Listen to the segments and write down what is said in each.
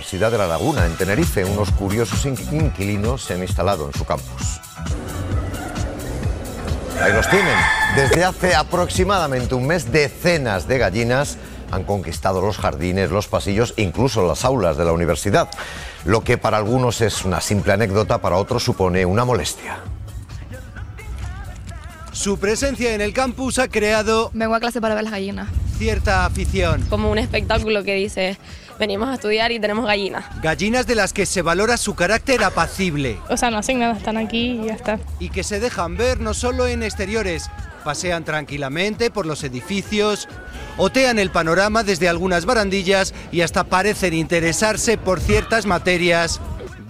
Universidad de La Laguna, en Tenerife. Unos curiosos inquilinos se han instalado en su campus. Ahí los tienen. Desde hace aproximadamente un mes, decenas de gallinas han conquistado los jardines, los pasillos, incluso las aulas de la universidad. Lo que para algunos es una simple anécdota, para otros supone una molestia. Su presencia en el campus ha creado Vengo a clase para ver las gallinas. cierta afición. como un espectáculo que dice, venimos a estudiar y tenemos gallinas. Gallinas de las que se valora su carácter apacible O sea, no hacen nada, están aquí y ya está. y que se dejan ver no solo en exteriores, pasean tranquilamente por los edificios, otean el panorama desde algunas barandillas y hasta parecen interesarse por ciertas materias,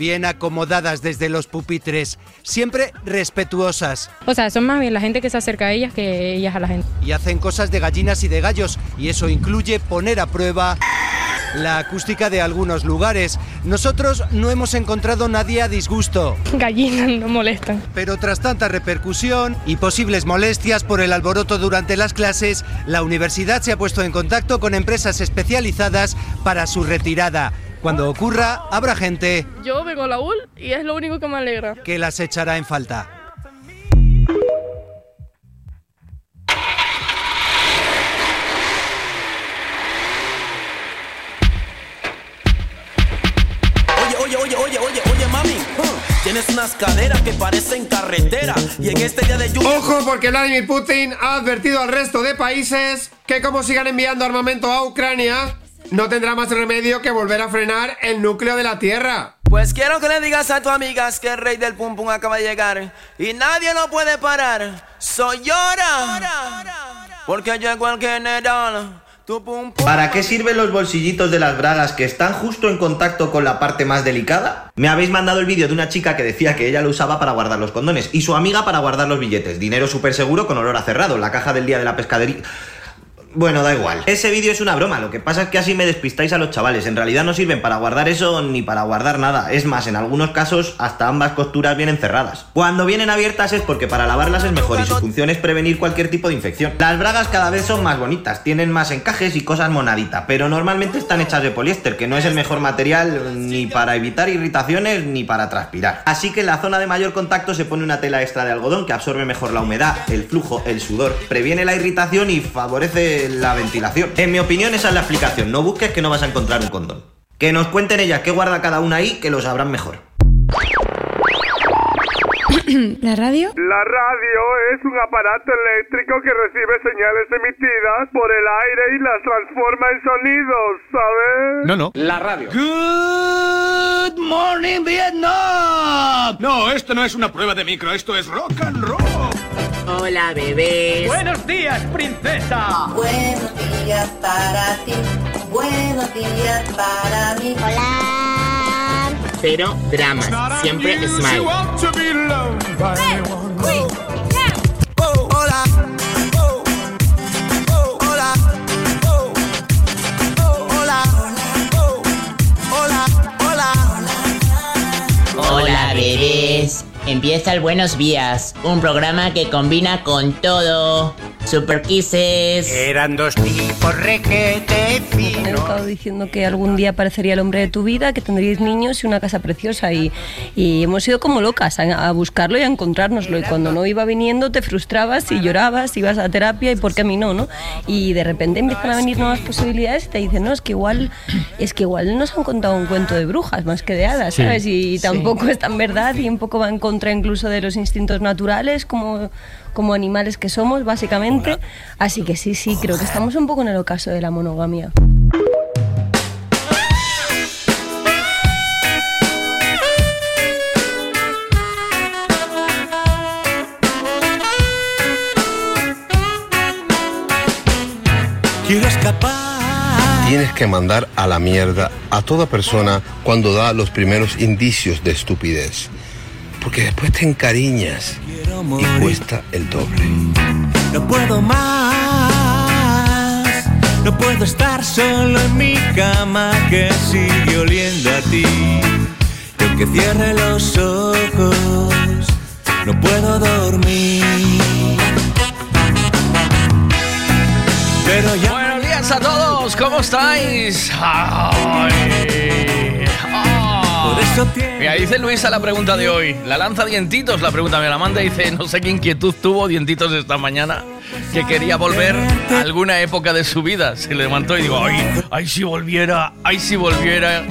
bien acomodadas desde los pupitres, siempre respetuosas. O sea, son más bien la gente que se acerca a ellas que ellas a la gente. y hacen cosas de gallinas y de gallos y eso incluye poner a prueba la acústica de algunos lugares. Nosotros no hemos encontrado nadie a disgusto, Gallinas no molestan. pero tras tanta repercusión y posibles molestias por el alboroto durante las clases, la universidad se ha puesto en contacto con empresas especializadas para su retirada. Cuando ocurra, habrá gente Yo vengo a la UL y es lo único que me alegra. que las echará en falta. Oye, oye, oye, oye, oye, oye, mami. Tienes unas caderas que parecen carretera. Y en este día de lluvia. Ojo porque Vladimir Putin ha advertido al resto de países que como sigan enviando armamento a Ucrania, no tendrá más remedio que volver a frenar el núcleo de la Tierra. Pues quiero que le digas a tus amigas que el rey del pum pum acaba de llegar. Y nadie lo puede parar. Soy llora. Porque llegó el general. Tu pum pum. ¿Para qué sirven los bolsillitos de las bragas que están justo en contacto con la parte más delicada? Me habéis mandado el vídeo de una chica que decía que ella lo usaba para guardar los condones y su amiga para guardar los billetes. Dinero súper seguro con olor a cerrado, la caja del día de la pescadería. Bueno, da igual. Ese vídeo es una broma, lo que pasa es que así me despistáis a los chavales. En realidad no sirven para guardar eso ni para guardar nada. Es más, en algunos casos hasta ambas costuras vienen cerradas. Cuando vienen abiertas es porque para lavarlas es mejor y su función es prevenir cualquier tipo de infección. Las bragas cada vez son más bonitas, tienen más encajes y cosas monadita, pero normalmente están hechas de poliéster, que no es el mejor material ni para evitar irritaciones ni para transpirar. Así que en la zona de mayor contacto se pone una tela extra de algodón que absorbe mejor la humedad, el flujo, el sudor, previene la irritación y favorece la ventilación. En mi opinión esa es la explicación, no busques que no vas a encontrar un condón. Que nos cuenten ellas qué guarda cada una ahí, que lo sabrán mejor. ¿La radio? La radio es un aparato eléctrico que recibe señales emitidas por el aire y las transforma en sonidos, ¿sabes? No, no. La radio. Good morning, Vietnam. No, esto no es una prueba de micro, esto es rock and roll. Hola, bebés. Buenos días, princesa. Buenos días para ti, buenos días para mí. Hola. Pero dramas. Siempre smile. Hola. Hola. Hola. Hola. Hola. Hola bebés, empieza el Buenos Días, un programa que combina con todo. Super Kisses. Eran dos tipos requete Me han estado diciendo que algún día aparecería el hombre de tu vida, que tendríais niños y una casa preciosa. Y, y hemos ido como locas a, a buscarlo y a encontrárnoslo. Y cuando no iba viniendo, te frustrabas y llorabas, ibas a terapia y por qué a mí no, ¿no? Y de repente empiezan a venir nuevas posibilidades y te dicen, no, es que igual, es que igual nos han contado un cuento de brujas más que de hadas, Sí. ¿sabes? Y Sí. tampoco es tan verdad y un poco va en contra incluso de los instintos naturales, como como animales que somos, básicamente. Así que sí, sí, creo que estamos un poco en el ocaso de la monogamia. Quiero escapar. Tienes que mandar a la mierda a toda persona cuando da los primeros indicios de estupidez. Porque después te encariñas y cuesta el doble. No puedo más. No puedo estar solo en mi cama que sigue oliendo a ti. Y aunque cierre los ojos, no puedo dormir. Pero ya Buenos días a todos, ¿cómo estáis? Ay. Mira, dice Luis a la pregunta de hoy. La lanza dientitos, la pregunta me la manda. Dice, no sé qué inquietud tuvo dientitos esta mañana, que quería volver a alguna época de su vida. Se levantó y digo, ay, ay, si volviera, ay, si volviera.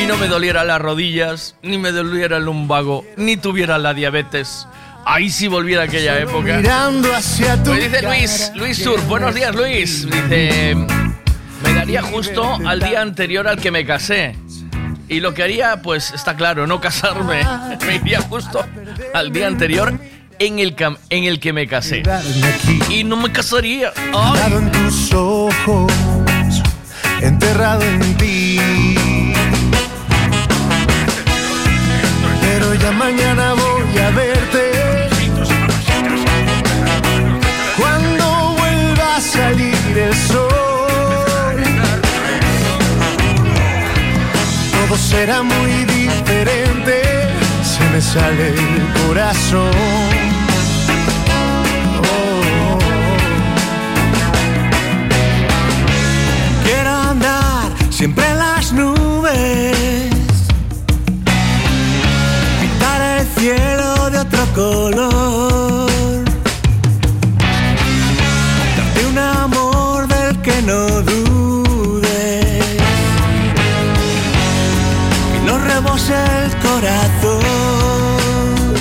Y no me doliera las rodillas, ni me doliera el lumbago, ni tuviera la diabetes. Ay, si volviera aquella época. Mirando hacia tu Pues dice Luis, Luis Sur, buenos días Luis. Dice, me daría justo al día anterior al que me casé. Y lo que haría, pues está claro, no casarme. Me iría justo al día anterior en el, cam- en el que me casé. Y no me casaría. Ay. Enterrado en tus ojos, enterrado en ti. Pero ya mañana voy a verte. Será muy diferente. Se me sale el corazón. Oh. Quiero andar siempre en las nubes, pintar el cielo de otro color,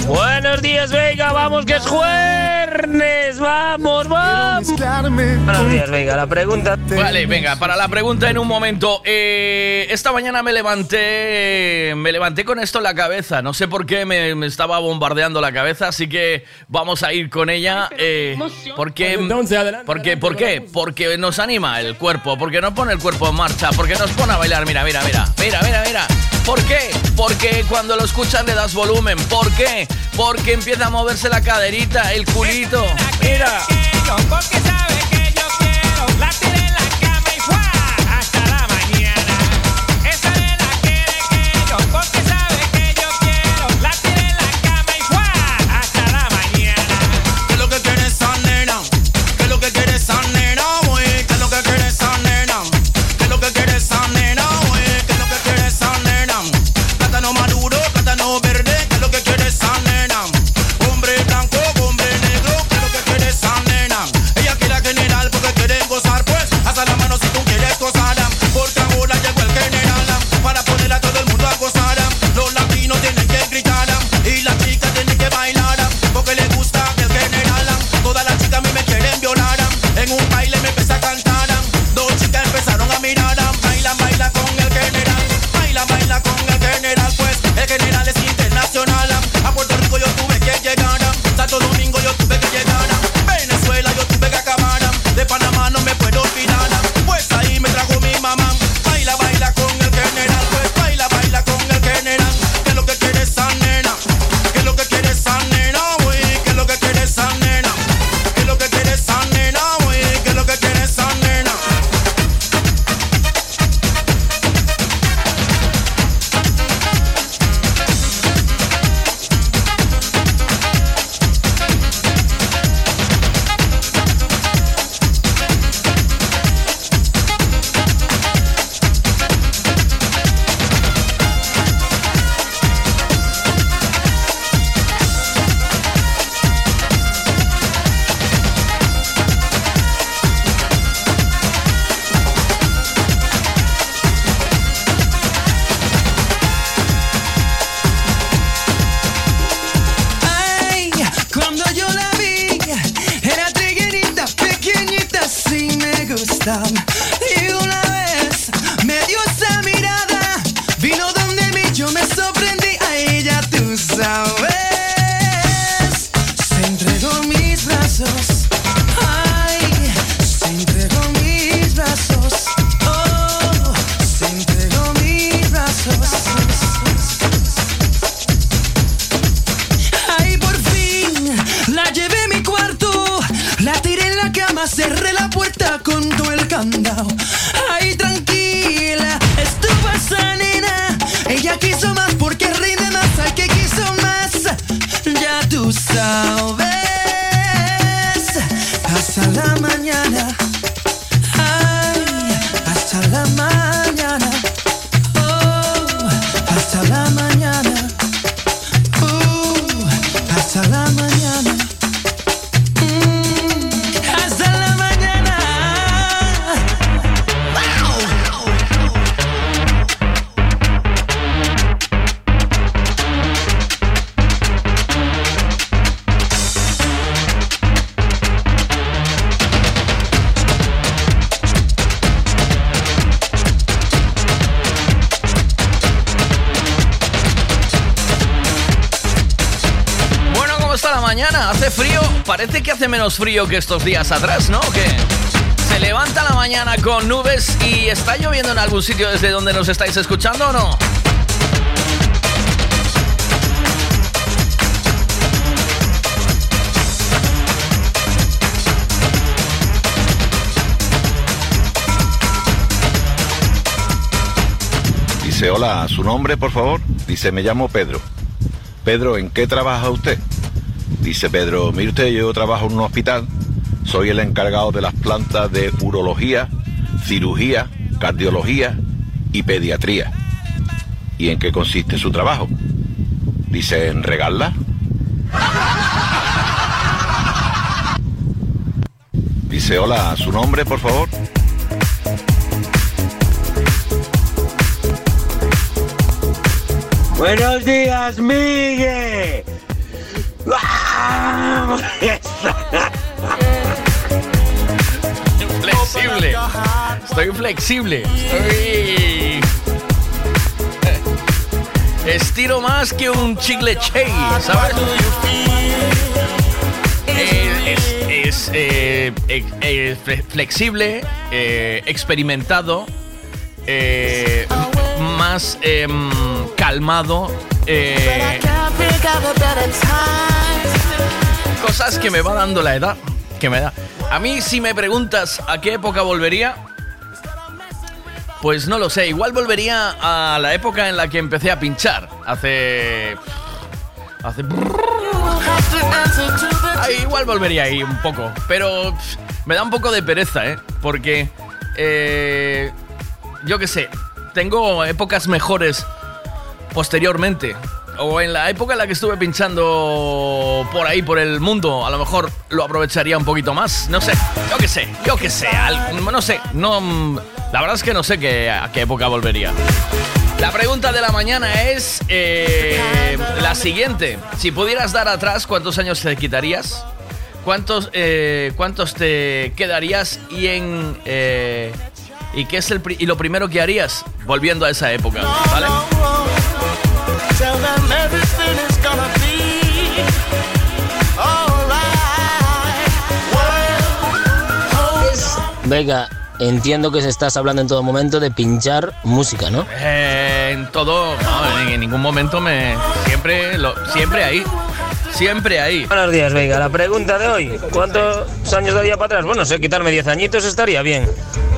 Buenos días, venga, vamos que es jueves, vamos, vamos. Buenos días, venga, la pregunta. Vale, venga, para la pregunta en un momento. Eh, esta mañana me levanté, me levanté con esto en la cabeza. No sé por qué me, me estaba bombardeando la cabeza, así que vamos a ir con ella. Eh, porque, porque, ¿Por qué? Porque nos anima el cuerpo, porque nos pone el cuerpo en marcha, porque nos pone a bailar. Mira, mira, mira, mira, mira, mira. ¿Por qué? Porque cuando lo escuchas le das volumen. ¿Por qué? Porque empieza a moverse la caderita, el culito. Mira. Porque sabe frío que estos días atrás, ¿no? ¿O qué? Se levanta la mañana con nubes y está lloviendo en algún sitio desde donde nos estáis escuchando o no? Dice, hola, ¿su nombre, por favor? Dice, me llamo Pedro. Pedro, ¿en qué trabaja usted? Dice Pedro, mire usted, yo trabajo en un hospital, soy el encargado de las plantas de urología, cirugía, cardiología y pediatría. ¿Y en qué consiste su trabajo? Dice, en regarla. Dice, hola, ¿su nombre, por favor? Buenos días, Miguel. Flexible. Estoy flexible. Estoy... Estiro más que un chicle chey, ¿sabes? Eh, es es, eh, eh, eh, fle- flexible, eh, experimentado, eh, más em, calmado. Cosas que me va dando la edad, que me da. A mí si me preguntas a qué época volvería, pues no lo sé. Igual volvería a la época en la que empecé a pinchar. Hace... Hace... Igual volvería ahí un poco. Pero me da un poco de pereza, ¿eh? Porque... eh, yo qué sé. Tengo épocas mejores posteriormente. O en la época en la que estuve pinchando por ahí, por el mundo, a lo mejor lo aprovecharía un poquito más. No sé, yo qué sé, yo qué sé, no sé, no, mm, la verdad es que no sé qué, a qué época volvería. La pregunta de la mañana es eh, la siguiente. Si pudieras dar atrás, ¿cuántos años te quitarías? ¿Cuántos, eh, cuántos te quedarías? Y en... eh, ¿Y qué es el y lo primero que harías volviendo a esa época? ¿Vale? Venga, entiendo que se estás hablando en todo momento de pinchar música, ¿no? Eh, en todo, no, en, ningún momento me... Siempre, lo, siempre ahí. Siempre ahí. Buenos días, venga. La pregunta de hoy. ¿Cuántos años daría para atrás? Bueno, sé, quitarme 10 añitos estaría bien.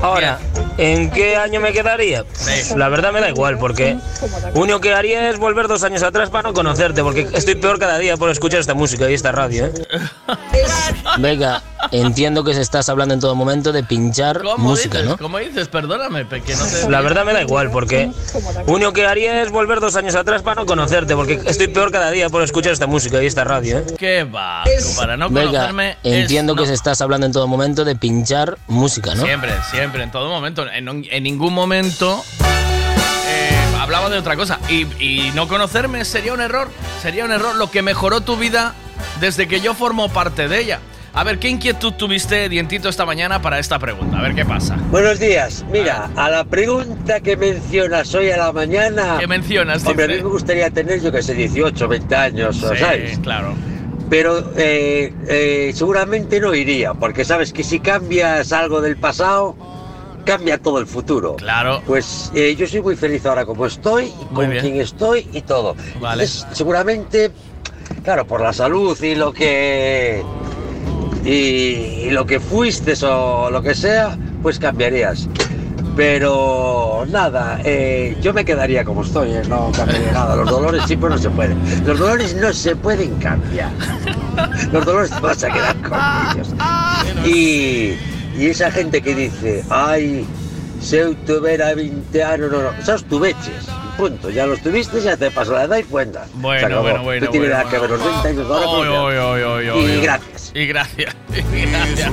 Ahora, ¿en qué año me quedaría? La verdad me da igual, porque único que haría es volver dos años atrás para no conocerte, porque estoy peor cada día por escuchar esta música y esta radio, ¿eh? Venga, entiendo que se estás hablando en todo momento de pinchar ¿Cómo música, dices? ¿no? ¿Cómo dices? Perdóname, pe- que no te... La verdad me da igual, porque único que haría es volver dos años atrás para no conocerte, porque estoy peor cada día por escuchar esta música y esta radio, ¿eh? ¿Qué va? Para no Venga, conocerme... es- entiendo no. que se estás hablando en todo momento de pinchar música, ¿no? Siempre, siempre, en todo momento. En, en ningún momento eh, hablaba de otra cosa. Y, y no conocerme sería un error. Sería un error lo que mejoró tu vida desde que yo formo parte de ella. A ver, ¿qué inquietud tuviste, Dientito, esta mañana para esta pregunta? A ver qué pasa. Buenos días. Mira, a la pregunta que mencionas hoy a la mañana. ¿Qué mencionas, Hombre, a mí me gustaría tener, yo que sé, 18, 20 años, Sí, ¿sabes? claro. Pero eh, eh, seguramente no iría, porque sabes que si cambias algo del pasado, cambia todo el futuro. Claro. Pues eh, yo soy muy feliz ahora como estoy, con quien estoy y todo. Vale. Entonces, seguramente, claro, por la salud y lo que y, y lo que fuiste o lo que sea, pues cambiarías. Pero nada, eh, yo me quedaría como estoy, eh, no cambiaría nada. Los dolores sí, pero no se pueden. Los dolores no se pueden cambiar. Los dolores te vas a quedar con ellos. Y, y esa gente que dice, ay, se tuviera 20 años, no, no, esos tuveches. Punto, ya los tuviste, ya te pasó la edad y cuenta. Bueno, bueno, bueno. No tiene bueno, nada que ver los 20 años ahora oy, oy, oy, Y oy. gracias. Y gracias. Y gracias.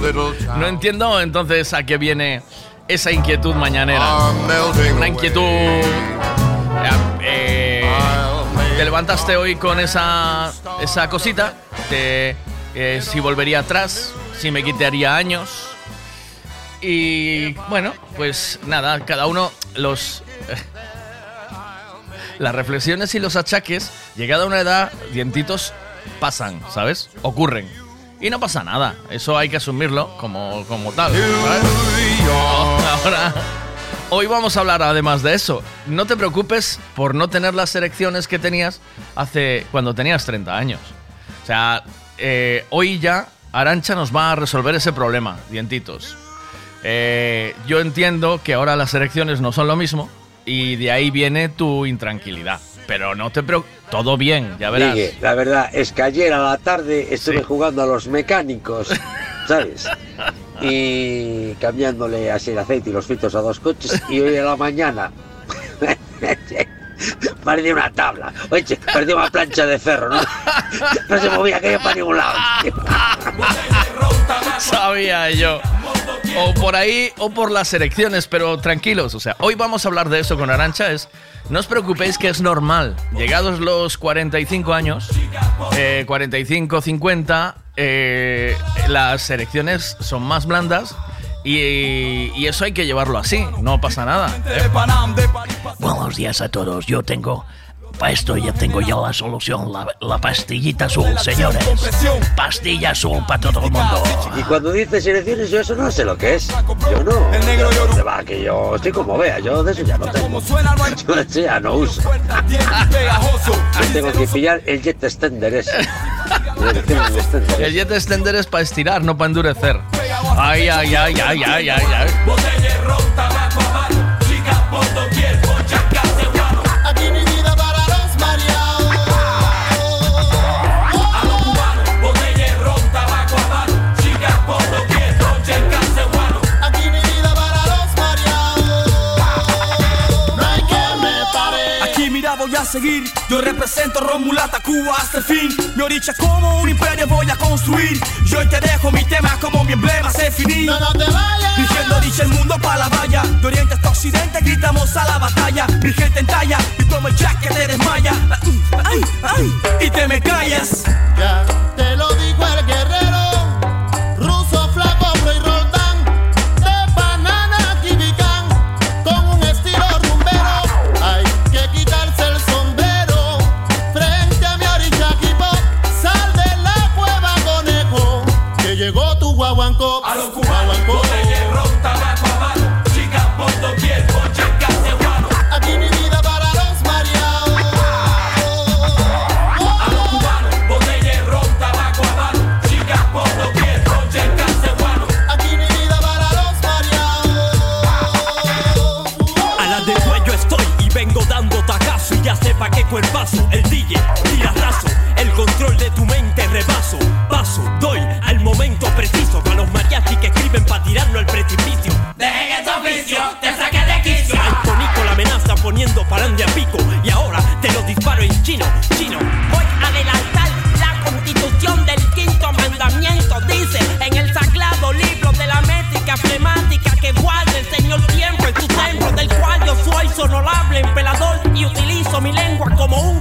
No entiendo entonces a qué viene esa inquietud mañanera. Una inquietud. eh, te levantaste hoy con esa, esa cosita de eh, si volvería atrás, si me quitaría años. Y bueno, pues nada, cada uno los. Las reflexiones y los achaques, llegada a una edad, dientitos, pasan, ¿sabes? Ocurren. Y no pasa nada. Eso hay que asumirlo como, como tal. ¿sabes? Ahora, hoy vamos a hablar además de eso. No te preocupes por no tener las erecciones que tenías hace cuando tenías 30 años. O sea, eh, hoy ya Arancha nos va a resolver ese problema, dientitos. Eh, yo entiendo que ahora las elecciones no son lo mismo y de ahí viene tu intranquilidad. Pero no te preocupes, todo bien, ya verás. Miguel, la verdad es que ayer a la tarde estuve jugando a los mecánicos, ¿sabes? Y cambiándole así el aceite y los filtros a dos coches. Y hoy a la mañana perdí una tabla. Oye, perdí una plancha de ferro, ¿no? No se movía aquello para ningún lado. Sabía yo. O por ahí o por las elecciones, pero tranquilos. O sea, hoy vamos a hablar de eso con Arancha. Es, no os preocupéis que es normal. Llegados los 45 años, eh, 45, 50, eh, las elecciones son más blandas. Y, eso hay que llevarlo así, no pasa nada. ¿eh? Buenos días a todos. Yo tengo. Para esto ya tengo ya la solución, la, la pastillita azul, señores. Pastilla azul para todo el mundo. Y cuando dices elecciones, yo eso no sé lo que es. Yo no. ¿Dónde va? Que yo estoy como vea, yo de eso ya no tengo. Yo de eso ya no uso. Yo tengo que pillar el jet extender ese. El jet extender es para estirar, no para endurecer. Ay, ay, ay, ay, ay, ay, ay. Seguir, yo represento Romulata Cuba hasta el fin. Mi oricha como un imperio voy a construir. Yo hoy te dejo mi tema como mi emblema se finí. No, no te vayas. Dirigiendo dicha el mundo para la valla. De oriente hasta occidente gritamos a la batalla. Mi gente en talla y tomo el jack que te desmaya. Ay, ay, y te me callas. Ya te lo dijo el guerrero. Sepa qué cuerpazo, el DJ tira raso. El control de tu mente rebaso. Paso, doy al momento preciso. Para los mariachis que escriben para tirarlo al precipicio. Dejen ese oficio, te saqué de quicio. Tonico la amenaza poniendo palandia a pico. Y ahora te lo disparo en chino, chino. Voy a adelantar la constitución del quinto mandamiento. Dice en el sagrado libro de la métrica flemática que guarda el Señor tiempo en su templo, del cual yo soy sonorable emperador mi lengua como un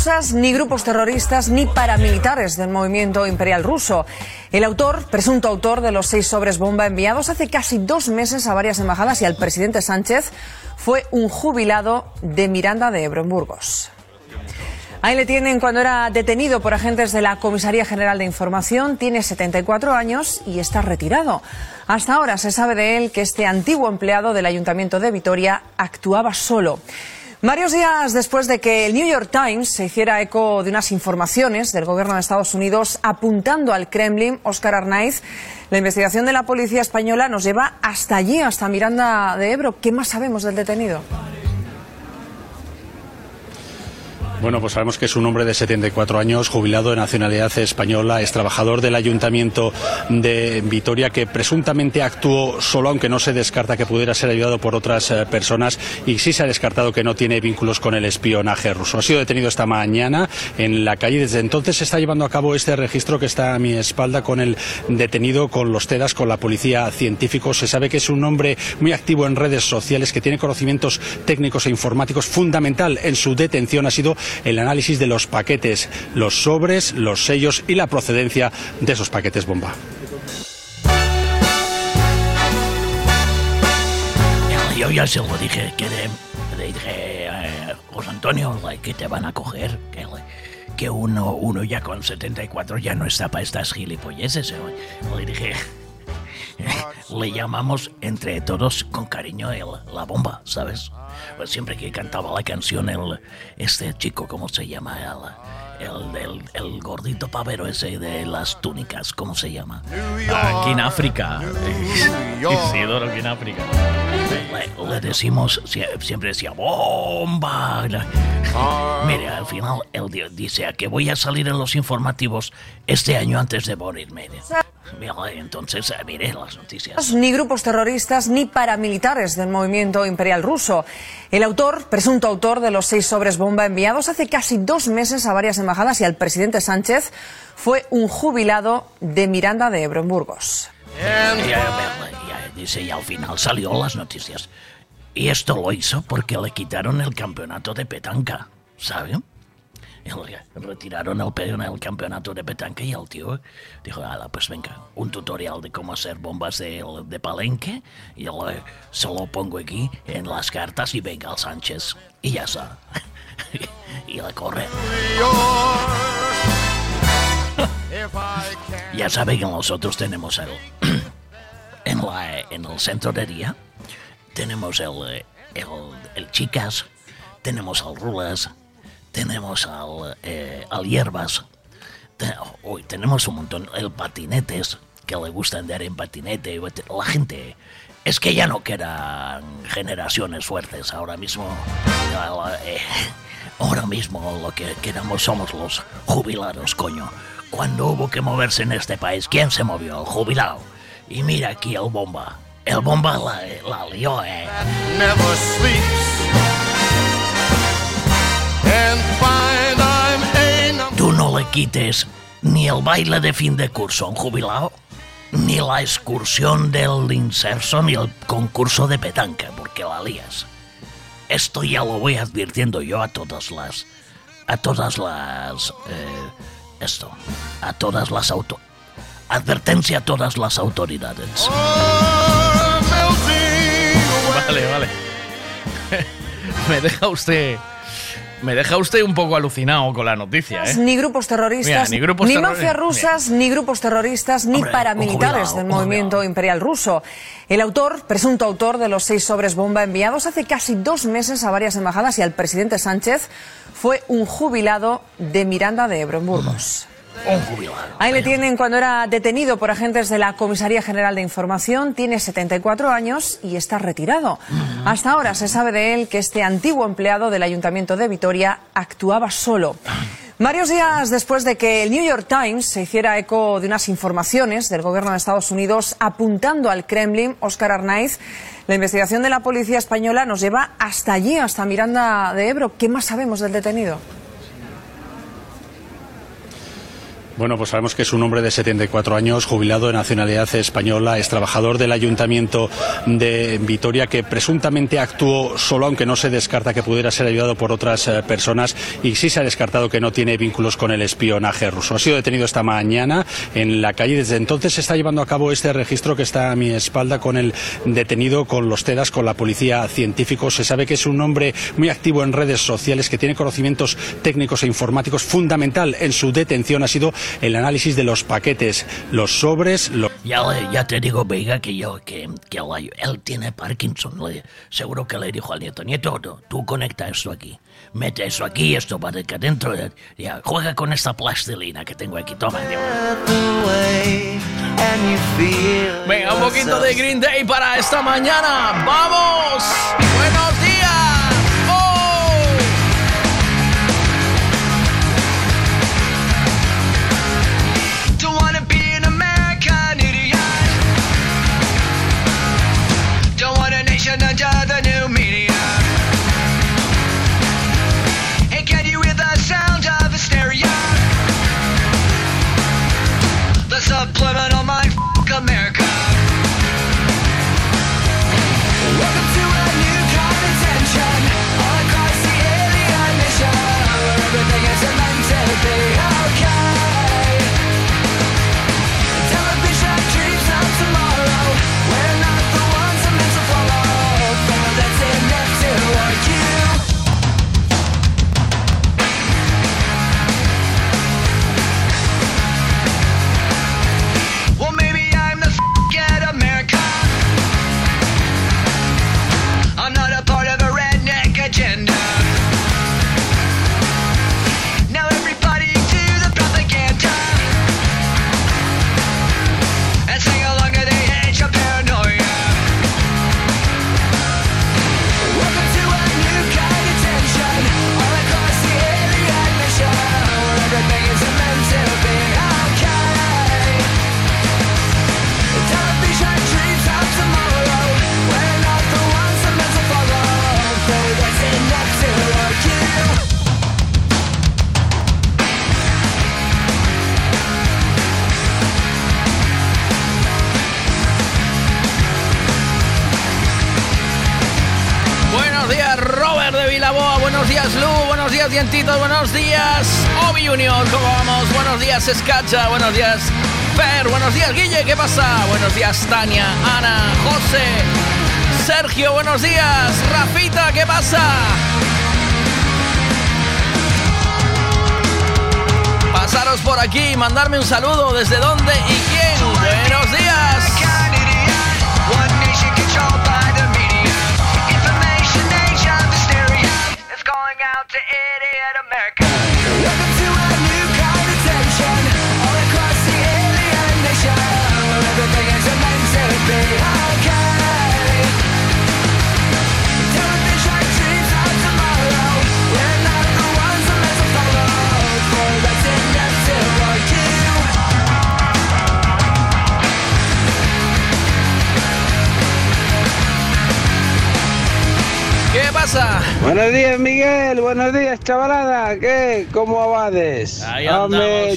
rusas, ni grupos terroristas, ni paramilitares del movimiento imperial ruso. El autor, presunto autor de los seis sobres bomba enviados hace casi dos meses a varias embajadas y al presidente Sánchez, fue un jubilado de Miranda de Ebro en Burgos. Ahí le tienen cuando era detenido por agentes de la Comisaría General de Información. Tiene 74 años y está retirado. Hasta ahora se sabe de él que este antiguo empleado del Ayuntamiento de Vitoria actuaba solo. Varios días después de que el New York Times se hiciera eco de unas informaciones del gobierno de Estados Unidos apuntando al Kremlin, Oscar Arnaiz, la investigación de la policía española nos lleva hasta allí, hasta Miranda de Ebro. ¿Qué más sabemos del detenido? Bueno, pues sabemos que es un hombre de 74 años, jubilado de nacionalidad española, es trabajador del Ayuntamiento de Vitoria, que presuntamente actuó solo, aunque no se descarta que pudiera ser ayudado por otras eh, personas, y sí se ha descartado que no tiene vínculos con el espionaje ruso. Ha sido detenido esta mañana en la calle. Desde entonces se está llevando a cabo este registro que está a mi espalda con el detenido, con los TEDAS, con la policía científico. Se sabe que es un hombre muy activo en redes sociales, que tiene conocimientos técnicos e informáticos. Fundamental en su detención ha sido el análisis de los paquetes, los sobres, los sellos y la procedencia de esos paquetes bomba. Yo ya se lo dije, que le, dije, eh, José Antonio, que te van a coger, que, que uno, uno ya con 74 ya no está para estas gilipolleces. eh. Le dije, le llamamos entre todos con cariño el, la bomba, ¿sabes? Pues siempre que cantaba la canción, el, este chico, ¿cómo se llama? El, el, el, el gordito pavero ese de las túnicas, ¿cómo se llama? Aquí en África. Isidoro, aquí en África. Le, le decimos, sie- siempre decía, bomba. Mire, al final él di- dice que voy a salir en los informativos este año antes de morirme. Entonces, eh, mire las noticias. Ni grupos terroristas ni paramilitares del movimiento imperial ruso. El autor, presunto autor de los seis sobres bomba enviados hace casi dos meses a varias embajadas y al presidente Sánchez, fue un jubilado de Miranda de Ebro en Burgos. Ya, ya, ya, dice, y al final salió las noticias. Y esto lo hizo porque le quitaron el campeonato de petanca, ¿sabe? Retiraron el, pe- el campeonato de petanca y el tío dijo, ala, pues venga, un tutorial de cómo hacer bombas de, de palenque y yo le- se lo pongo aquí en las cartas y venga al Sánchez. Y ya está. y le corre. Ya saben que nosotros tenemos el... en, la, en el centro de día tenemos el, eh, el, el chicas, tenemos al rulas, tenemos al, eh, al hierbas, hoy tenemos un montón, el patinetes, que le gusta andar en patinete, la gente, es que ya no quedan generaciones fuertes ahora mismo, eh, ahora mismo lo que quedamos somos los jubilados, coño. Cuando hubo que moverse en este país, ¿quién se movió? El jubilado. Y mira aquí el bomba. El bomba la, la lió, eh. Tú no le quites ni el baile de fin de curso a un jubilado, ni la excursión del inserso, ni el concurso de petanca, porque la lías. Esto ya lo voy advirtiendo yo a todas las... A todas las... eh, esto. A todas las auto... Advertencia a todas las autoridades. Vale, vale. me deja usted. Me deja usted un poco alucinado con la noticia, ¿eh? Ni grupos terroristas, Mira, ni grupos mafias rusas, ni grupos terroristas, ni Hombre, paramilitares del movimiento imperial ruso. El autor, presunto autor de los seis sobres bomba enviados hace casi dos meses a varias embajadas y al presidente Sánchez, fue un jubilado de Miranda de Ebro en Burgos. Ahí le tienen cuando era detenido por agentes de la Comisaría General de Información. Tiene 74 años y está retirado. Hasta ahora se sabe de él que este antiguo empleado del Ayuntamiento de Vitoria actuaba solo. Varios días después de que el New York Times se hiciera eco de unas informaciones del gobierno de Estados Unidos apuntando al Kremlin, Oscar Arnaiz, la investigación de la policía española nos lleva hasta allí, hasta Miranda de Ebro. ¿Qué más sabemos del detenido? Bueno, pues sabemos que es un hombre de 74 años, jubilado de nacionalidad española, es trabajador del Ayuntamiento de Vitoria, que presuntamente actuó solo, aunque no se descarta que pudiera ser ayudado por otras eh, personas, y sí se ha descartado que no tiene vínculos con el espionaje ruso. Ha sido detenido esta mañana en la calle. Desde entonces se está llevando a cabo este registro que está a mi espalda con el detenido, con los TEDAS, con la policía científico. Se sabe que es un hombre muy activo en redes sociales, que tiene conocimientos técnicos e informáticos. Fundamental en su detención ha sido el análisis de los paquetes, los sobres, los... Ya, ya te digo, Vega, que yo, que, que él tiene Parkinson. Seguro que le dijo al nieto, nieto, tú, tú conecta esto aquí. Mete eso aquí, esto va de acá adentro. eh, Ya, juega con esta plastilina que tengo aquí. Toma. Venga, un poquito de Green Day para esta mañana. ¡Vamos! ¡Buenos días! what I buenos días Lu, buenos días Dientitos, buenos días Obi Junior, ¿cómo vamos? Buenos días Escacha, buenos días Fer, buenos días Guille, ¿qué pasa? Buenos días Tania, Ana, José, Sergio, buenos días Rafita, ¿qué pasa? Pasaros por aquí, mandarme un saludo, ¿desde dónde y quién? to idiot America. ¿Qué pasa? Buenos días, Miguel. Buenos días, chavalada. ¿Qué? ¿Cómo abades? Ahí Hombre,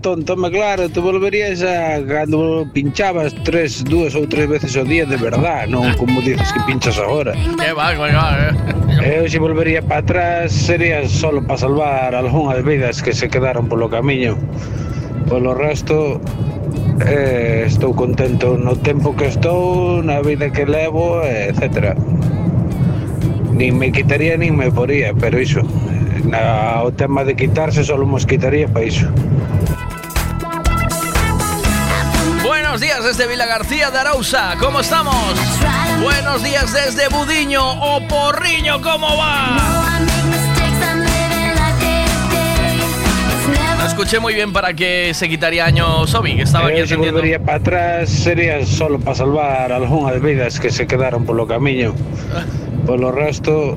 tonto, me claro, tú volverías a cuando pinchabas tres, dos ou tres veces ao día de verdad, non como dices que pinchas agora. ¿Qué va, qué va, eh? Eu se volvería para atrás sería solo para salvar algunhas vidas que se quedaron polo camiño. Polo resto, eh, estou contento no tempo que estou, na vida que levo, etcétera. Nin me quitaría nin me poría, pero iso, na, o tema de quitarse solo nos quitaría para iso. Buenos días desde Vila García de Arausa, ¿cómo estamos? Buenos días desde Budiño o Porriño, ¿cómo va? No escuché muy bien para qué se quitaría año Sobi, que estaba aquí atendiendo. volvería para atrás sería solo para salvar algunhas vidas que se quedaron polo camiño. Polo resto,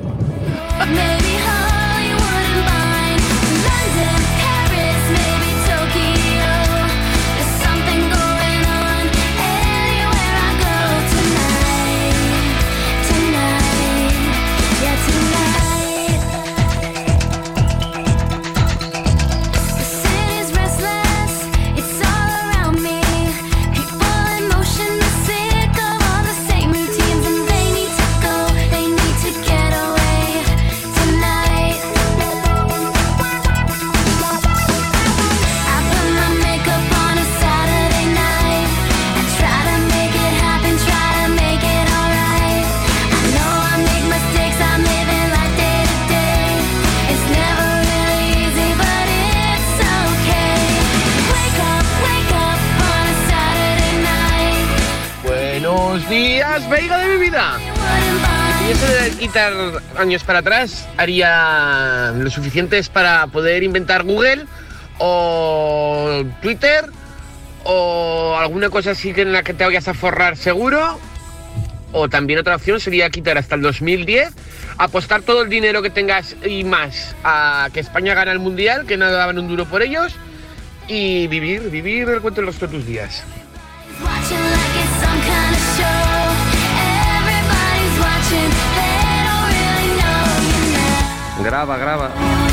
Días, Veiga de mi vida. Si eso de quitar años para atrás haría lo suficientes para poder inventar Google o Twitter o alguna cosa así que en la que te vayas a forrar seguro. O también otra opción sería quitar hasta el 2010, apostar todo el dinero que tengas y más a que España gane el Mundial, que no daban un duro por ellos, y vivir, vivir el cuento de los tus días. Graba, graba.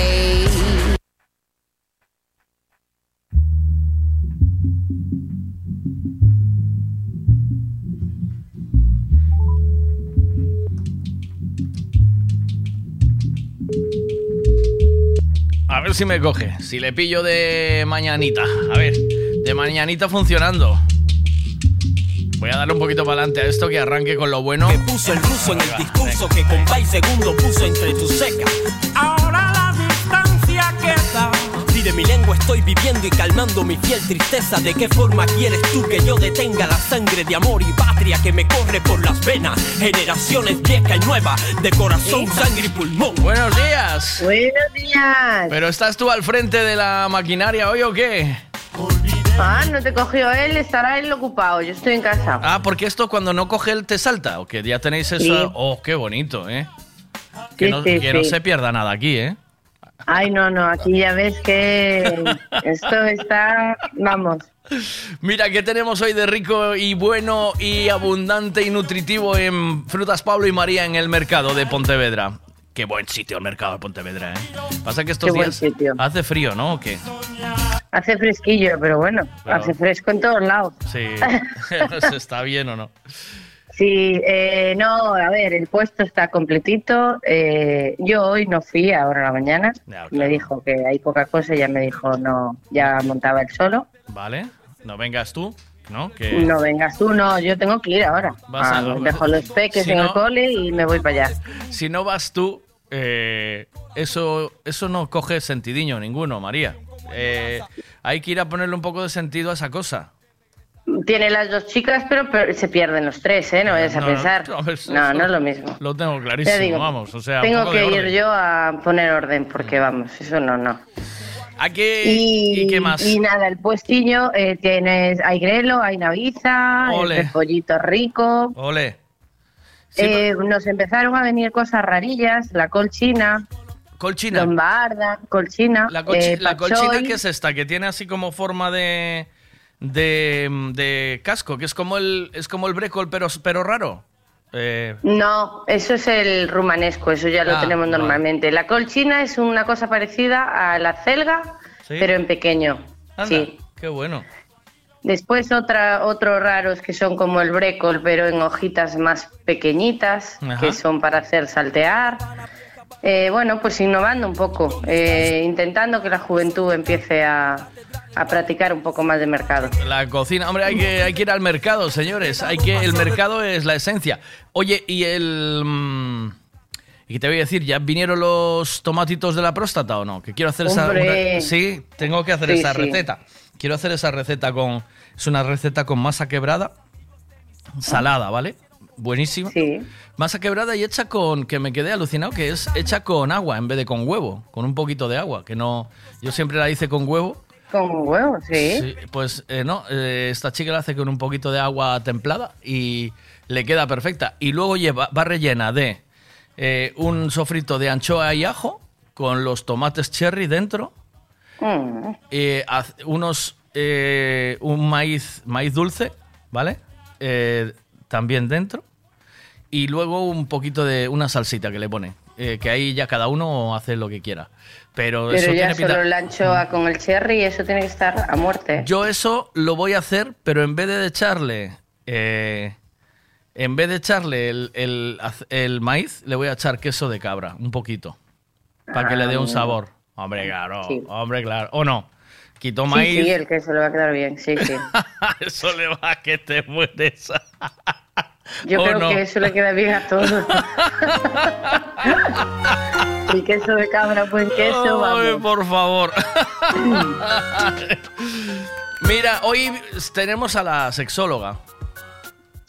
A ver si me coge. Si le pillo de mañanita. A ver, de mañanita funcionando. Voy a darle un poquito para adelante a esto que arranque con lo bueno. Que puso el ruso en el discurso que con y segundo puso entre tus secas. Ahora de mi lengua estoy viviendo y calmando mi fiel tristeza, ¿de qué forma quieres tú que yo detenga la sangre de amor y patria que me corre por las venas? Generaciones vieja y nueva, de corazón, sangre y pulmón. Buenos días. Buenos días. ¿Pero estás tú al frente de la maquinaria hoy o qué? Ah, no te cogió él, estará él ocupado. Yo estoy en casa. Ah, porque esto cuando no coge él te salta. ¿O que ya tenéis eso? Sí. Oh, qué bonito, ¿eh? Que, Sí, no, sí, que no se pierda nada aquí, ¿eh? Ay, no, no, aquí ya ves que esto está, vamos. Mira, ¿qué tenemos hoy de rico y bueno y abundante y nutritivo en Frutas Pablo y María en el mercado de Pontevedra? Qué buen sitio el mercado de Pontevedra, ¿eh? Pasa que estos Qué días hace frío, ¿no? ¿O qué? Hace fresquillo, pero bueno, Claro. hace fresco en todos lados. Sí, ¿está bien o no? Sí, eh, no, a ver, el puesto está completito. eh, yo hoy no fui, ahora a la mañana. Me dijo que hay poca cosa, ya me dijo no, ya montaba el solo. ¿Vale? No vengas tú, ¿no? Que... No vengas tú, no, yo tengo que ir ahora. Vas a- Ah, dejo los peques Si en el no- cole y me voy para allá. Si no vas tú, eh, eso, eso no coge sentidiño ninguno, María. Eh, hay que ir a ponerle un poco de sentido a esa cosa. Tiene las dos chicas, pero, pero se pierden los tres, ¿eh? No vayas a pensar. no, No, eso- no, es lo mismo. Lo tengo clarísimo, digo, vamos. O sea, Tengo que ir yo a poner orden, porque vamos, eso no, no. ¿A qué, Y, ¿Y qué más? y nada, el puestiño eh, tienes, hay grelo, hay naviza, el pollito rico. Ole. Eh, nos empezaron a venir cosas rarillas, la colchina. Colchina. Lombarda, colchina. La, colchi- eh, la colchina que es esta, que tiene así como forma de, de, de casco, que es como el, es como el brécol, pero, pero raro. Eh, No, eso es el rumanesco, eso ya lo Ah, tenemos vale. normalmente. La colchina es una cosa parecida a la celga, ¿Sí? pero en pequeño. anda, Sí. qué bueno. Después otra, otros raros que son como el brécol, pero en hojitas más pequeñitas, Ajá. que son para hacer saltear. Eh, bueno, pues innovando un poco, eh, intentando que la juventud empiece a, a practicar un poco más de mercado. La cocina, hombre, hay que, hay que ir al mercado, señores. Hay que, el mercado es la esencia. Oye, y el. mm, ¿Y te voy a decir? ¿Ya vinieron los tomatitos de la próstata o no? Que quiero hacer esa. Hombre. sí, tengo que hacer Sí, esa sí. receta. Quiero hacer esa receta con. Es una receta con masa quebrada, salada, ¿vale? Buenísima. Sí. Masa quebrada y hecha con. Que me quedé alucinado, que es hecha con agua en vez de con huevo. Con un poquito de agua. Que no. Yo siempre la hice con huevo. Con huevo, sí. Sí, pues eh, no, eh, esta chica la hace con un poquito de agua templada y le queda perfecta. Y luego lleva, va rellena de eh, un sofrito de anchoa y ajo con los tomates cherry dentro, Mm. unos eh, un maíz maíz dulce, ¿vale? También dentro y luego un poquito de una salsita que le pone, eh, que ahí ya cada uno hace lo que quiera. Pero, Pero eso ya tiene solo la anchoa con el cherry, eso tiene que estar a muerte. Yo eso lo voy a hacer, pero en vez de echarle. eh, en vez de echarle el, el- el maíz, le voy a echar queso de cabra, un poquito. Para que le dé un Ah, sabor. Hombre, claro. Sí. Hombre, claro. ¿O no? Quito Sí, maíz. sí, el queso le va a quedar bien, sí, sí. Eso le va a que te mueres. Yo ¿O creo no? que eso le queda bien a todos. el queso de cabra, pues queso, Ay, vamos. por favor. Mira, hoy tenemos a la sexóloga.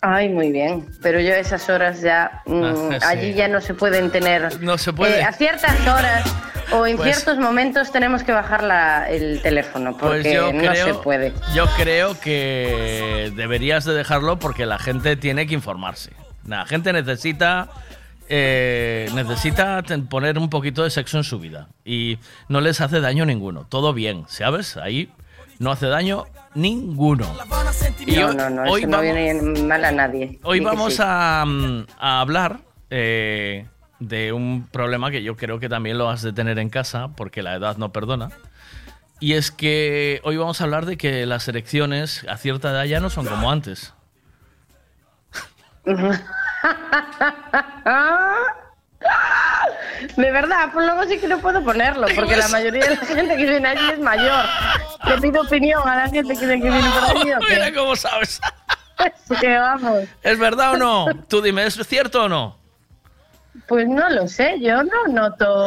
Ay, muy bien. Pero yo a esas horas ya, mm, Ah, sí. allí ya no se pueden tener. No se puede. Eh, a ciertas horas o en Pues- ciertos momentos tenemos que bajar la- el teléfono porque Pues yo no creo, se puede. Yo creo que deberías de dejarlo porque la gente tiene que informarse. La gente necesita eh, necesita poner un poquito de sexo en su vida y no les hace daño ninguno. Todo bien, ¿sabes? Ahí no hace daño ninguno. Y no, no, no, hoy eso no viene mal a nadie. Hoy vamos sí. a, mm, a hablar eh, de un problema que yo creo que también lo has de tener en casa, porque la edad no perdona. Y es que hoy vamos a hablar de que las elecciones a cierta edad ya no son como antes. De verdad, pues luego sí que no puedo ponerlo, porque la mayoría de la gente que viene allí es mayor. Le pido opinión a la gente que, que viene por allí. Mira cómo sabes. Es que vamos. ¿Es verdad o no? Tú dime, ¿es cierto o no? Pues no lo sé, yo no noto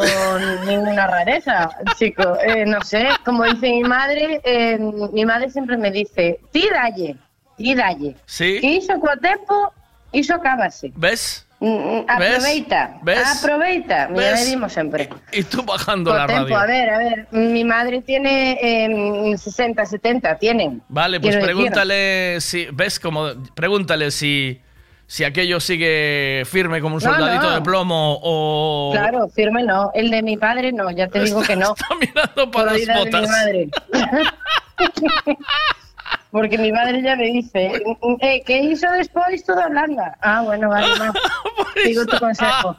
ninguna rareza, chico. Eh, no sé, como dice mi madre, eh, mi madre siempre me dice, ti dalle, ti dalle. Sí. Que hizo co tempo, hizo acabase. ¿Ves? Mm, mm, Aproveita, ¿Ves? aproveita. ¿Ves? le dimos siempre. Y tú bajando la radio. a ver, a ver, mi madre tiene eh, 60, 70, tienen. Vale, pues Quiero decir. pregúntale si. ¿Ves? Como, pregúntale si, si aquello sigue firme como un No, soldadito no. de plomo o. Claro, firme no. El de mi padre no, ya te digo que no. Está mirando para Por las vida de mi botas. madre. Porque mi madre ya me dice, eh, ¿qué hizo después toda blanda? Ah, bueno, vale, no. Sigo tu consejo.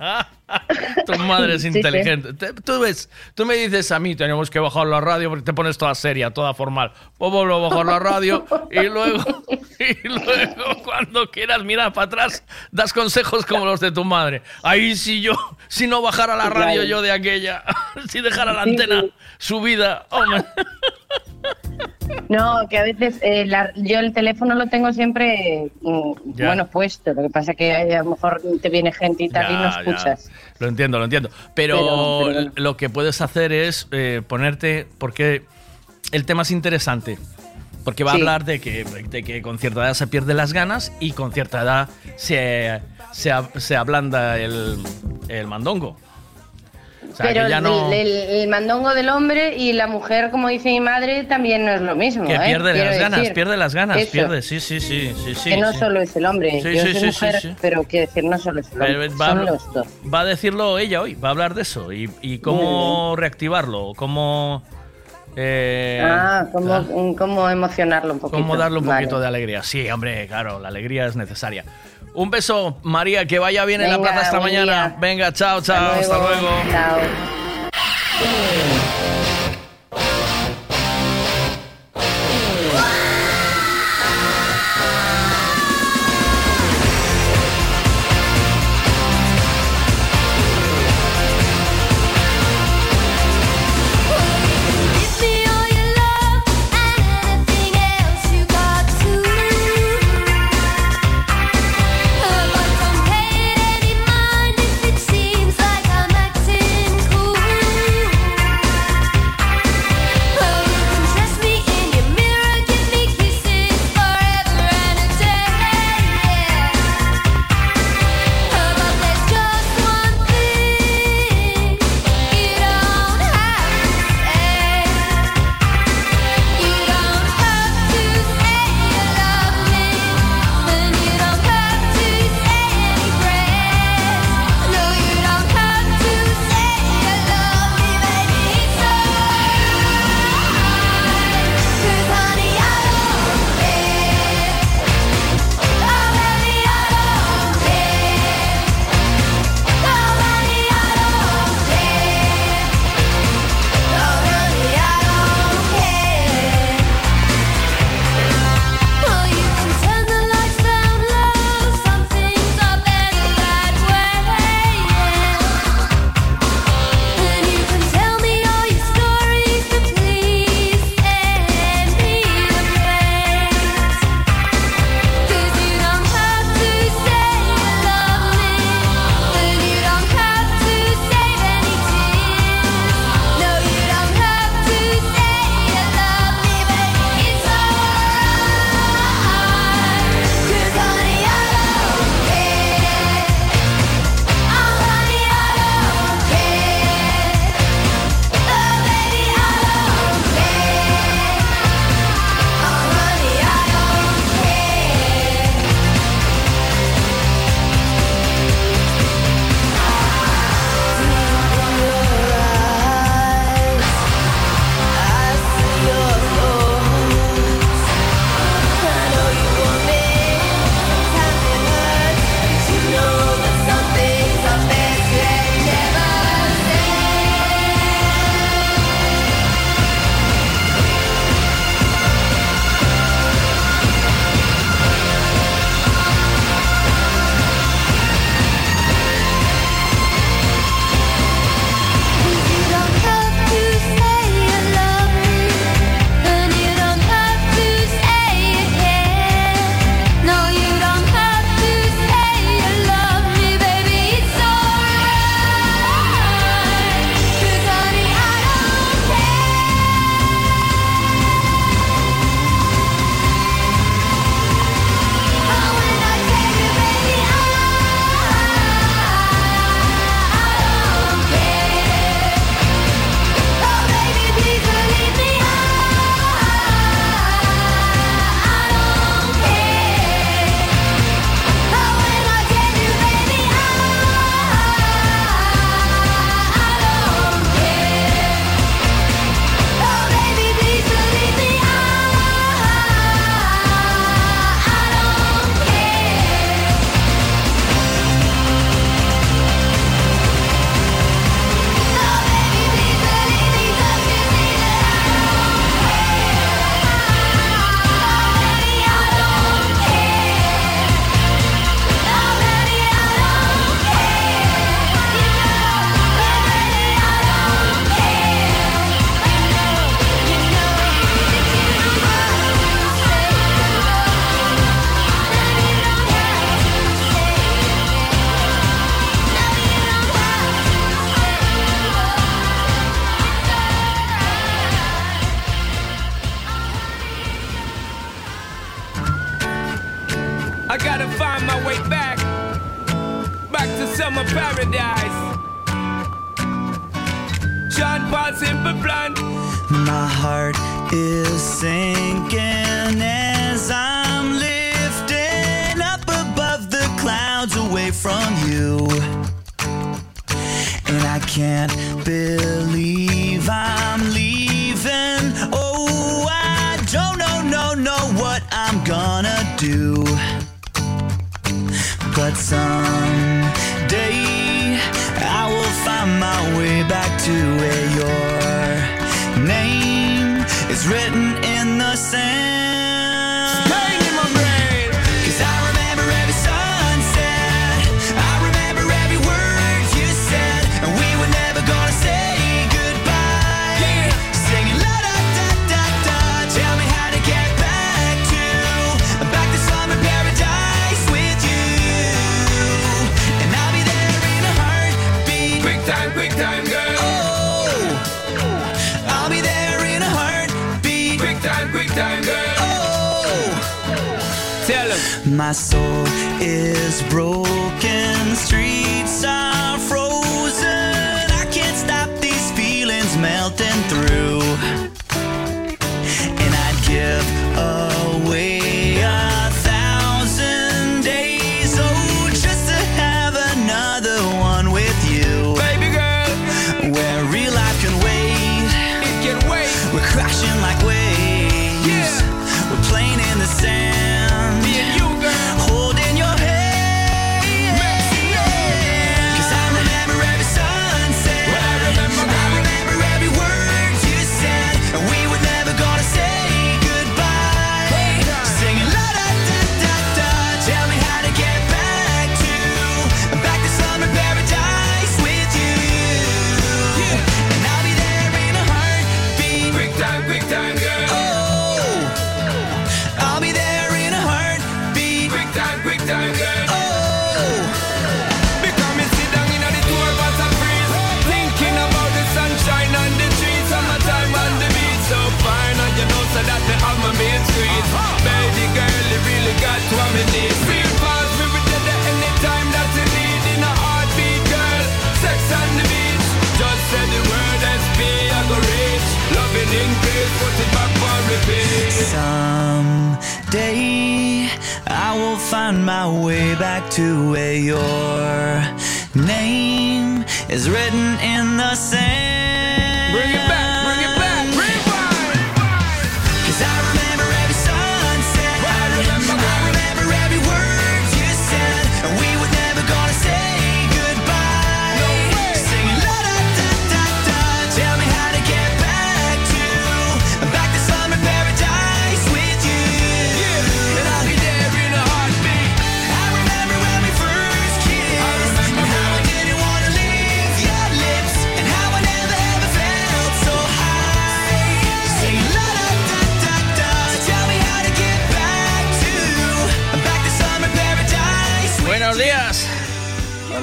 Tu madre es Sí, sí. inteligente. Te- Tú ves, tú me dices a mí, tenemos que bajar la radio porque te pones toda seria, toda formal. Pues vuelvo a bajar la radio y luego, y luego cuando quieras mirar para atrás, das consejos como los de tu madre. Ahí si yo, si no bajara la radio yo de aquella, si dejara la antena subida, hombre. No, que a veces eh, la- yo el teléfono lo tengo siempre, mm, bueno, puesto. Lo que pasa que a lo mejor te viene gente y tal y no ya. Lo entiendo, lo entiendo. Pero, Pero- pero bueno. lo que puedes hacer es eh, ponerte, porque el tema es interesante. Porque va Sí. a hablar de que, de que con cierta edad se pierden las ganas y con cierta edad se, se, se ablanda el, el mandongo. O sea, Pero que ya el, no... el- el mandongo del hombre y la mujer, como dice mi madre, también no es lo mismo. que ¿eh? pierde las ganas, pierde las ganas, eso, pierde, sí, sí, sí, sí, sí. que no sí. solo es el hombre, Sí, yo sí, soy mujer, pero quiero decir, no solo es el hombre, Pero va, a son los dos. va a decirlo ella hoy, va a hablar de eso y, y cómo reactivarlo, cómo... eh, ah, cómo, cómo emocionarlo un poquito. Cómo darle un Vale. poquito de alegría. Sí, hombre, claro, la alegría es necesaria. Un beso, María, que vaya bien en la plaza esta mañana. día. Venga, chao, chao, hasta luego. Chao. Seems like from you, and I can't build. my soul is broken. Streets are back to where your name is written in the sand.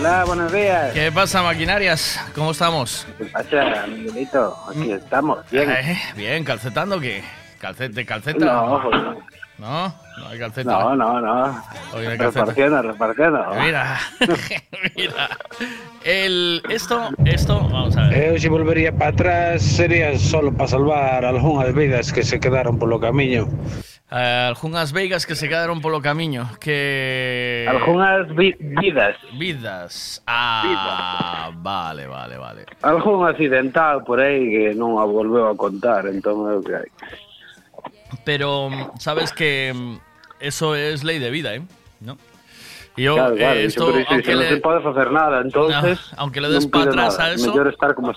Hola, buenos días. ¿Qué pasa, maquinarias? ¿Cómo estamos? ¿Qué pasa, Miguelito? Aquí estamos, bien. Eh, bien, ¿calcetando qué? ¿Calcete, calceta? No, no. ¿No? Hay calceta. No, no, no. Hoy hay. Repartiendo, repartiendo. Mira, mira. El, esto, esto, vamos a ver. Yo si volvería para atrás sería solo para salvar algunas vidas que se quedaron por lo camino. Eh, Algunhas veigas que se quedaron polo camiño que Algunhas vi vidas Vidas Ah, vidas. vale, vale, vale Algún accidental por aí que non a volveu a contar Entón é que Pero mm, sabes que mm, eso es lei de vida, eh? ¿No? Yo, claro, claro, eh, esto, sí, aunque le... no se puede hacer nada, entonces... No, aunque le des no para atrás nada. a eso... Mejor estar como.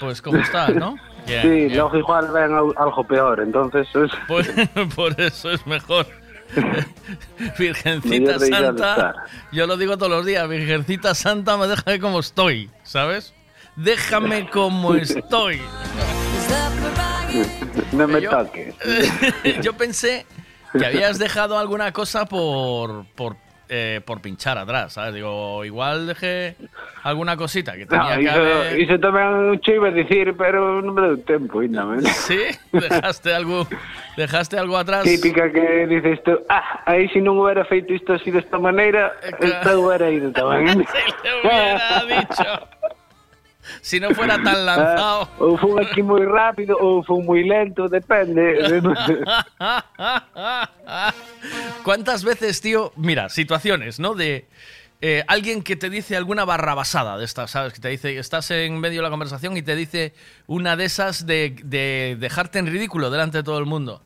Pues como estás, ¿no? Sí, yeah. luego igual ven algo peor, entonces es... por, eso es mejor. Virgencita Santa, yo lo digo todos los días, Virgencita Santa, me déjame como estoy, ¿sabes? Déjame como estoy. No me yo, toques. yo pensé que habías dejado alguna cosa por, por eh, por pinchar atrás, ¿sabes? Digo, igual dejé alguna cosita que No, tenía que iso, haber... iso tamén che iba a dicir, pero non me deu tempo ainda, men. Sí, dejaste algo, dejaste algo atrás. Típica que dices tú, ah, aí se non hubiera feito isto así maneira, esta hubiera ido tamén. Se le hubiera dicho. Si no fuera tan lanzado. Ah, ou fun aquí moi rápido, ou fun moi lento, depende. ¿Cuántas veces, tío? Mira, situaciones, ¿no? De eh, alguien que te dice alguna barrabasada de estas, ¿sabes? Que te dice, estás en medio de la conversación y te dice una de esas de, de dejarte en ridículo delante de todo el mundo.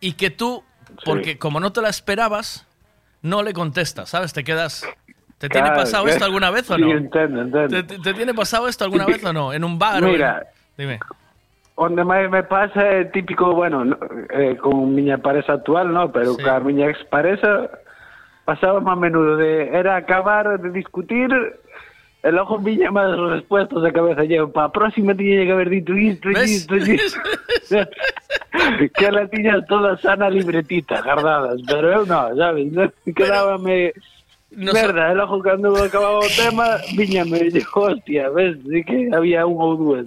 Y que tú, porque como no te la esperabas, no le contestas, ¿sabes? Te quedas... ¿Te tiene Claro, pasado que- esto alguna vez o Sí, no? entendo, entendo. ¿Te, te- te tiene pasado esto alguna vez o no? ¿En un bar? Mira. en- Dime. Onde máis me pasa é típico, bueno, no, eh, con miña pareja actual, no, pero Sí. sí. ca miña expareja pasaba máis a menudo de era acabar de discutir e logo viña máis respuestas da cabeza llevo, pa a próxima tiña que haber dito isto, isto, isto. que ela tiña toda sana libretita guardadas, pero eu non, sabes? Quedábame Nos- Merda, e cando acababa o tema viñame, hostia, ves, sí que había un ou dúas.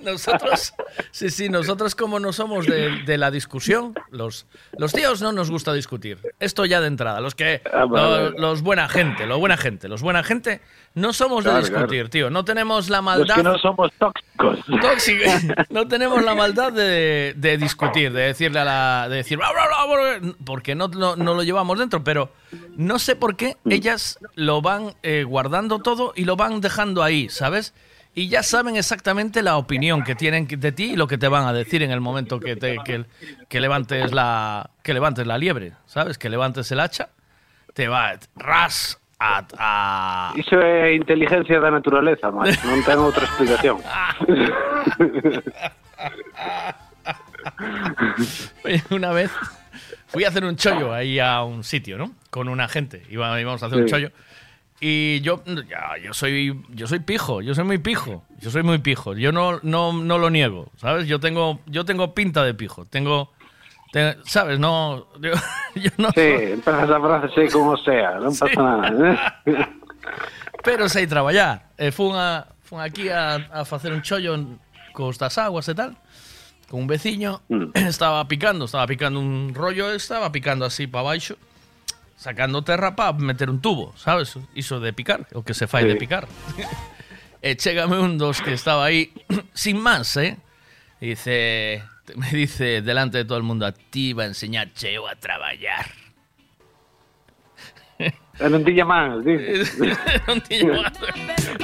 Nosotros, sí, sí, nosotros como no somos de, de la discusión, los, los tíos no nos gusta discutir. Esto ya de entrada. Los que, Ah, los buena gente, los buena gente, los buena gente, no somos Claro, de discutir, tío. No tenemos la Los maldad. que no somos tóxicos. Tóxico. No tenemos la maldad de, de discutir, de decirle a la. de decir. "Bla, bla, bla, bla", porque no, no, no lo llevamos dentro, pero no sé por qué ellas lo van eh, guardando todo y lo van dejando ahí, ¿sabes? Y ya saben exactamente la opinión que tienen de ti y lo que te van a decir en el momento que, te, que, que levantes la que levantes la liebre, ¿sabes? Que levantes el hacha, te va ras a, a, Iso é inteligencia da naturaleza, máis, non ten outra explicación. Una vez fui a hacer un chollo ahí a un sitio, ¿no? Con una gente. Iba- íbamos a hacer un Sí. chollo. Y yo, ya, yo soy, yo soy pijo, yo soy muy pijo, yo soy muy pijo. Yo no, no, no lo niego, ¿sabes? Yo tengo, yo tengo pinta de pijo. Tengo, te- ¿sabes? No, yo, yo no Sí, soy- empezas a frase como sea, non pasa nada. ¿eh? pero sei traballar. E fun, a, fun aquí a, a facer un chollo en- costas aguas e tal, con un veciño, estaba picando, estaba picando un rollo, estaba picando así para baixo, sacando terra para meter un tubo, sabes? Iso de picar, o que se fai Sí. de picar. e chégame un dos que estaba aí, sin más, eh? E dice, me dice delante de todo el mundo, a ti va a enseñar cheo a. E mans, dices. Non tiña más.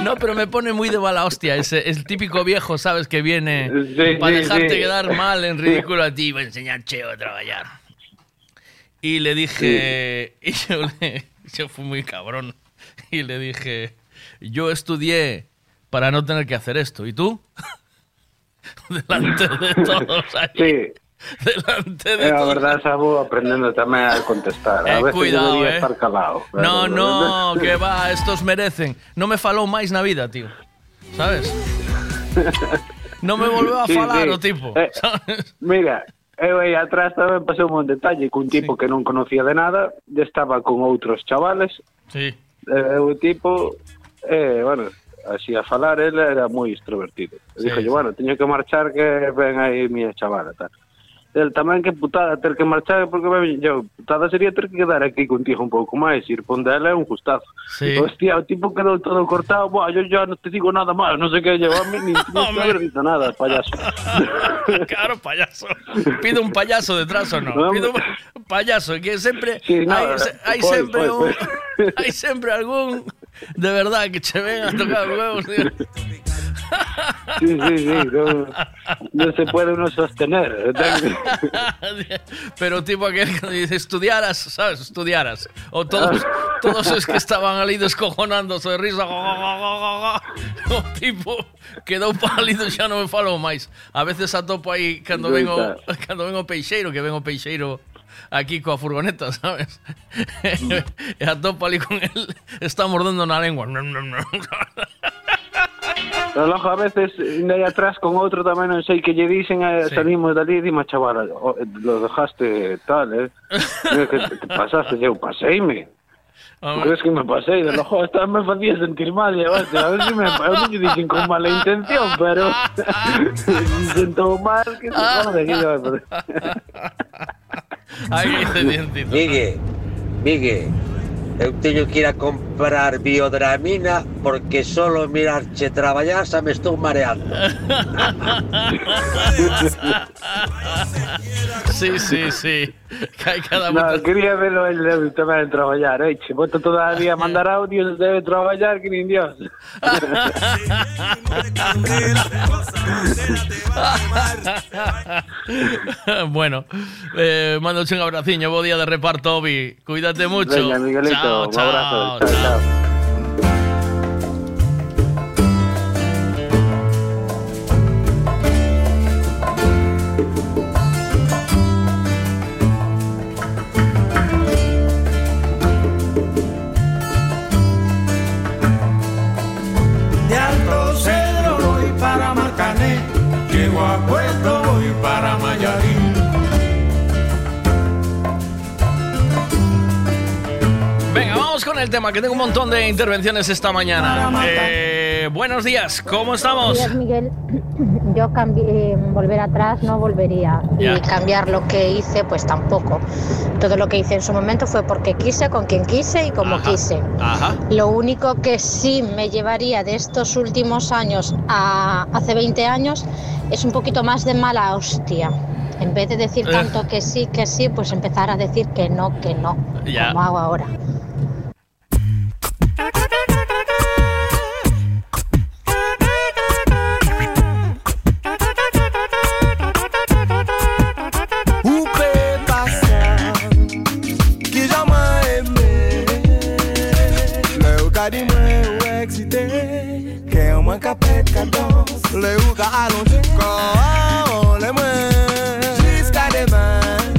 No, pero me pone muy de mala hostia. Ese, el típico viejo, ¿sabes? Que viene Sí, para sí, dejarte sí. quedar mal en ridículo a ti. Va a enseñar Cheo a trabajar. Y le dije. Y yo, le, yo fui muy cabrón. Y le dije. Yo estudié para no tener que hacer esto. ¿Y tú? delante de todos ahí. Sí. Delante de eh, é, a verdade, xa vou aprendendo tamén a contestar. A eh, veces cuidado, eh. estar calado. No, no, que va, estos merecen. No me falou máis na vida, tío. Sabes? No me volveu a sí, falar sí. o tipo, eh, sabes? Mira, eu aí atrás tamén pasou un detalle cun tipo sí. que non conocía de nada, estaba con outros chavales. Sí. Eh, o tipo, eh, bueno, así a falar, ele era moi extrovertido. Sí, dixo, sí. bueno, teño que marchar que ven aí miña chavala, tal. El tamén que putada ter que marchar porque ben, yo, putada sería ter que quedar aquí contigo un pouco máis, ir ponde ela é un gustazo. Sí. Hostia, o tipo quedou todo cortado, Buah, yo ya no te digo nada mal, no sé qué, yo mí ni no te dicho nada, payaso. claro, payaso. Pido un payaso detrás o no. Pido un payaso, que siempre Sí, no, hay, se- hay foi, siempre foi, un- hay siempre algún de verdad, que se venga a tocar huevos. Tío. Sí, sí, sí. No, no, se puede uno sostener. Pero tipo aquel que dice, estudiaras, ¿sabes? Estudiaras. O todos, todos es que estaban ali descojonándose de risa. O tipo quedou pálido xa non me falo máis. A veces atopo aí cando vengo, cuando cando ven peixeiro, que vengo peixeiro aquí coa furgoneta, sabes? e atopo ali con él, está mordendo na lengua. Logo a veces, ainda aí atrás con outro tamén non sei que lle dicen, eh, Sí. salimos dali e dime, chavala, oh, lo dejaste tal, eh? Que te pasaste, eu paseime. ¿Tú crees que me pasé? De lojo, esta me hacía sentir mal, ya vas, a ver si me eu non lle dixen con mala intención, pero siento mal que se jode que yo Ahí ese dientito. Migue, Migue, eu teño que ir a comprar biodramina porque solo mirarche traballar xa me estou mareando. Sí, sí, sí. Hai cada No, quería verlo el debe tamén traballar, oiche, boto todavía a mandar audios, debe traballar que nin Dios. bueno, eh, mándoche un abraciño, bo día de reparto, Obi. Cuídate mucho. Venga, Miguelito, Chao, un chao, abrazo, chao, chao. chao. Vamos con el tema, que tengo un montón de intervenciones esta mañana. Eh, buenos días, ¿cómo estamos? Días, Miguel. Yo cambi- eh, volver atrás no volvería Ya. y cambiar lo que hice pues tampoco. Todo lo que hice en su momento fue porque quise, con quien quise y como quise. Ajá. Lo único que sí me llevaría de estos últimos años a hace 20 años es un poquito más de mala hostia. En vez de decir Eh. tanto que sí, que sí, pues empezar a decir que no, que no, Ya. como hago ahora. Ka alonje Kon le mwen Jiska deman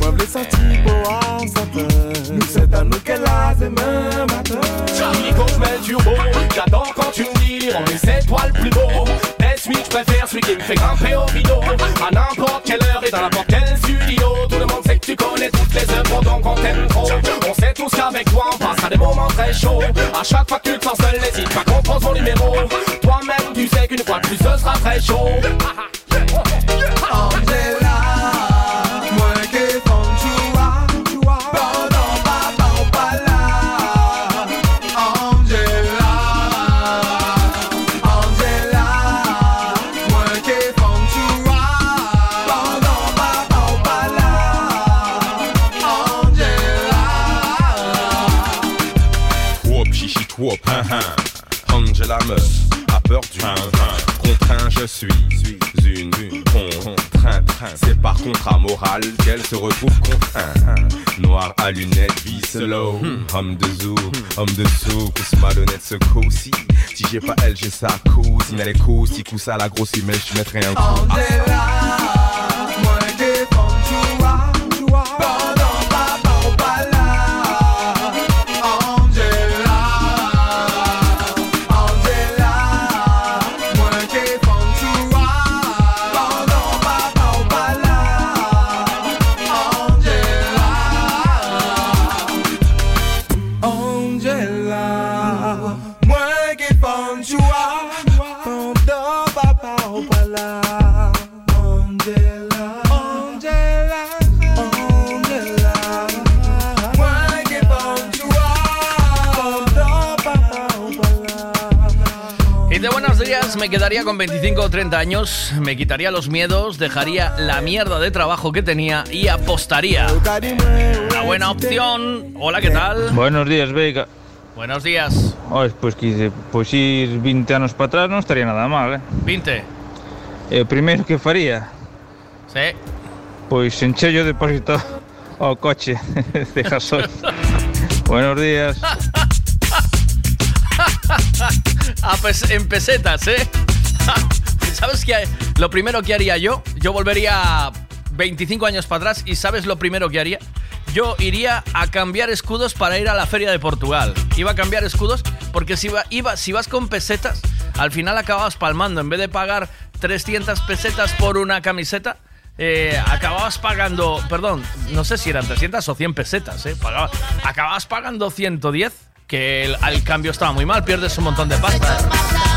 Mwen vle santi pou an satan Nou se dan nou ke la zeman matin. Charlie Cosmel Turbo, j'adore quand tu me dis On est c'est toi le plus beau Best je préfère celui qui me fait grimper au rideau. À n'importe quelle heure et dans n'importe quel studio Tout le monde tu connais toutes les œuvres donc on t'aime trop On sait tous qu'avec toi on passera des moments très chauds À chaque fois que tu te sens seul, n'hésite pas qu'on prend son numéro Toi-même tu sais qu'une fois de plus ce sera très chaud Angela meuf. A peur du contraint, je suis une contrainte. C'est par contre à morale qu'elle se retrouve contrainte. Noir à lunettes, vie slow, homme de zoo, homme de souk, se malhonnête ce coup-ci. Si j'ai pas elle, j'ai sa cousine, elle est coussi, coup ça la grosse mais je mettrai un coup. Me quedaría con 25 o 30 años, me quitaría los miedos, dejaría la mierda de trabajo que tenía y apostaría. Una buena opción. Hola, ¿qué tal? Buenos días, Veiga. Buenos días. Pues, quise, pues ir 20 anos para atrás non estaría nada mal, eh? 20. E o primeiro que faría, Sí. pois encher o depósito ao coche de. Buenos días. Ah, pues, en pesetas, ¿eh? ¿Sabes qué? Lo primero que haría yo, yo volvería 25 años para atrás y ¿sabes lo primero que haría? Yo iría a cambiar escudos para ir a la feria de Portugal. Iba a cambiar escudos porque si, iba, si vas con pesetas, al final acababas palmando. En vez de pagar 300 pesetas por una camiseta, eh, acababas pagando, perdón, no sé si eran 300 o 100 pesetas, eh, pagabas, acababas pagando 110 que el, al cambio estaba muy mal, pierdes un montón de pasta.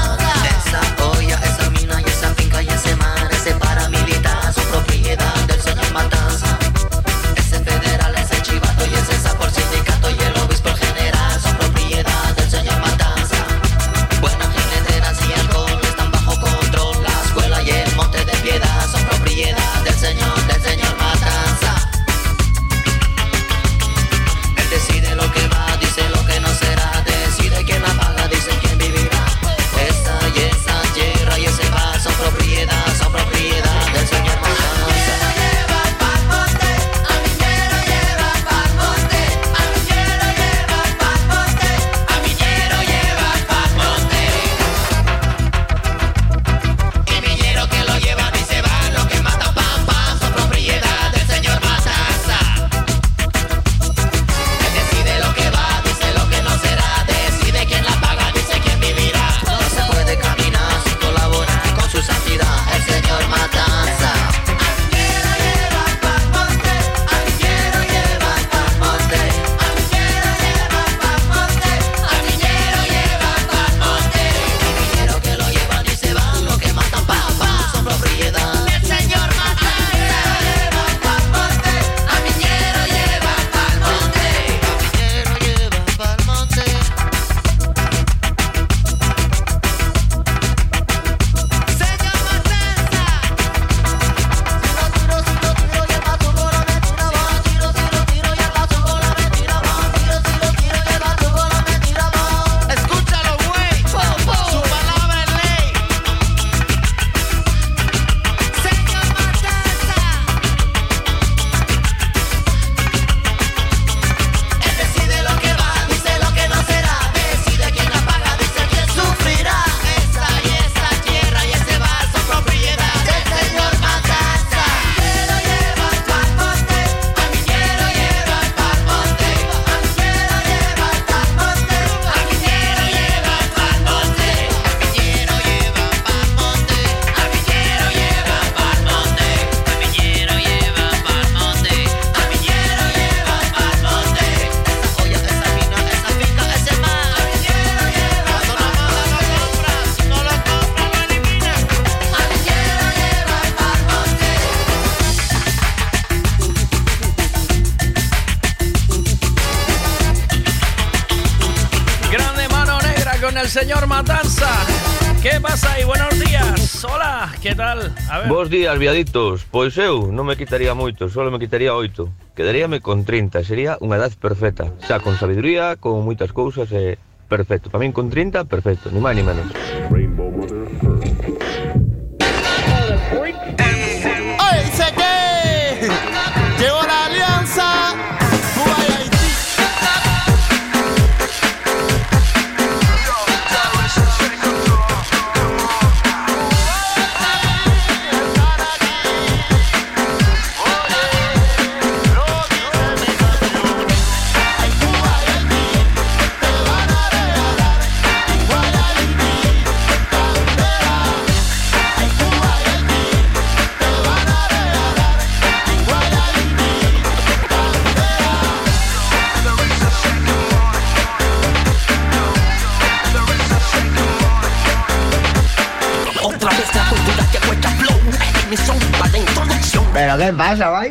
Bos días, viaditos. Pois eu non me quitaría moito, só me quitaría oito. Quedaríame con 30, sería unha edad perfecta. Xa con sabiduría, con moitas cousas e perfecto. Para min con 30, perfecto, ni máis ni menos.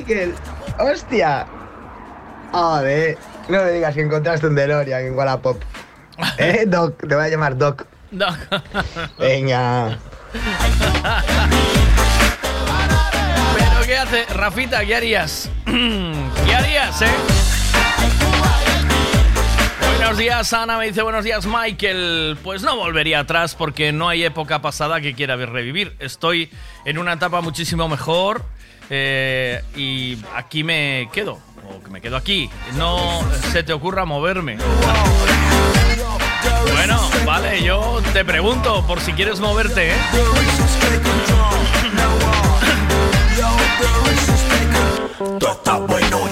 Miquel. ¡Hostia! Joder, no me digas que encontraste un DeLorean en Wallapop. ¿Eh, Doc? Te voy a llamar Doc. Doc. Venga. Pero ¿qué hace? Rafita, ¿qué harías? ¿Qué harías, eh? Buenos días, Ana. Me dice buenos días, Michael. Pues no volvería atrás porque no hay época pasada que quiera revivir. Estoy en una etapa muchísimo mejor eh, y aquí me quedo, o que me quedo aquí. No se te ocurra moverme. Bueno, vale, yo te pregunto por si quieres moverte, ¿eh? Bueno.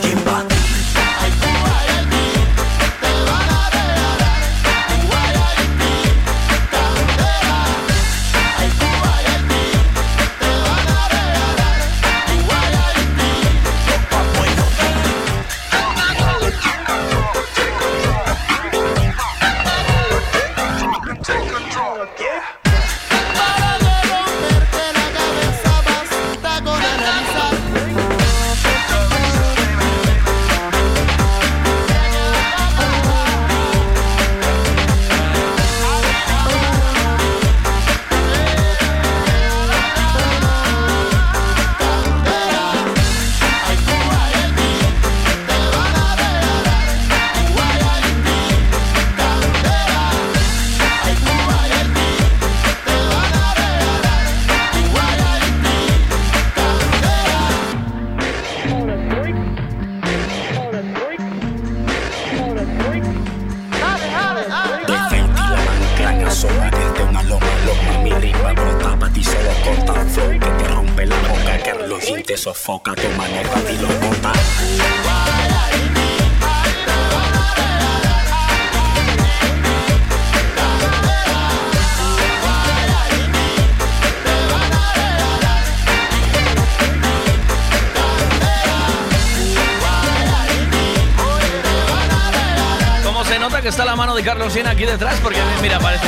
Detrás? Porque mira, parece.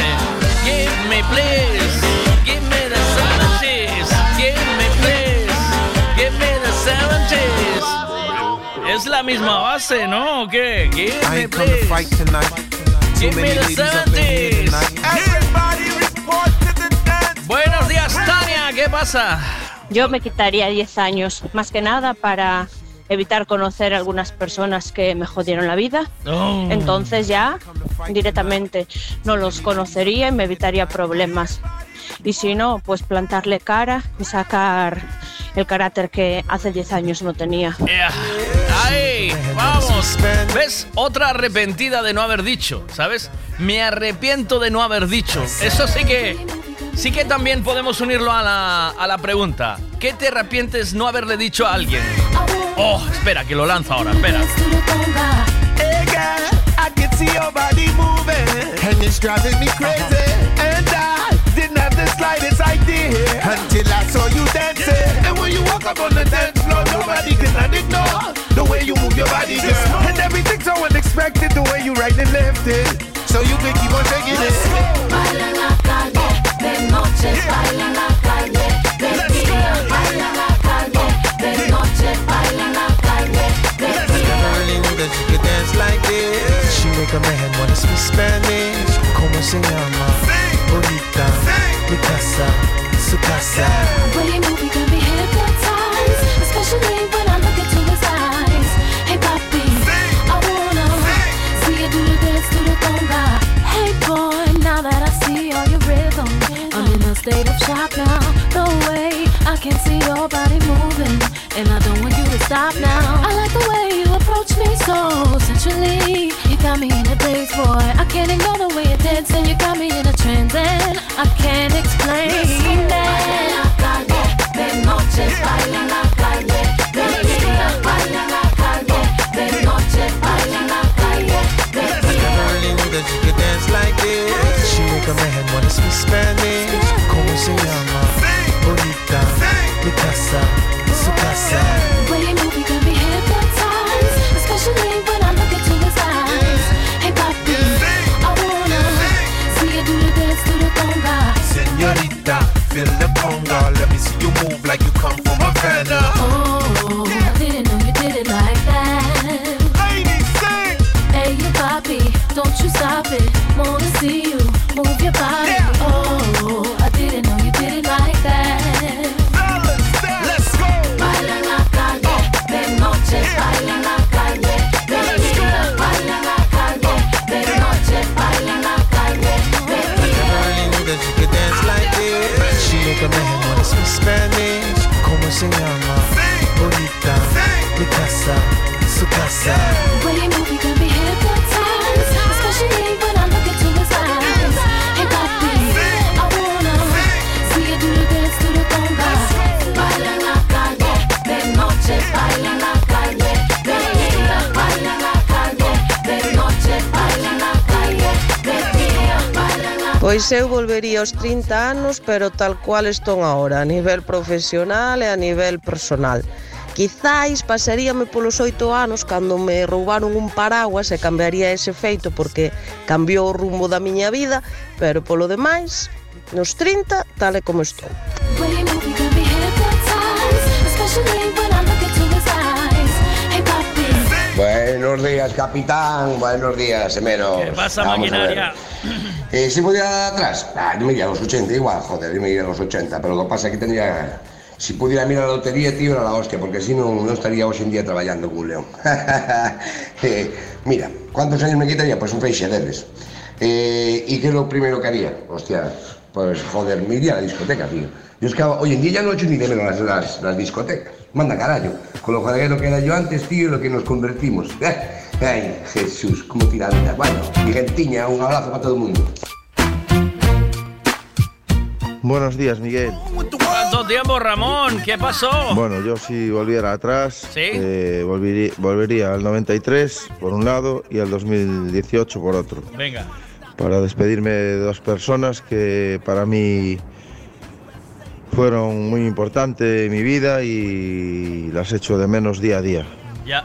Give me please, give me the 70s, give me please, give me the 70s. Es la misma base, ¿no? ¿O qué? Give I me ain't come to please. fight tonight. Give me the ladies up in here 70s. tonight. Buenos días, Tania, ¿qué pasa? Yo me quitaría 10 años, más que nada para evitar conocer a algunas personas que me jodieron la vida. Oh. Entonces ya directamente no los conocería y me evitaría problemas. Y si no, pues plantarle cara y sacar el carácter que hace 10 años no tenía. Ea. ¡Ahí! ¡Vamos! ¿Ves? Otra arrepentida de no haber dicho, ¿sabes? Me arrepiento de no haber dicho. Eso sí que. Sí que también podemos unirlo a la, a la pregunta. ¿Qué te arrepientes no haberle dicho a alguien? Oh, espera, que lo lanzo ahora, espera. See your body moving, and it's driving me crazy. And I didn't have the slightest idea until I saw you dancing. And when you walk up on the dance floor, nobody can ignore the way you move your body, girl. And everything's so unexpected, the way you right and left it. So you can keep on shaking it. Baila la calle, de noche, baila la calle, a man wanna speak Spanish. Como se llama? Bonita. Mi casa, su casa. The way you move, you got me hypnotized, especially when I look into his eyes. Hey, papi, I wanna see you do the dance to the conga. Hey, boy, now that I see all your rhythm, I'm in a state of shock now. No way, I can see your body moving, and I don't want you to stop now. I like the way you approach me so sensually. You got me in a daze, boy. I can't ignore the way you're dancing. You got me in a trance, and I can't explain that. De noche baila la calle, Pois eu volvería aos 30 anos, pero tal cual estou agora, a nivel profesional e a nivel personal. Quizáis pasaríame polos oito anos cando me roubaron un paraguas e cambiaría ese feito porque cambiou o rumbo da miña vida, pero polo demais, nos 30, tal e como estou. Buenos días, capitán. Buenos días, Semero. ¿Qué pasa, Vamos maquinaria? A ver. Eh, si pudiera atrás, ah, yo me iría a los 80 igual, joder, yo me iría a los 80, pero lo que pasa es que tendría... Si pudiera mirar la lotería, tío, era la hostia, porque si no, no estaría hoy en día trabajando con un león. Eh, mira, ¿cuántos años me quitaría? Pues un feixe deles. Eh, ¿Y qué es lo primero que haría? Hostia, pues joder, me iría a la discoteca, tío. Yo es que hoy en día ya no he hecho ni de menos las, discotecas. Manda carajo. Con lo jodeguero que era yo antes, tío, lo que nos convertimos. Ay, Jesús, cómo tiranda. Bueno, mi gentiña, un abrazo para todo el mundo. Buenos días, Miguel. ¿Cuánto tiempo, Ramón? ¿Qué pasó? Bueno, yo si volviera atrás, ¿Sí? eh, volvería, volvería al 93 por un lado y al 2018 por otro, Venga. para despedirme de dos personas que para mí fueron muy importantes en mi vida y las echo de menos día a día. Ya.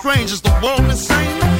Strange, is the world insane?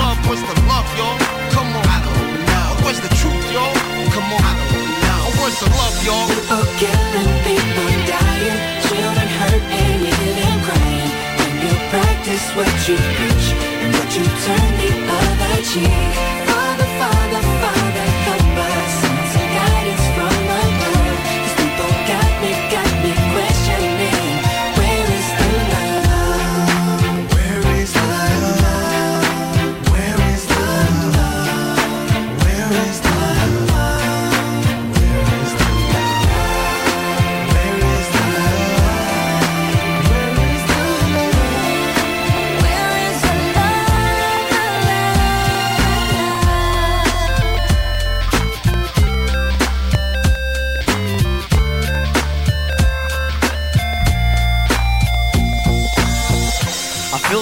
love. Where's the love, y'all? Come on. I don't know. Where's the truth, y'all? Come on. I don't know. Where's the love, y'all? People killing, people dying, children hurt and you crying. When you practice what you preach and what you turn the other cheek.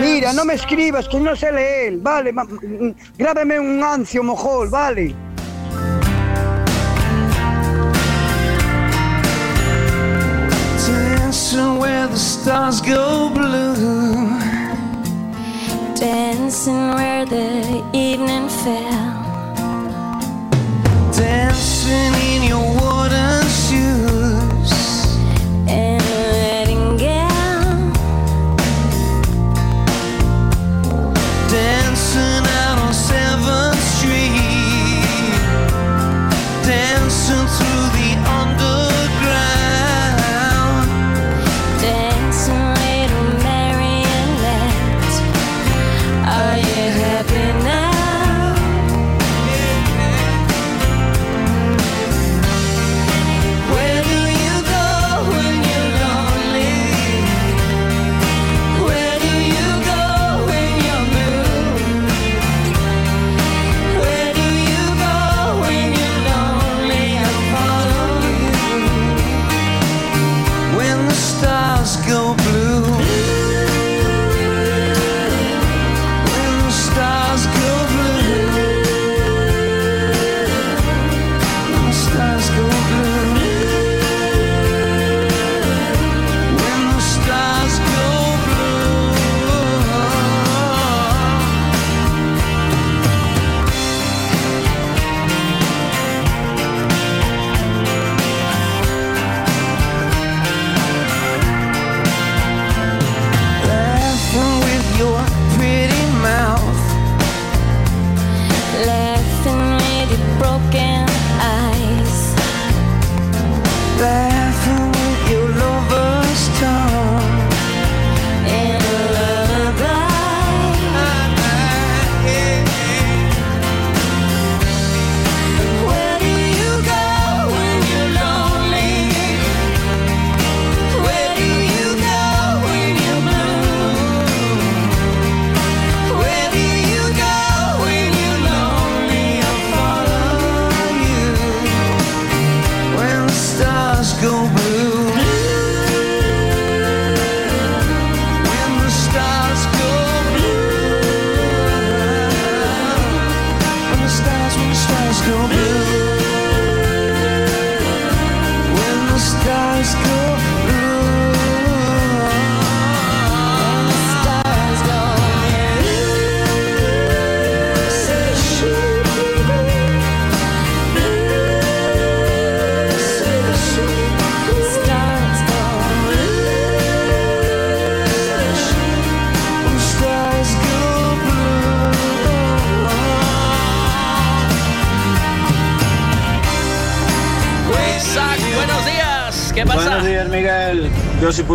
Mira, no me escribas, que no sé leer, vale. ma- Grábame un ancio mojol, vale. Dancing where the stars go blue. Dancing where the evening fell. Dancing in your wooden shoes.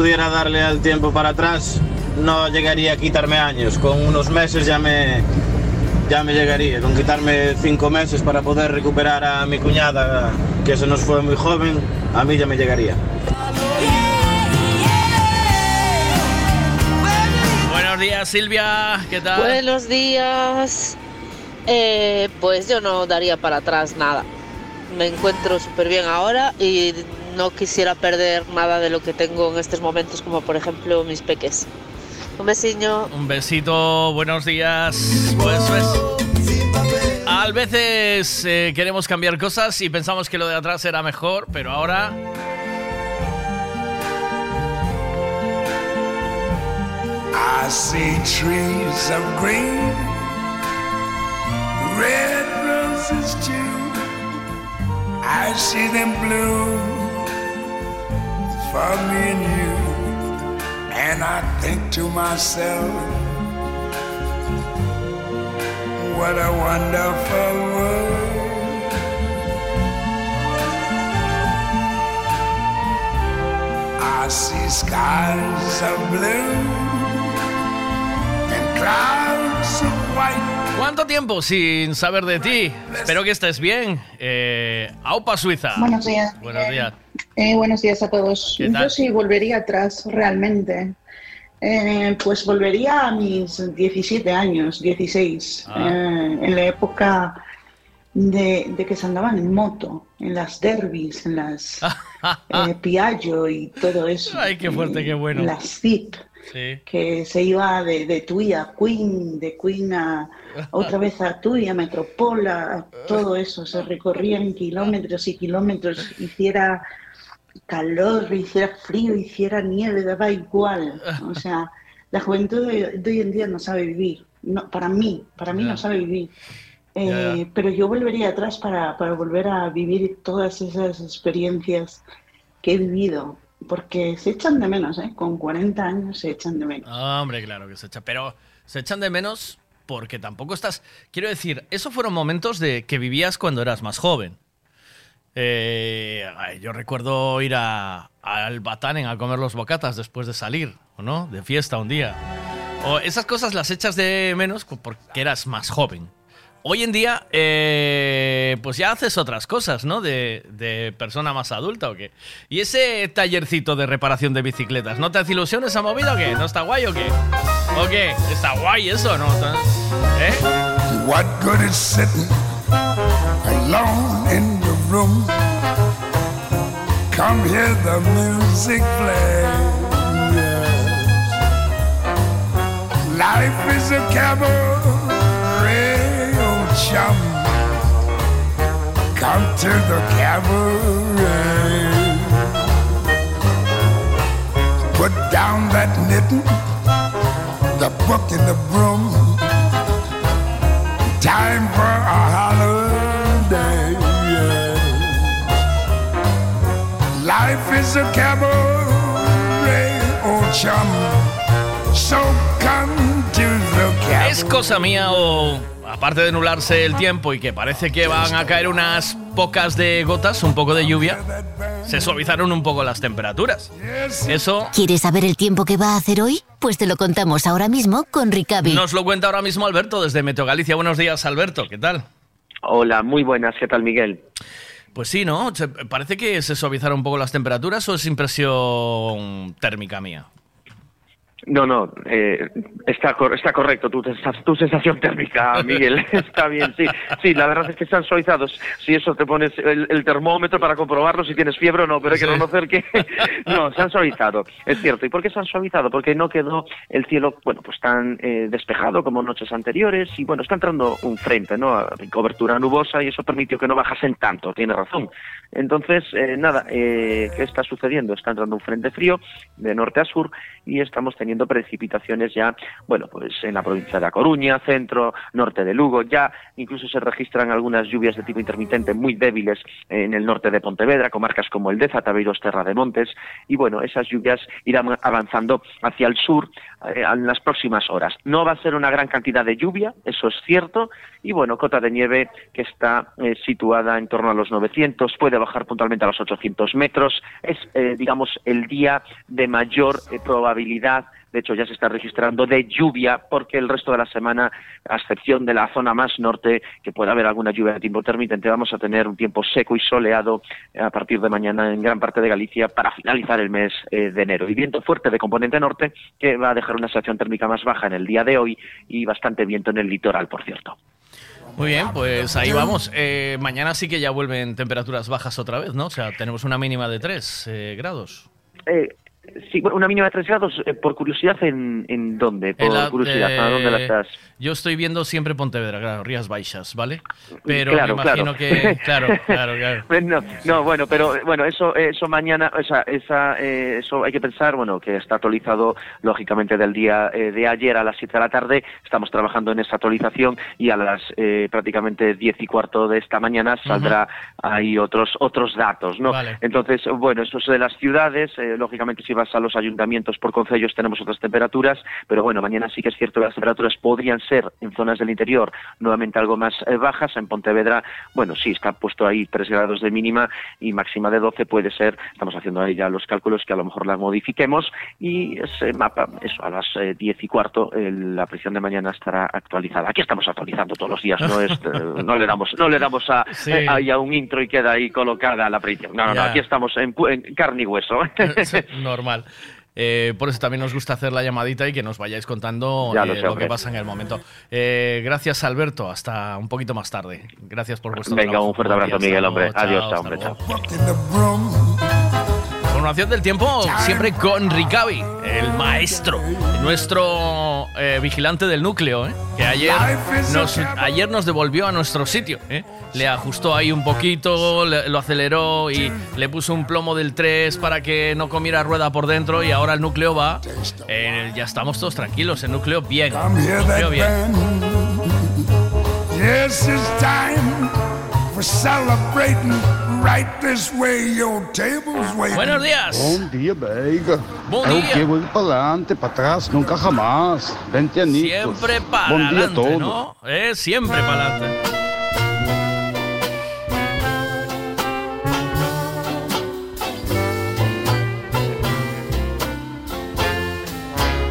Pudiera darle al tiempo para atrás, no llegaría a quitarme años. Con unos meses ya me, ya me llegaría. Con quitarme cinco meses para poder recuperar a mi cuñada, que se nos fue muy joven, a mí ya me llegaría. Buenos días, Silvia. ¿Qué tal? Buenos días. Eh, pues yo no daría para atrás nada. Me encuentro súper bien ahora y no quisiera perder nada de lo que tengo en estos momentos, como por ejemplo mis peques. Un besiño. Un besito, buenos días. Pues, pues, a veces eh, queremos cambiar cosas y pensamos que lo de atrás era mejor, pero ahora I see trees of green, red roses too. I see them bloom for me and you. And I think to myself, what a wonderful world. I see skies of blue and clouds of white. ¿Cuánto tiempo sin saber de ti? Espero que estés bien. Eh, Aupa Suiza. Buenos días. Buenos días. Eh, buenos días a todos. Yo sí volvería atrás, realmente. Eh, pues volvería a mis 17 años, 16, Ah. eh, en la época de, de que se andaban en moto. en las derbis, en las eh, Piaggio y todo eso. Ay, qué fuerte, qué bueno. En las Zip, Sí. que se iba de, de Tui a Queen, de Queen a otra vez a Tui, a Metropola, todo eso, se recorrían kilómetros y kilómetros, hiciera calor, hiciera frío, hiciera nieve, daba igual. O sea, la juventud de, de hoy en día no sabe vivir. No, para mí, para mí no sabe vivir. Eh. Pero yo volvería atrás para, para volver a vivir todas esas experiencias que he vivido, porque se echan de menos, ¿eh? Con 40 años se echan de menos. Ah, Hombre, claro que se echa. Pero se echan de menos porque tampoco estás. Quiero decir, esos fueron momentos de que vivías cuando eras más joven. Eh, yo recuerdo ir a, al Batanen a comer los bocatas después de salir, ¿o no? De fiesta un día. O esas cosas las echas de menos porque eras más joven. Hoy en día, eh, pues ya haces otras cosas, ¿no? De, de persona más adulta o qué. Y ese tallercito de reparación de bicicletas, ¿no te hace ilusión esa movida o qué? ¿No está guay o qué? ¿O qué? ¿Está guay eso no? ¿Eh? What good is sitting alone in room? Come hear the music play. Yes. Life is a cabaret, oh chum. Come to the cabaret. Put down that knitting, the book and the broom. Time for a holiday. Is a cabaret, oh chum. So come to the cabaret. ¿Es cosa mía o, aparte de nublarse el tiempo y que parece que van a caer unas pocas de gotas, un poco de lluvia, se suavizaron un poco las temperaturas? Eso ¿Quieres saber el tiempo que va a hacer hoy? Pues te lo contamos ahora mismo con Ricavi. nos lo cuenta ahora mismo Alberto desde Meteo Galicia. Buenos días, Alberto, ¿qué tal? Hola, muy buenas, ¿qué tal Miguel? Pues sí, ¿no? Parece que se suavizaron un poco las temperaturas o es impresión térmica mía. No, no, eh, está, está correcto tu, tu sensación térmica, Miguel. está bien, sí. Sí, la verdad es que están suavizados. Si eso te pones el, el termómetro para comprobarlo si tienes fiebre o no, pero hay que reconocer que no, se han suavizado. Es cierto. ¿Y por qué se han suavizado? Porque no quedó el cielo, bueno, pues tan eh, despejado como noches anteriores y bueno, está entrando un frente, ¿no? Cobertura nubosa y eso permitió que no bajasen tanto, tiene razón. Entonces, eh, nada, eh, ¿qué está sucediendo? Está entrando un frente frío de norte a sur y estamos teniendo precipitaciones ya, bueno, pues en la provincia de A Coruña, centro, norte de Lugo, ya incluso se registran algunas lluvias de tipo intermitente muy débiles en el norte de Pontevedra, comarcas como el Deza, Tabeiros, Terra de Montes, y bueno, esas lluvias irán avanzando hacia el sur eh, en las próximas horas. No va a ser una gran cantidad de lluvia, eso es cierto, y bueno, cota de nieve que está eh, situada en torno a los 900, puede bajar puntualmente a los 800 metros, es, eh, digamos, el día de mayor probabilidad de hecho, ya se está registrando de lluvia porque el resto de la semana, a excepción de la zona más norte, que puede haber alguna lluvia de tiempo intermitente, vamos a tener un tiempo seco y soleado eh, a partir de mañana en gran parte de Galicia para finalizar el mes eh, de enero. Y viento fuerte de componente norte que va a dejar una sensación térmica más baja en el día de hoy y bastante viento en el litoral, por cierto. Muy bien, pues ahí vamos. Eh, mañana sí que ya vuelven temperaturas bajas otra vez, ¿no? O sea, tenemos una mínima de 3 grados. Eh, sí, bueno, una mínima de 3 grados, eh, por curiosidad, ¿en, en dónde? Por En la- curiosidad, ¿a dónde la eh, estás? Yo estoy viendo siempre Pontevedra, claro, Rías Baixas, ¿vale? Pero Claro, me imagino claro. que. Claro, claro, claro. Pues No, no, bueno, pero eh, bueno, eso, eso mañana, o sea, esa, eh, eso hay que pensar, bueno, que está actualizado lógicamente del día eh, de ayer a las 7 de la tarde. Estamos trabajando en esa actualización y a las eh, prácticamente 10 y cuarto de esta mañana saldrá ahí otros otros datos, ¿no? Vale. Entonces, bueno, eso es de las ciudades. eh, lógicamente, si vas a los ayuntamientos por concellos tenemos otras temperaturas, pero bueno, mañana sí que es cierto que las temperaturas podrían ser en zonas del interior nuevamente algo más eh, bajas. En Pontevedra, bueno, sí, está puesto ahí 3 grados de mínima y máxima de 12 puede ser. Estamos haciendo ahí ya los cálculos que a lo mejor la modifiquemos y ese mapa, eso, a las eh, 10 y cuarto, eh, la presión de mañana estará actualizada. Aquí estamos actualizando todos los días, no es, no le damos, no le damos a, Sí. eh, a un intro y queda ahí colocada la predicción. No, no, no, aquí estamos en carne y hueso. Normal. Eh, por eso también nos gusta hacer la llamadita y que nos vayáis contando Ya lo eh, sé, lo que pasa en el momento. Eh, gracias, Alberto. Hasta un poquito más tarde. Gracias por vuestro Venga, trabajo. un fuerte abrazo, Miguel, luego, hombre. chao, Adiós, hasta hombre, chao. Información del tiempo siempre con Ricavi, el maestro, nuestro eh, vigilante del núcleo, ¿eh? que ayer nos, ayer nos devolvió a nuestro sitio. ¿eh? Le ajustó ahí un poquito, le- lo aceleró y le puso un plomo del 3 para que no comiera rueda por dentro y ahora el núcleo va. eh, ya estamos todos tranquilos, el núcleo bien. El núcleo bien. band. Yes, it's time for celebrating right this way. Your table's waiting. Buenos días. Beiga. Bom é dia. o que? Ir para adelante, para trás, nunca jamás. Vente anitos. Siempre para a adelante, todos. ¿no? Eh, siempre para adelante.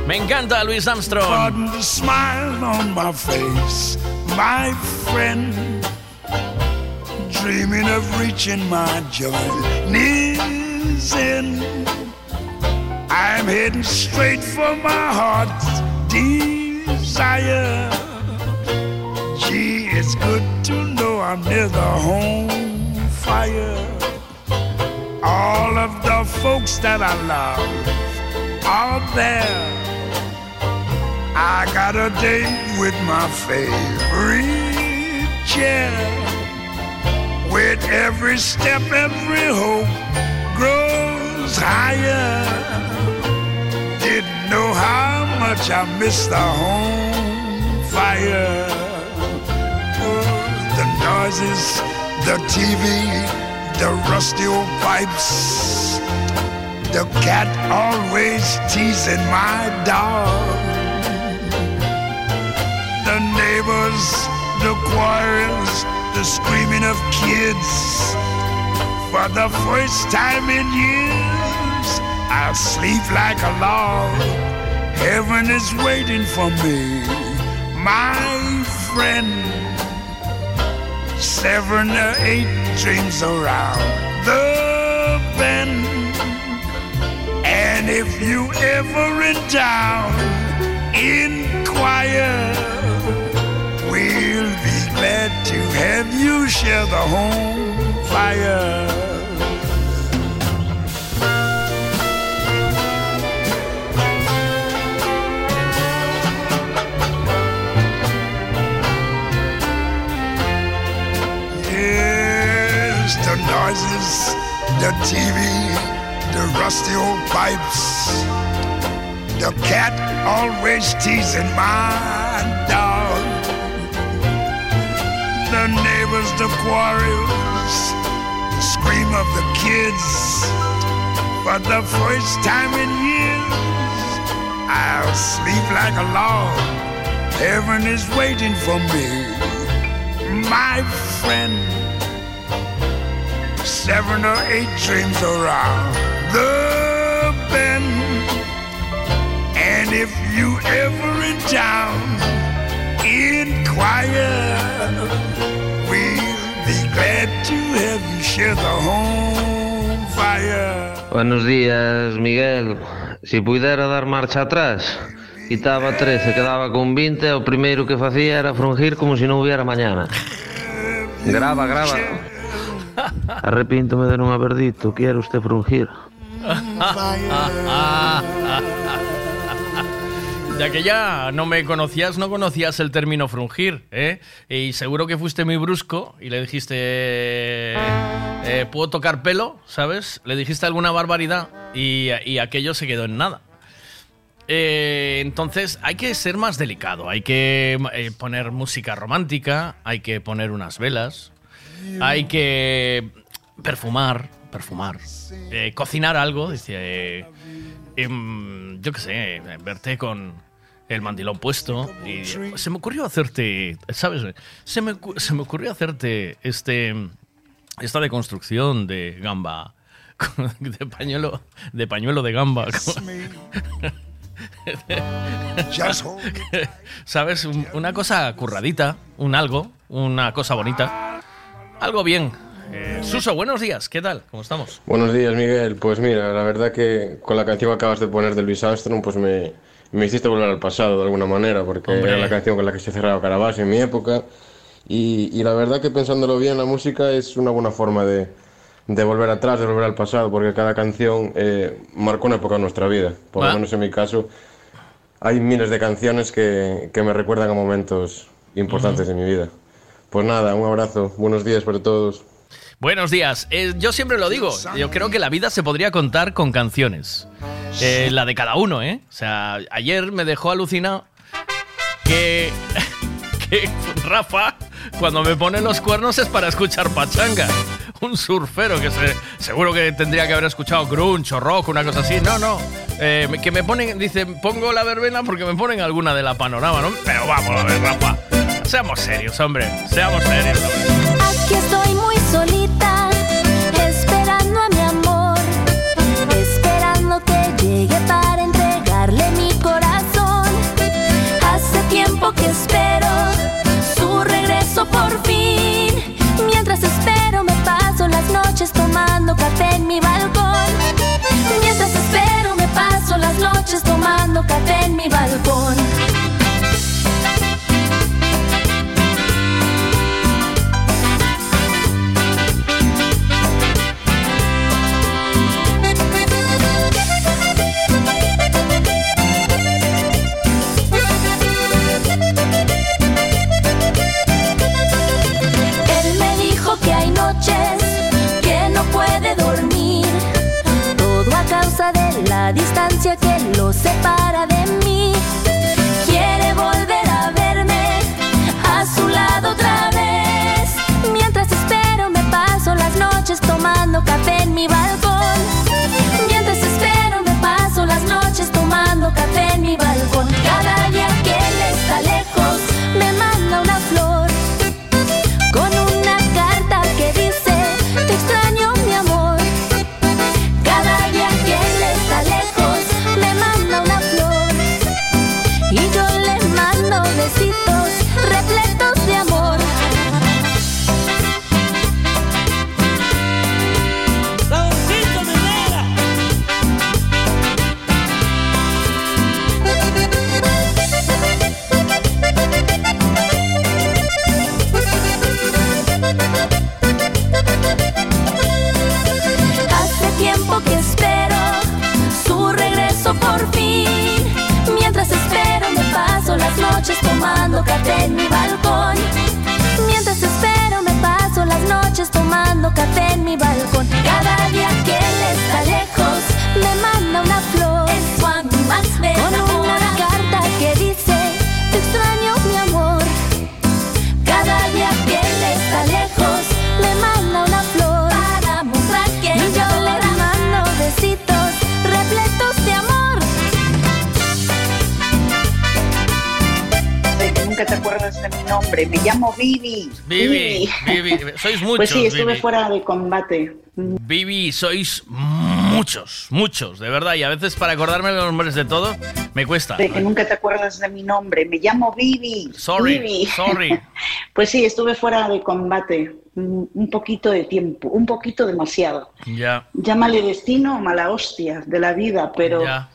Me encanta Luis Armstrong. Pardon the smile on my face, my friend. Dreaming of reaching my journey's end. I'm heading straight for my heart's desire. Gee, it's good to know I'm near the home fire. All of the folks that I love are there. I got a date with my favorite chair. With every step, every hope grows higher. Didn't know how much I missed the home fire. Oh, the noises, the TV, the rusty old pipes. The cat always teasing my dog the neighbors, the quarrels, the screaming of kids. For the first time in years, I'll sleep like a log. Heaven is waiting for me, my friend. Seven or eight dreams around the bend. And if you ever in town, inquire. We'll be have you share the home fire. Yes, the noises, the TV, the rusty old pipes, the cat always teasing my dog. The neighbors, the quarrels, the scream of the kids. For the first time in years, I'll sleep like a log. Heaven is waiting for me, my friend. Seven or eight dreams around the bend. And if you ever in town, We'll be glad to have you share the home fire. Buenos días, Miguel. Si puidera dar marcha atrás, quitaba 13, quedaba con 20, o primeiro que facía era frungir como si non hubiera mañana. Grava, grava. Arrepíntome de non haber dito, quero usted frungir. Ya que ya no me conocías, no conocías el término frungir, ¿eh? Y seguro que fuiste muy brusco y le dijiste, eh, ¿puedo tocar pelo? ¿Sabes? Le dijiste alguna barbaridad y, y aquello se quedó en nada. Eh, entonces hay que ser más delicado, hay que eh, poner música romántica, hay que poner unas velas, hay que perfumar, perfumar, eh, cocinar algo, eh, em, yo qué sé, verte con el mandilón puesto y se me ocurrió hacerte, ¿sabes? Se me, se me ocurrió hacerte este esta deconstrucción de gamba de pañuelo de pañuelo de gamba. ¿Sabes? Un- Una cosa curradita, un algo, una cosa bonita. Algo bien, Eh, Suso, buenos días, ¿qué tal? ¿Cómo estamos? Buenos días, Miguel. Pues mira, la verdad que con la canción que acabas de poner de Luis Armstrong, pues me, me hiciste volver al pasado de alguna manera, porque Hombre. era la canción con la que se cerraba Caravaggio en mi época. Y, y la verdad que pensándolo bien, la música es una buena forma de, de volver atrás, de volver al pasado, porque cada canción eh, marcó una época en nuestra vida. Por Ah. lo menos en mi caso, hay miles de canciones que, que me recuerdan a momentos importantes de mi vida. Pues nada, un abrazo, buenos días para todos. Buenos días. Eh, yo siempre lo digo, yo creo que la vida se podría contar con canciones. Eh, la de cada uno, ¿eh? O sea, ayer me dejó alucinado que, que Rafa, cuando me pone los cuernos es para escuchar pachanga. Un surfero que se, seguro que tendría que haber escuchado grunge o rock, una cosa así. No, no. Eh, que me ponen, dice, pongo la verbena porque me ponen alguna de la panorama, ¿no? Pero vamos a ver, Rafa. Seamos serios, hombre. Seamos serios. hombre. Aquí estoy que espero su regreso por fin. Mientras espero me paso las noches tomando café en mi balcón. Mientras espero me paso las noches tomando café en mi balcón. La distancia que lo separa de mí. Quiere volver a verme a su lado otra vez. Mientras espero me paso las noches tomando café en mi balcón. Mientras espero me paso las noches tomando café en mi balcón. Cada día que él está lejos nombre. Me llamo Vivi. Vivi, Vivi, sois muchos. Pues sí, estuve Vivi. fuera de combate. Vivi, sois muchos, muchos, de verdad. Y a veces para acordarme los nombres de todo me cuesta. De que nunca te acuerdas de mi nombre. Me llamo Vivi. Sorry, Vivi. sorry. Pues sí, estuve fuera de combate. Un un poquito de tiempo, un poquito demasiado. Ya, Llámale destino o mala hostia de la vida, pero ya.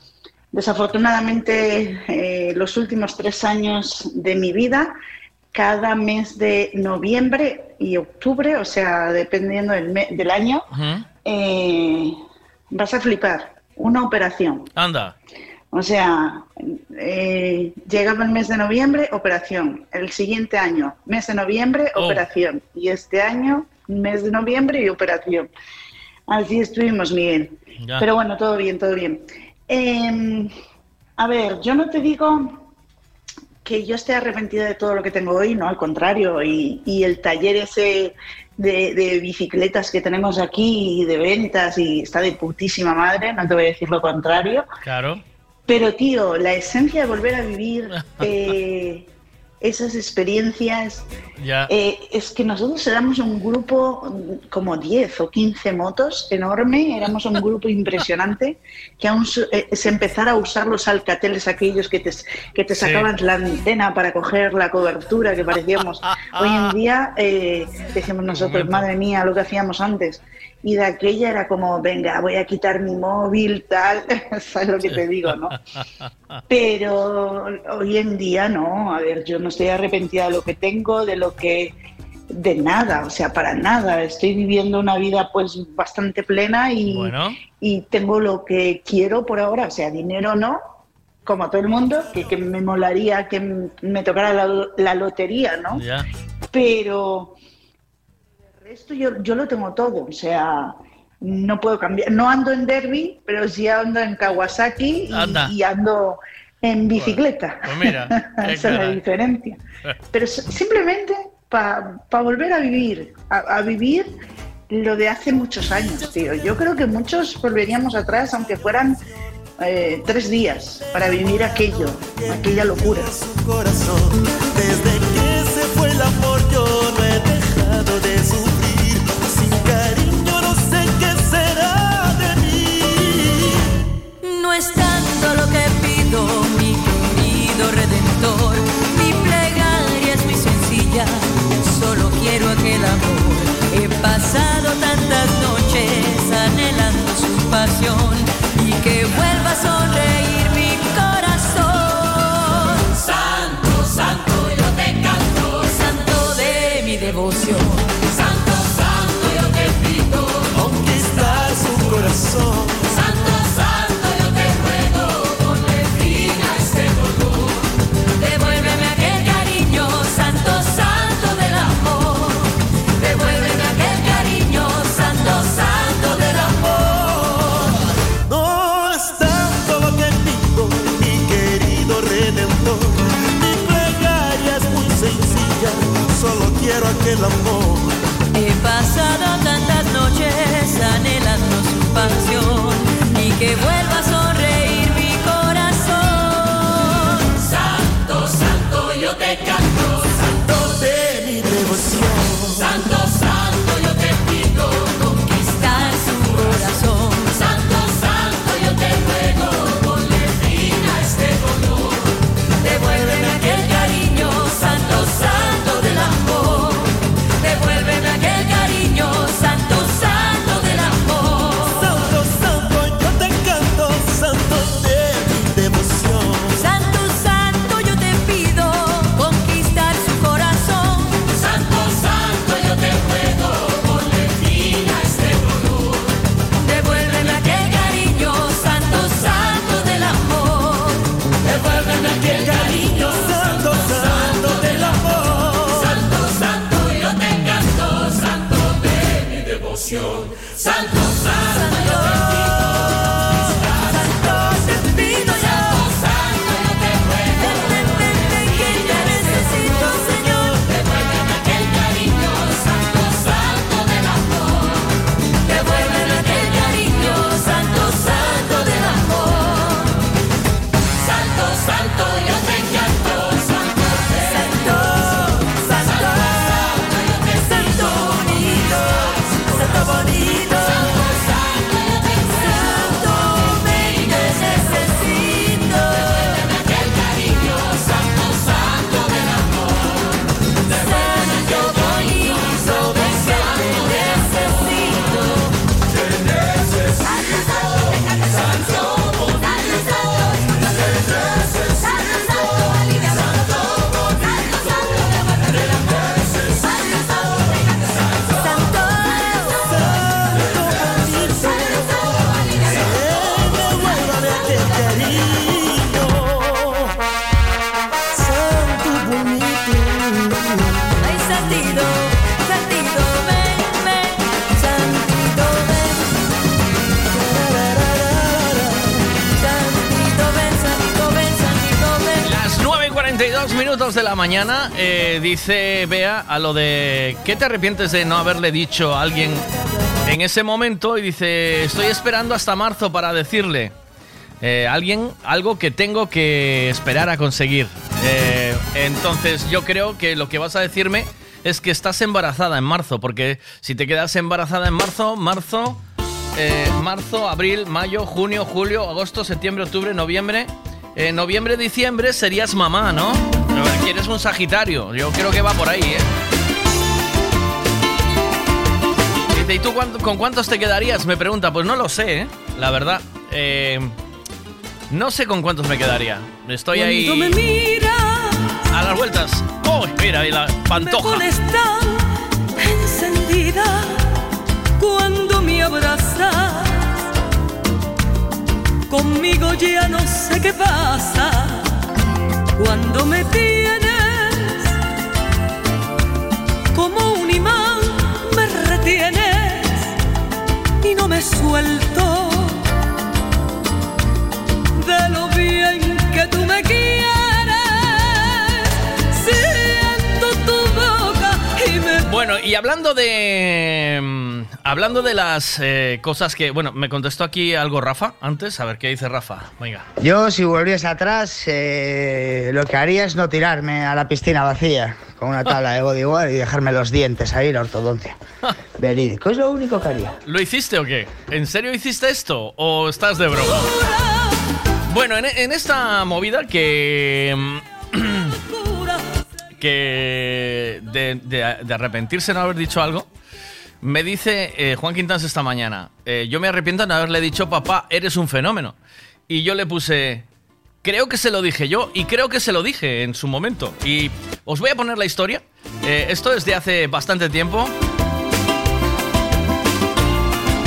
desafortunadamente eh, los últimos tres años de mi vida, cada mes de noviembre y octubre, o sea, dependiendo del, año, eh, vas a flipar. Una operación. Anda. O sea, eh, llegaba el mes de noviembre, operación. El siguiente año, mes de noviembre, Oh. operación. Y este año, mes de noviembre y operación. Así estuvimos, Miguel. Ya. Pero bueno, todo bien, todo bien. Eh, a ver, yo no te digo que yo esté arrepentida de todo lo que tengo hoy, no, al contrario. Y, y el taller ese de, de bicicletas que tenemos aquí y de ventas y está de putísima madre, no te voy a decir lo contrario. Claro. Pero, tío, la esencia de volver a vivir, eh, esas experiencias. Eh, es que nosotros éramos un grupo mm, como 10 o 15 motos enorme, éramos un grupo impresionante que aún eh, se empezara a usar los alcateles aquellos que te, que te Sí. sacaban la antena para coger la cobertura, que parecíamos. Hoy en día eh, decimos nosotros, madre mía, lo que hacíamos antes. Y de aquella era como, venga, voy a quitar mi móvil, tal, ¿sabes lo que te digo, no? Pero hoy en día no, a ver, yo no estoy arrepentida de lo que tengo, de lo que de nada, o sea, para nada. Estoy viviendo una vida pues bastante plena y, Bueno. y tengo lo que quiero por ahora, o sea, dinero no, como todo el mundo, que, que me molaría que me tocara la, la lotería, ¿no? Ya. Pero resto yo, yo lo tengo todo, o sea, no puedo cambiar. No ando en derby, pero sí ando en Kawasaki y, Anda. y ando en bicicleta. Pues mira, Esa es la diferencia. Pero simplemente para volver a vivir, a, a vivir lo de hace muchos años, tío. Yo creo que muchos volveríamos atrás, aunque fueran eh, tres días, para vivir aquello, aquella locura. Desde que se fue el amor yo No amor. He pasado tantas noches anhelando su pasión y que vuelva a sonreír mi corazón. Santo, santo, yo te canto, 42 minutos de la mañana, eh, dice Bea a lo de ¿qué te arrepientes de no haberle dicho a alguien en ese momento? Y dice, estoy esperando hasta marzo para decirle eh, alguien algo que tengo que esperar a conseguir. Eh, entonces yo creo que lo que vas a decirme es que estás embarazada en marzo, porque si te quedas embarazada en marzo, marzo, eh, marzo, abril, mayo, junio, julio, agosto, septiembre, octubre, noviembre, noviembre, diciembre serías mamá, ¿no? Pero Quieres un Sagitario, yo creo que va por ahí, ¿eh? ¿y tú con cuántos te quedarías? Me pregunta, pues no lo sé, ¿eh? La verdad. Eh, no sé con cuántos me quedaría. Estoy ahí Cuando me miras, a las vueltas. ¡Uy! mira, ahí la me pantoja. tan encendida cuando me abrazas. Conmigo ya no sé qué pasa cuando me tienes como un imán me retienes y no me suelto de lo bien que tú me quieres. Bueno, y hablando de. mm, Hablando de las eh, cosas que. Bueno, me contestó aquí algo Rafa antes. A ver qué dice Rafa. Venga. Yo, si volviese atrás, eh, lo que haría es no tirarme a la piscina vacía con una tabla de bodyguard y dejarme los dientes ahí, la ortodoncia. Verídico, es lo único que haría. ¿Lo hiciste o qué? ¿En serio hiciste esto? ¿O estás de broma? Bueno, en, en esta movida que. que. De, arrepentirse no haber dicho algo. Me dice eh, Juan Quintans esta mañana. eh, yo me arrepiento de no haberle dicho, papá, eres un fenómeno. Y yo le puse. Creo que se lo dije yo y creo que se lo dije en su momento. Y os voy a poner la historia. Eh, esto es de hace bastante tiempo.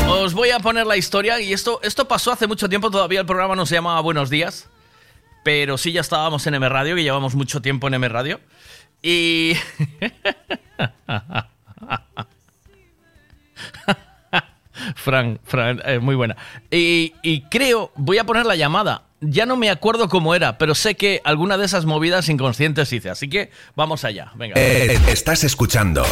Os voy a poner la historia y esto, esto pasó hace mucho tiempo, todavía el programa no se llamaba Buenos Días, pero sí ya estábamos en M Radio, que llevamos mucho tiempo en M Radio. Y... Fran, Fran, eh, muy buena. Y, y creo, voy a poner la llamada. Ya no me acuerdo cómo era, pero sé que alguna de esas movidas inconscientes hice. Así que vamos allá. Venga. Eh, estás escuchando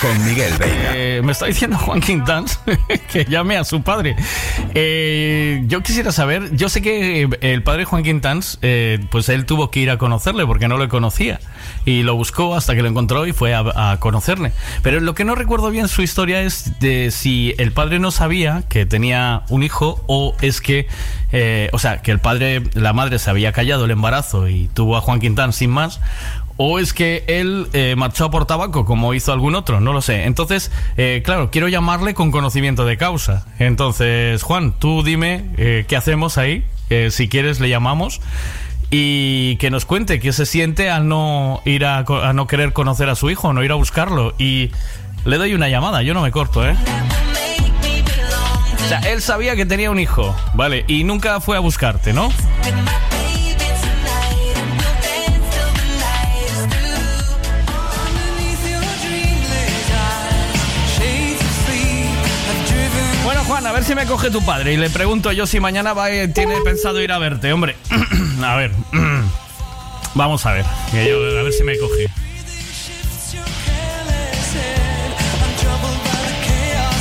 con Miguel Veiga. Eh, me está diciendo Juan Quintans que llame a su padre. Eh, yo quisiera saber, yo sé que el padre Juan Quintans, eh, pues él tuvo que ir a conocerle porque no lo conocía. Y lo buscó hasta que lo encontró y fue a, a conocerle. Pero lo que no recuerdo bien su historia es de si el padre no sabía que tenía un hijo o es que, eh, o sea, que el padre, la madre se había callado el embarazo y tuvo a Juan Quintans sin más. ¿O es que él eh, marchó por tabaco como hizo algún otro? No lo sé. Entonces, eh, claro, quiero llamarle con conocimiento de causa. Entonces, Juan, tú dime eh, qué hacemos ahí. Eh, si quieres, le llamamos. Y que nos cuente qué se siente al no ir a, a no querer conocer a su hijo, no ir a buscarlo. Y le doy una llamada, yo no me corto, ¿eh? O sea, él sabía que tenía un hijo, ¿vale? Y nunca fue a buscarte, ¿no? Si me coge tu padre y le pregunto yo si mañana va, eh, tiene pensado ir a verte, hombre. a ver. Vamos a ver. que yo- a ver si me coge.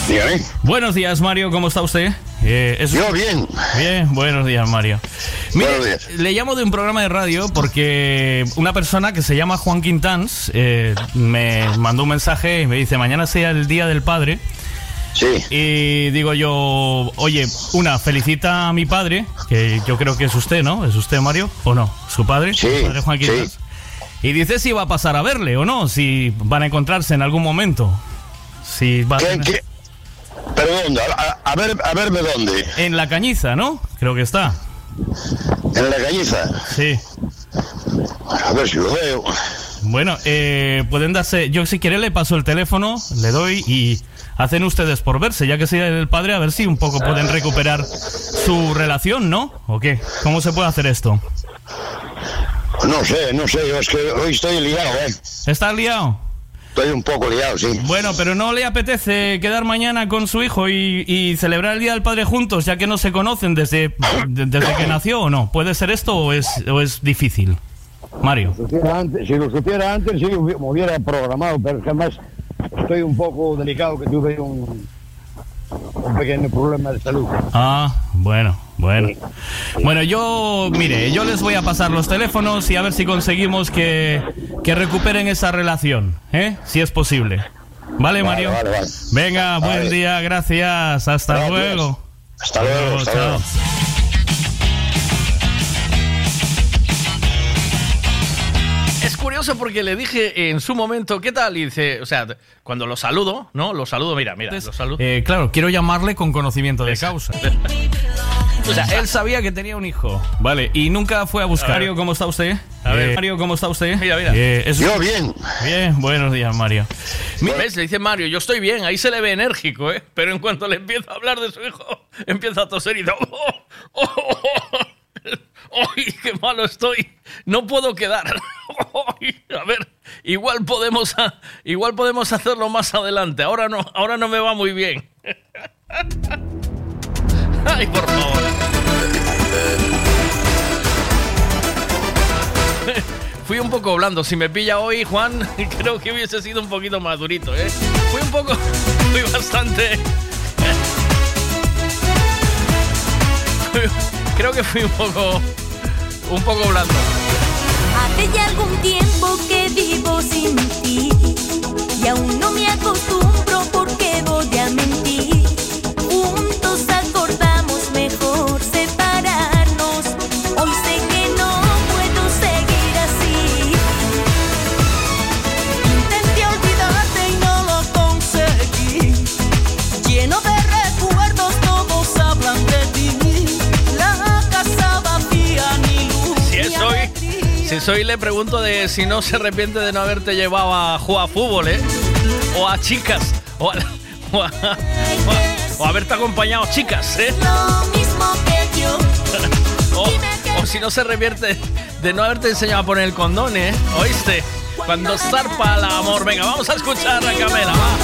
Dígame. Buenos días, Mario. ¿Cómo está usted? Eh, Yo bien. Bien, buenos días, Mario. Mire, Buenos días. le llamo de un programa de radio porque una persona que se llama Juan Quintans eh, me mandó un mensaje y me dice, mañana sea el Día del Padre. Sí. Y digo yo, oye, una, felicita a mi padre, que yo creo que es usted, ¿no? ¿Es usted, Mario? ¿O no? ¿Su padre? Sí, ¿Su padre Juan Quintans? Y dice si va a pasar a verle o no, si van a encontrarse en algún momento. Si va a tener- ¿Pero dónde? A, a- a ver, a verme dónde. En la cañiza, ¿no? Creo que está. ¿En la cañiza? Sí. A ver si lo veo. Bueno, eh, pueden darse. Yo, si quiere, le paso el teléfono, le doy y hacen ustedes por verse, ya que soy el padre, a ver si un poco pueden recuperar su relación, ¿no? ¿O qué? ¿Cómo se puede hacer esto? No sé, no sé, yo es que hoy estoy liado, ¿eh? ¿Está liado? Estoy un poco liado, sí. Bueno, pero ¿no le apetece quedar mañana con su hijo y, y celebrar el Día del Padre juntos, ya que no se conocen desde, de- desde que nació o no? ¿Puede ser esto o es, o es difícil? Mario. Si lo supiera antes, si lo supiera antes, sí, me hubiera programado, pero es que además estoy un poco delicado que tuve un, un pequeño problema de salud. Ah, bueno. Bueno. Bueno, yo, mire, yo les voy a pasar los teléfonos y a ver si conseguimos que, que recuperen esa relación, ¿eh? Si es posible. ¿Vale, Vale, Mario? vale, vale. Venga, buen día, gracias. Hasta luego. Hasta luego, hasta chao. luego. Es curioso porque le dije en su momento, ¿qué tal? Y dice, o sea, cuando lo saludo, ¿no? Lo saludo, mira, mira, lo saludo. Eh, claro, quiero llamarle con conocimiento de causa. O sea, él sabía que tenía un hijo. Vale, y nunca fue a buscar. A. Mario, ¿cómo está usted? A ver. Eh, Mario, ¿cómo está usted? Mira, mira. Eh, es- Yo bien. Bien, buenos días, Mario. ¿Ves? Le dice Mario, yo estoy bien, ahí se le ve enérgico, ¿eh? Pero en cuanto le empieza a hablar de su hijo, empieza a toser y dice, ¡Oh, oh, oh, oh! ¡Ay, qué malo estoy! No puedo quedar. A ver, igual podemos, igual podemos hacerlo más adelante. Ahora no, ahora no me va muy bien. Ay, por favor. Fui un poco blando. Si me pilla hoy, Juan, creo que hubiese sido un poquito más durito, ¿eh? Fui un poco. Fui bastante. Creo que fui un poco. Un poco blando. Hace ya algún tiempo que vivo sin ti y aún no me acostumbro soy le pregunto de si no se arrepiente de no haberte llevado a jugar fútbol, ¿eh? O a chicas. O a, o a- o a- o haberte acompañado chicas, ¿eh? O, o si no se revierte de no haberte enseñado a poner el condón, ¿eh? ¿Oíste? Cuando zarpa el amor. Venga, vamos a escuchar a Camela, va.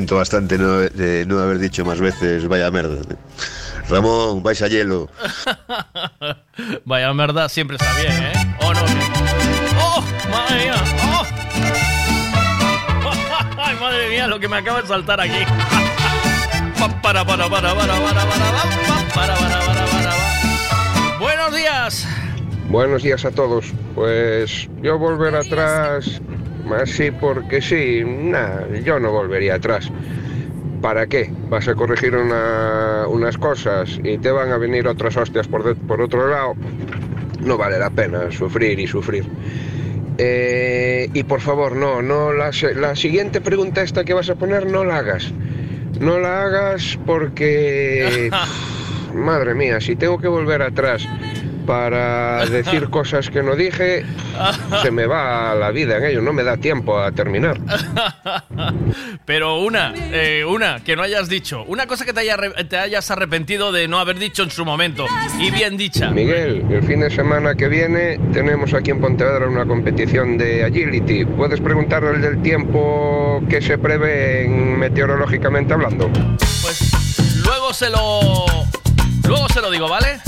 Arrepiento bastante no- de no haber dicho más veces vaya merda. Ramón, vais a hielo. Vaya merda, siempre está bien, ¿eh? ¿O no? ¡Oh, madre mía! ¡Oh! ¡Ay, madre mía, lo que me acaba de saltar aquí! Pa, para, para, para, para, para, para, pa, para, para, para, para, pa. Buenos días. Buenos días a todos. Pues yo volver atrás, así porque sí, nada, yo no volvería atrás. ¿Para qué? Vas a corregir una- unas cosas y te van a venir otras hostias por, de- por otro lado. No vale la pena sufrir y sufrir. Eh, y por favor, no, no, la, la siguiente pregunta esta que vas a poner, no la hagas. No la hagas porque... Madre mía, si tengo que volver atrás para decir cosas que no dije, se me va la vida en ello, no me da tiempo a terminar. Pero una, eh, una, que no hayas dicho. Una cosa que te, haya arre- te hayas arrepentido de no haber dicho en su momento. Y bien dicha. Miguel, el fin de semana que viene tenemos aquí en Pontevedra una competición de agility. ¿Puedes preguntarle el del tiempo que se prevé en meteorológicamente hablando? Pues luego se lo. Luego se lo digo, ¿vale?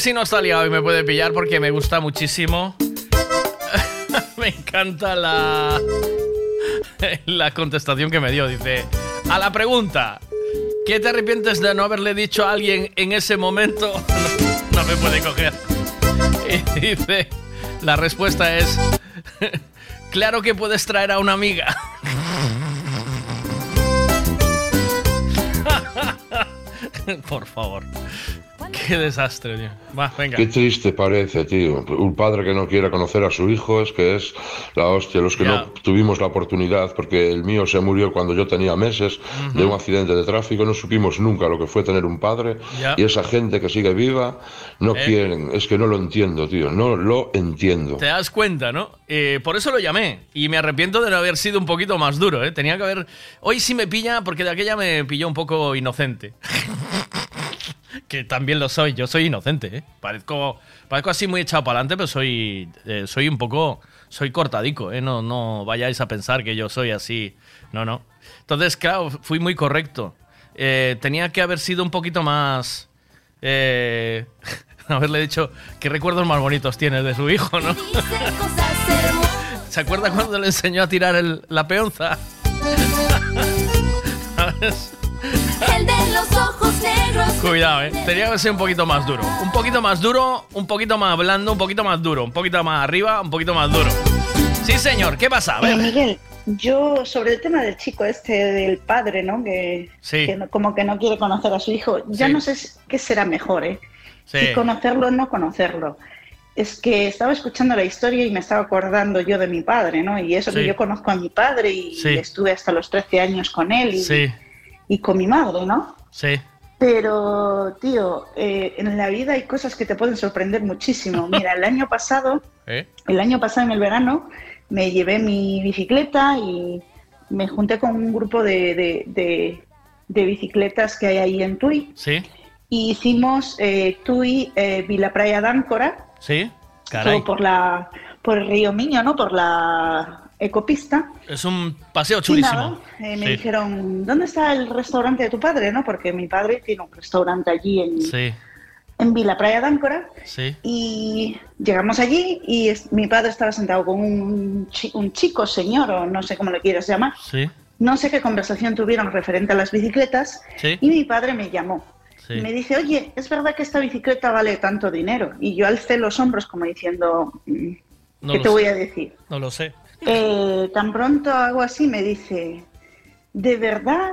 Si no está liado y me puede pillar porque me gusta muchísimo. me encanta la. la contestación que me dio. Dice: A la pregunta, ¿Qué te arrepientes de no haberle dicho a alguien en ese momento? No, me puede coger. Y dice, la respuesta es, claro que puedes traer a una amiga. Por favor. Qué desastre, tío. Va, venga. Qué triste parece, tío. Un padre que no quiera conocer a su hijo es que es la hostia. Los que Ya. no tuvimos la oportunidad, porque el mío se murió cuando yo tenía meses de un accidente de tráfico, no supimos nunca lo que fue tener un padre. Ya. Y esa gente que sigue viva no Eh. quieren. Es que no lo entiendo, tío. No lo entiendo. Te das cuenta, ¿no? Eh, por eso lo llamé. Y me arrepiento de no haber sido un poquito más duro, ¿eh? Tenía que haber... Hoy sí me pilla, porque de aquella me pilló un poco inocente. que también lo soy. Yo soy inocente, ¿eh? Parezco, parezco así muy echado para adelante, pero soy, eh, soy un poco... Soy cortadico, ¿eh? No, no vayáis a pensar que yo soy así. No, no. Entonces, claro, fui muy correcto. Eh, tenía que haber sido un poquito más... Eh, haberle dicho qué recuerdos más bonitos tienes de su hijo, ¿no? ¿Se acuerda cuando le enseñó a tirar la peonza? El de los ojos negros. Cuidado, eh. Tenía que ser un poquito más duro. Un poquito más duro, un poquito más blando, un poquito más duro. Un poquito más arriba, un poquito más duro. Sí, señor. ¿Qué pasa? A Eh, ver. Miguel, yo sobre el tema del chico este, del padre, ¿no? Que, Sí. que como que no quiere conocer a su hijo, ya Sí. no sé qué será mejor, ¿eh? Sí. Si conocerlo o no conocerlo. Es que estaba escuchando la historia y me estaba acordando yo de mi padre, ¿no? Y eso que yo conozco a mi padre y estuve hasta los 13 años con él y con mi madre, ¿no? sí. Pero, tío, eh, en la vida hay cosas que te pueden sorprender muchísimo. Mira, el año pasado ¿Eh? el año pasado en el verano me llevé mi bicicleta y me junté con un grupo de, de- de- de bicicletas que hay ahí en Tui Sí, y hicimos eh, Tui eh, Vila Praia d'Áncora, sí. Caray. todo por la por el río Miño, ¿no? Por la ecopista. Es un paseo Y chulísimo. nada, eh, me Sí. dijeron, ¿dónde está el restaurante de tu padre? ¿no? Porque mi padre tiene un restaurante allí en, Sí, en Vila Praia d'Áncora. sí. Y llegamos allí y es- mi padre estaba sentado con un, un chico, señor, o no sé cómo le quieras llamar. Sí, No sé qué conversación tuvieron referente a las bicicletas. Sí. Y mi padre me llamó. Y me dice, oye, ¿es verdad que esta bicicleta vale tanto dinero? Y yo alcé los hombros como diciendo, mm, No ¿qué te sé. voy a decir? No lo sé. Eh, tan pronto hago así, me dice, ¿de verdad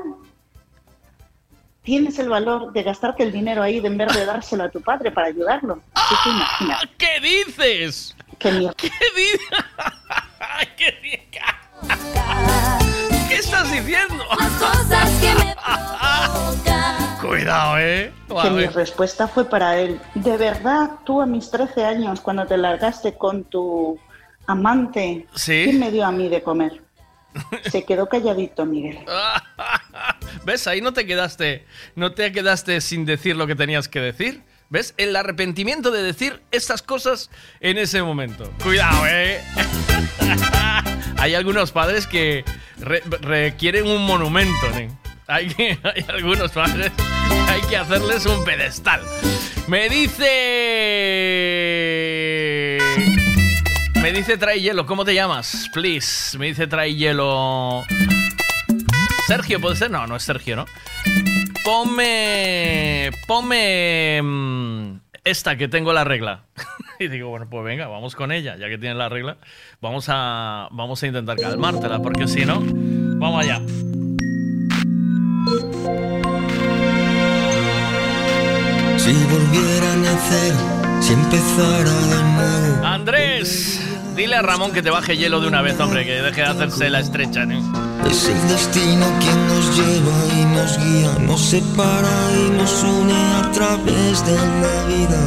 tienes el valor de gastarte el dinero ahí en vez de dárselo a tu padre para ayudarlo? Así que imagina. ¿Qué dices? Mi- ¿Qué dices? ¿Qué, di- ¿Qué estás diciendo? Cosas que me Cuidado, eh. Que mi respuesta fue para él. ¿De verdad tú a mis 13 años, cuando te largaste con tu amante, Sí. ¿qué me dio a mí de comer? Se quedó calladito, Miguel. ¿Ves? Ahí no te quedaste, no te quedaste sin decir lo que tenías que decir. ¿Ves? El arrepentimiento de decir estas cosas en ese momento. Cuidado, eh. hay algunos padres que re- requieren un monumento, ¿eh? Hay, que- hay algunos padres que hay que hacerles un pedestal. Me dice. Me dice trae hielo. ¿Cómo te llamas? Please. Me dice trae hielo. Sergio, ¿puede ser? No, no es Sergio, ¿no? Ponme. Ponme. mm, Esta que tengo la regla. y digo, bueno, pues venga, vamos con ella. Ya que tiene la regla, vamos a, vamos a intentar calmártela, porque si no, vamos allá. Si volviera a nacer, si empezara de nuevo. Andrés, dile a Ramón que te baje hielo de una vez, hombre, que deje de hacerse la estrecha, ¿no? Es el destino quien nos lleva y nos guía, nos separa y nos une a través de la vida.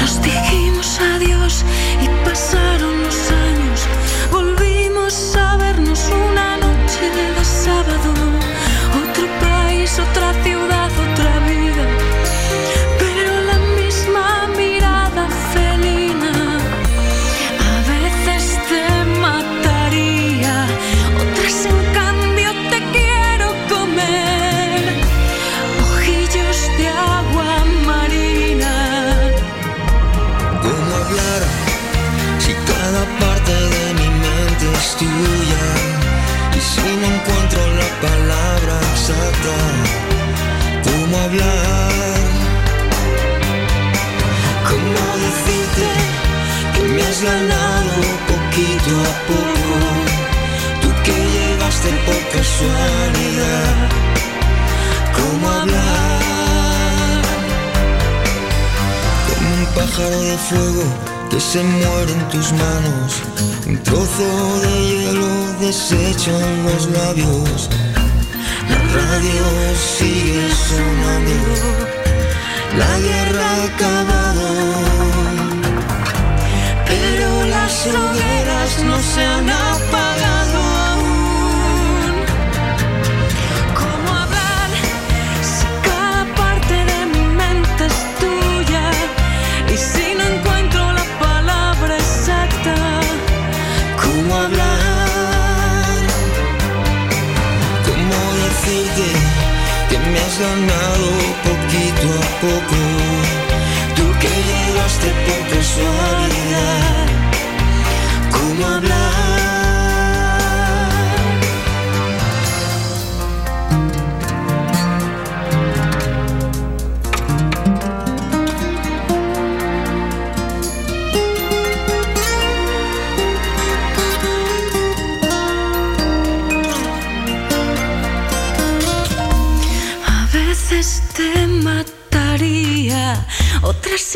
Nos dijimos adiós y pasaron los años. Volvimos a vernos una encuentro la palabra exacta. ¿Cómo hablar? ¿Cómo decirte que me has ganado poquito a poco? Tú que llegaste por casualidad. ¿Cómo hablar? Como un pájaro de fuego que se muere en tus manos. Un trozo de hielo deshecho en los labios. La radio sigue sonando. La guerra ha acabado. Pero las hogueras no se han apagado ganado poquito a poco? Tú que llegaste por casualidad. ¿Cómo hablar?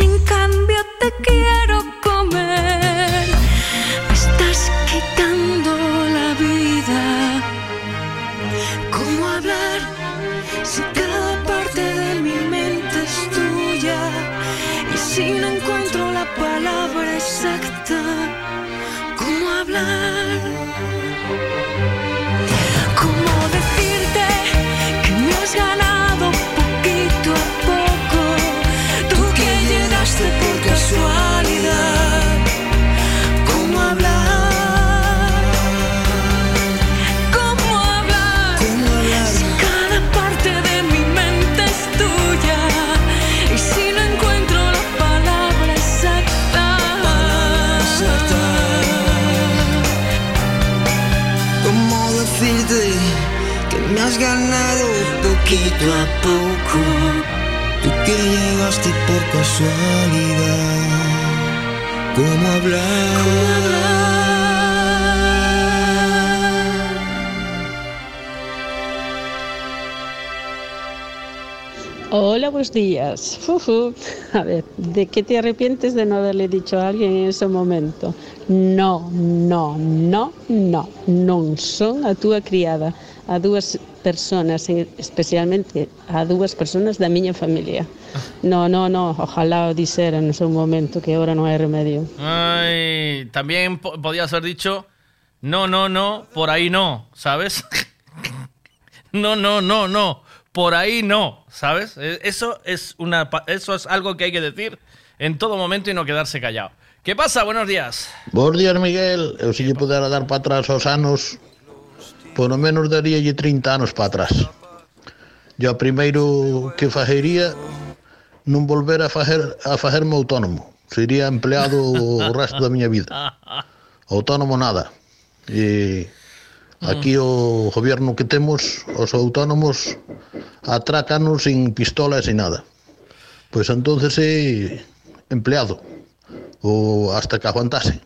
Otras en cambio poquito a poco? Tú por casualidad. ¿Cómo hablar? Hola, buenos días. Fufu. A ver, ¿de qué te arrepientes de no haberle dicho a alguien en ese momento? No, no, no, no. Non son a túa criada, a dúas personas, en- especialmente a dúas personas da miña familia. No, no, no, ojalá o dixera no seu momento que ahora non hai remedio. Ay, también po- podías haber dicho, no, no, no, por ahí no, ¿sabes? no, no, no, no, por ahí no, ¿sabes? Eh, Eso es, una, eso es algo que hay que decir en todo momento y no quedarse callado. ¿Qué pasa? Buenos días. Bos días, Miguel. Eu se lle pudera dar para atrás aos anos, polo menos daríalle 30 anos para atrás. Yo o primeiro que fajería non volver a fajer a fajerme autónomo. Sería empleado o resto da miña vida. Autónomo nada. E aquí o gobierno que temos, os autónomos atrácanos sin pistola e sin nada. Pois entonces é empleado ou hasta que aguantase.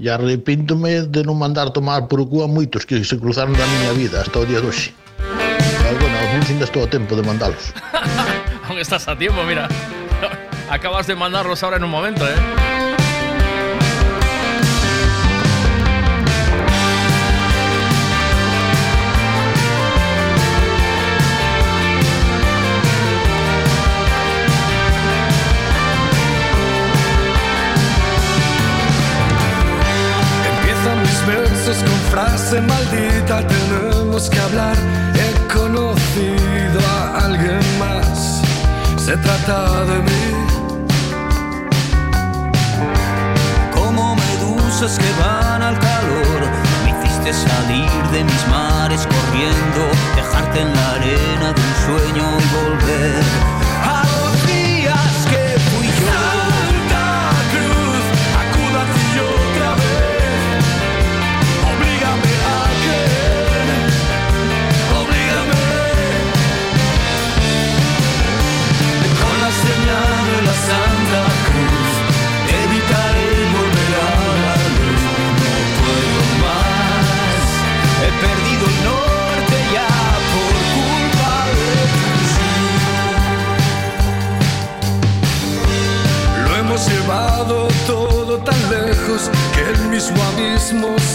E arrepíntome de non mandar tomar por cua moitos que se cruzaron da miña vida hasta o día de hoxe. Pero bueno, algúns ainda estou a tempo de mandalos. Aún estás a tiempo, mira. Acabas de mandarlos ahora en un momento, eh? Frase maldita, tenemos que hablar. He conocido a alguien más, se trata de mí. como medusas que van al calor. Me hiciste salir de mis mares corriendo, dejarte en la arena de un sueño y volver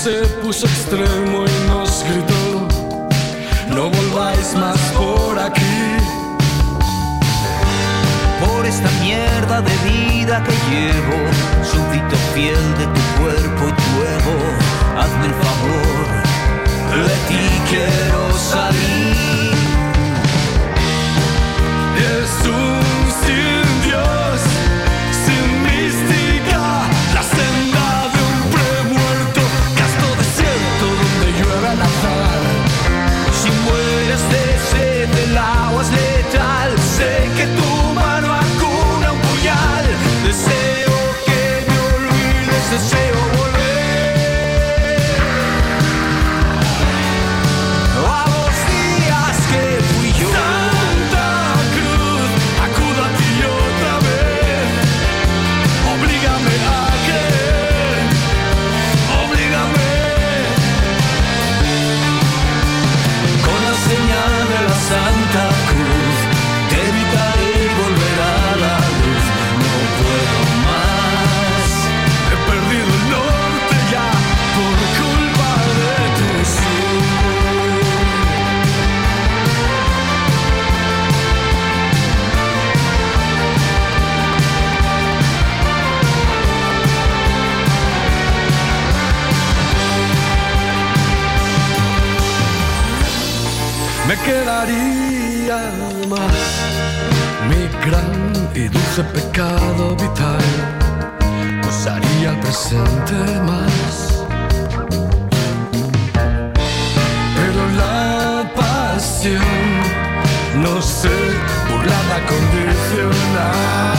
se puso extremo y nos gritó, no volváis más por aquí. Por esta mierda de vida que llevo, súbdito fiel de tu cuerpo y tu ego, hazme el favor, de ti quiero salir. Es olvides, deseo quedaría más mi gran y dulce pecado vital. Usaría el presente más. Pero la pasión, no sé, burlada condicional.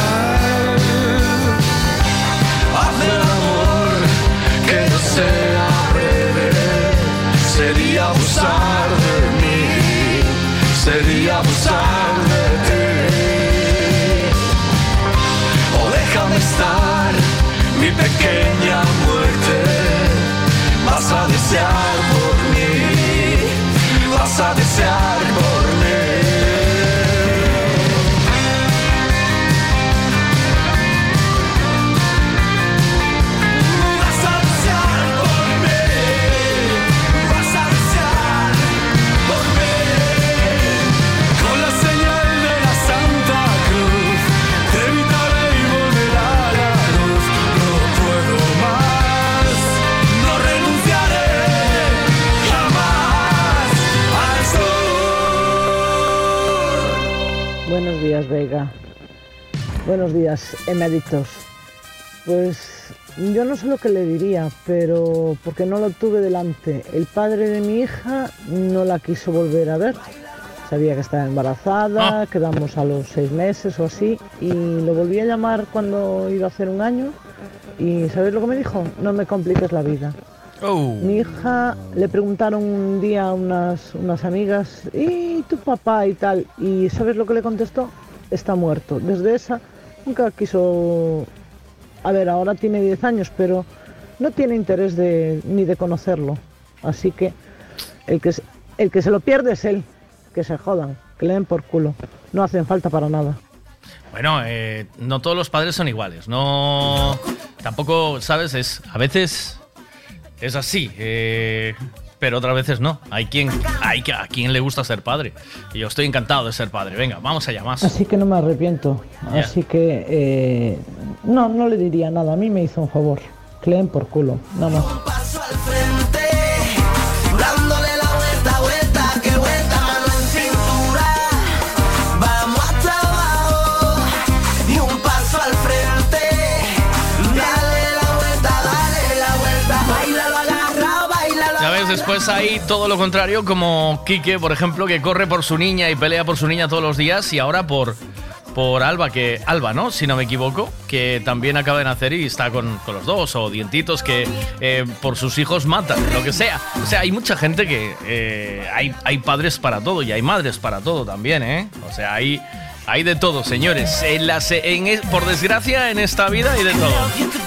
Vega. Buenos días, eméritos. Pues yo no sé lo que le diría, pero porque no lo tuve delante. El padre de mi hija no la quiso volver a ver. Sabía que estaba embarazada, quedamos a los seis meses o así, y lo volví a llamar cuando iba a hacer un año. Y ¿sabéis lo que me dijo? No me compliques la vida. Mi hija le preguntaron un día a unas, unas amigas, ¿y tu papá y tal? Y ¿sabes lo que le contestó? Está muerto. Desde esa nunca quiso... A ver, ahora tiene 10 años, pero no tiene interés de, ni de conocerlo. Así que el, que se- el que se lo pierde es él. Que se jodan, que le den por culo. No hacen falta para nada. Bueno, eh, no todos los padres son iguales. No. Tampoco, ¿sabes? Es. A veces. Es así. eh, pero otras veces no. Hay quien. Hay que a quien le gusta ser padre. Y yo estoy encantado de ser padre. Venga, vamos allá más. Así que no me arrepiento. Así que eh, no, no le diría nada. A mí me hizo un favor. Que le den por culo, nada más. Ves, después hay todo lo contrario, como Quique, por ejemplo, que corre por su niña y pelea por su niña todos los días, y ahora por, por Alba, que Alba, ¿no? Si no me equivoco, que también acaba de nacer y está con, con los dos, o dientitos que eh, por sus hijos matan, lo que sea. O sea, hay mucha gente que eh, hay, hay padres para todo y hay madres para todo también, ¿eh? O sea, hay, hay de todo, señores. En la en es- por desgracia, en esta vida hay de todo.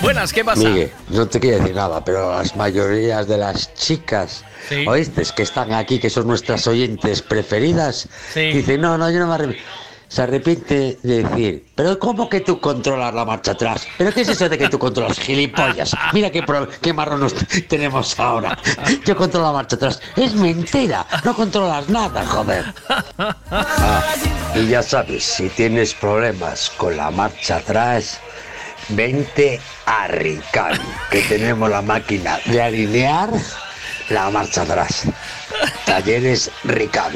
Buenas, ¿qué pasa? Miguel, no te quiero decir nada, pero las mayorías de las chicas, Sí. ¿oíste? Que están aquí, que son nuestras oyentes preferidas, Sí. dicen, no, no, yo no me arrepiento. se arrepiente de decir, pero ¿cómo que tú controlas la marcha atrás? ¿Pero qué es eso de que tú controlas gilipollas? Mira qué, qué marronos tenemos ahora. Yo controlo la marcha atrás. Es mentira, no controlas nada, joder. Ah, y ya sabes, si tienes problemas con la marcha atrás, vente a Ricán, que tenemos la máquina de alinear la marcha atrás. Talleres Ricán.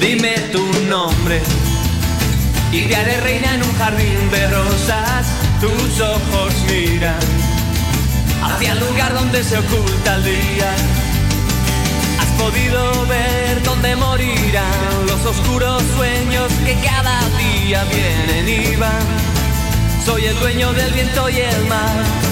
Dime tu nombre y te reina en un jardín de rosas. Tus ojos miran hacia el lugar donde se oculta el día. Has podido ver dónde morirán los oscuros sueños que cada día vienen y van. Soy el dueño del viento y el mar.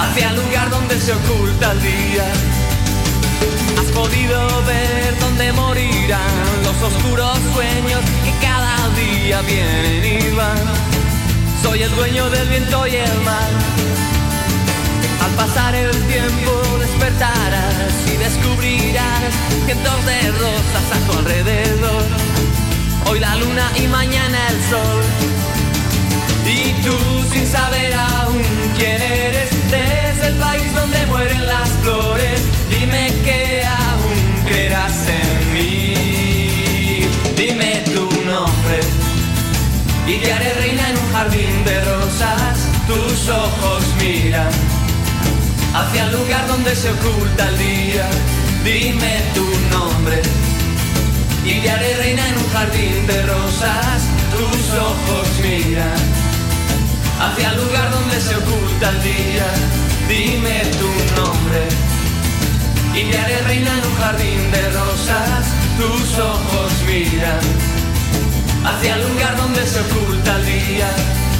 hacia el lugar donde se oculta el día. Has podido ver dónde morirán los oscuros sueños que cada día vienen y van. Soy el dueño del viento y el mar. Al pasar el tiempo despertarás y descubrirás cientos de rosas a tu alrededor. Hoy la luna y mañana el sol. Y tú sin saber aún quién eres el país donde mueren las flores, dime que aún creerás en mí. Dime tu nombre y te haré reina en un jardín de rosas. Tus ojos miran hacia el lugar donde se oculta el día. Dime tu nombre y te haré reina en un jardín de rosas. Tus ojos miran hacia el lugar donde se oculta el día. Dime tu nombre y te haré reina en un jardín de rosas. Tus ojos miran hacia el lugar donde se oculta el día.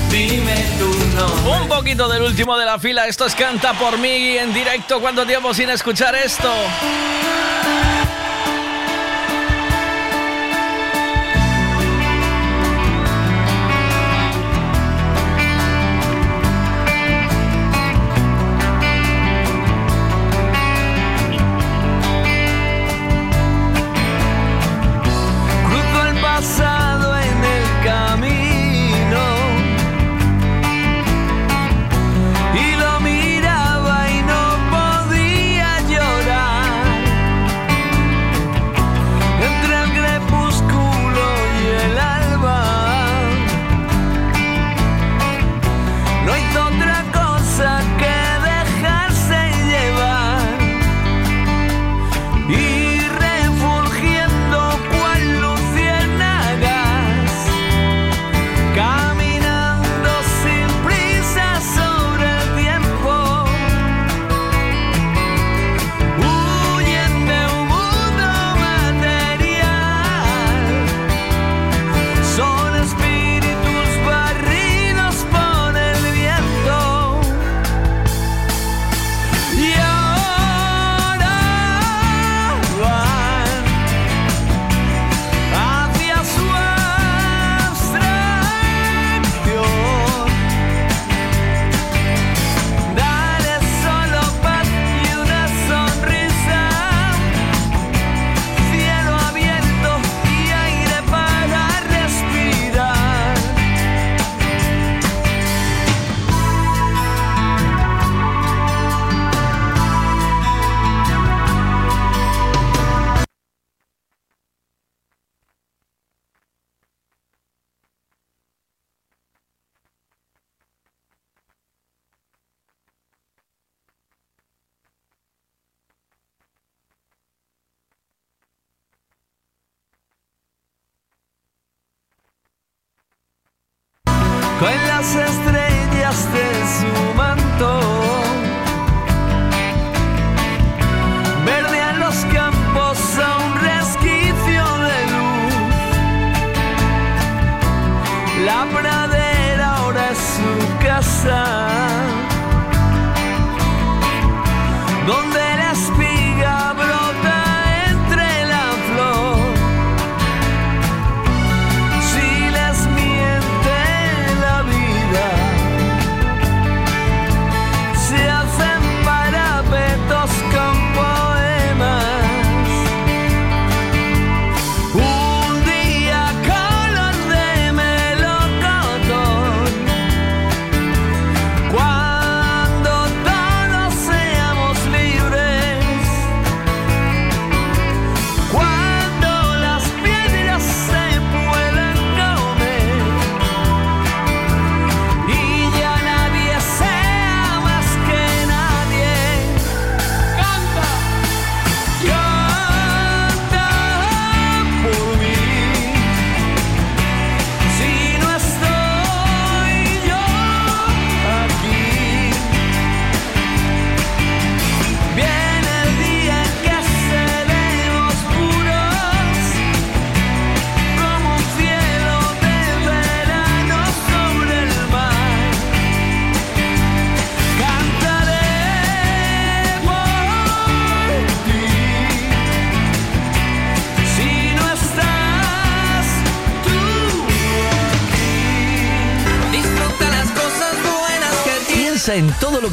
Dime tu nombre. Un poquito del último de la fila. Esto es Canta por mí en directo. ¿Cuánto tiempo sin escuchar esto?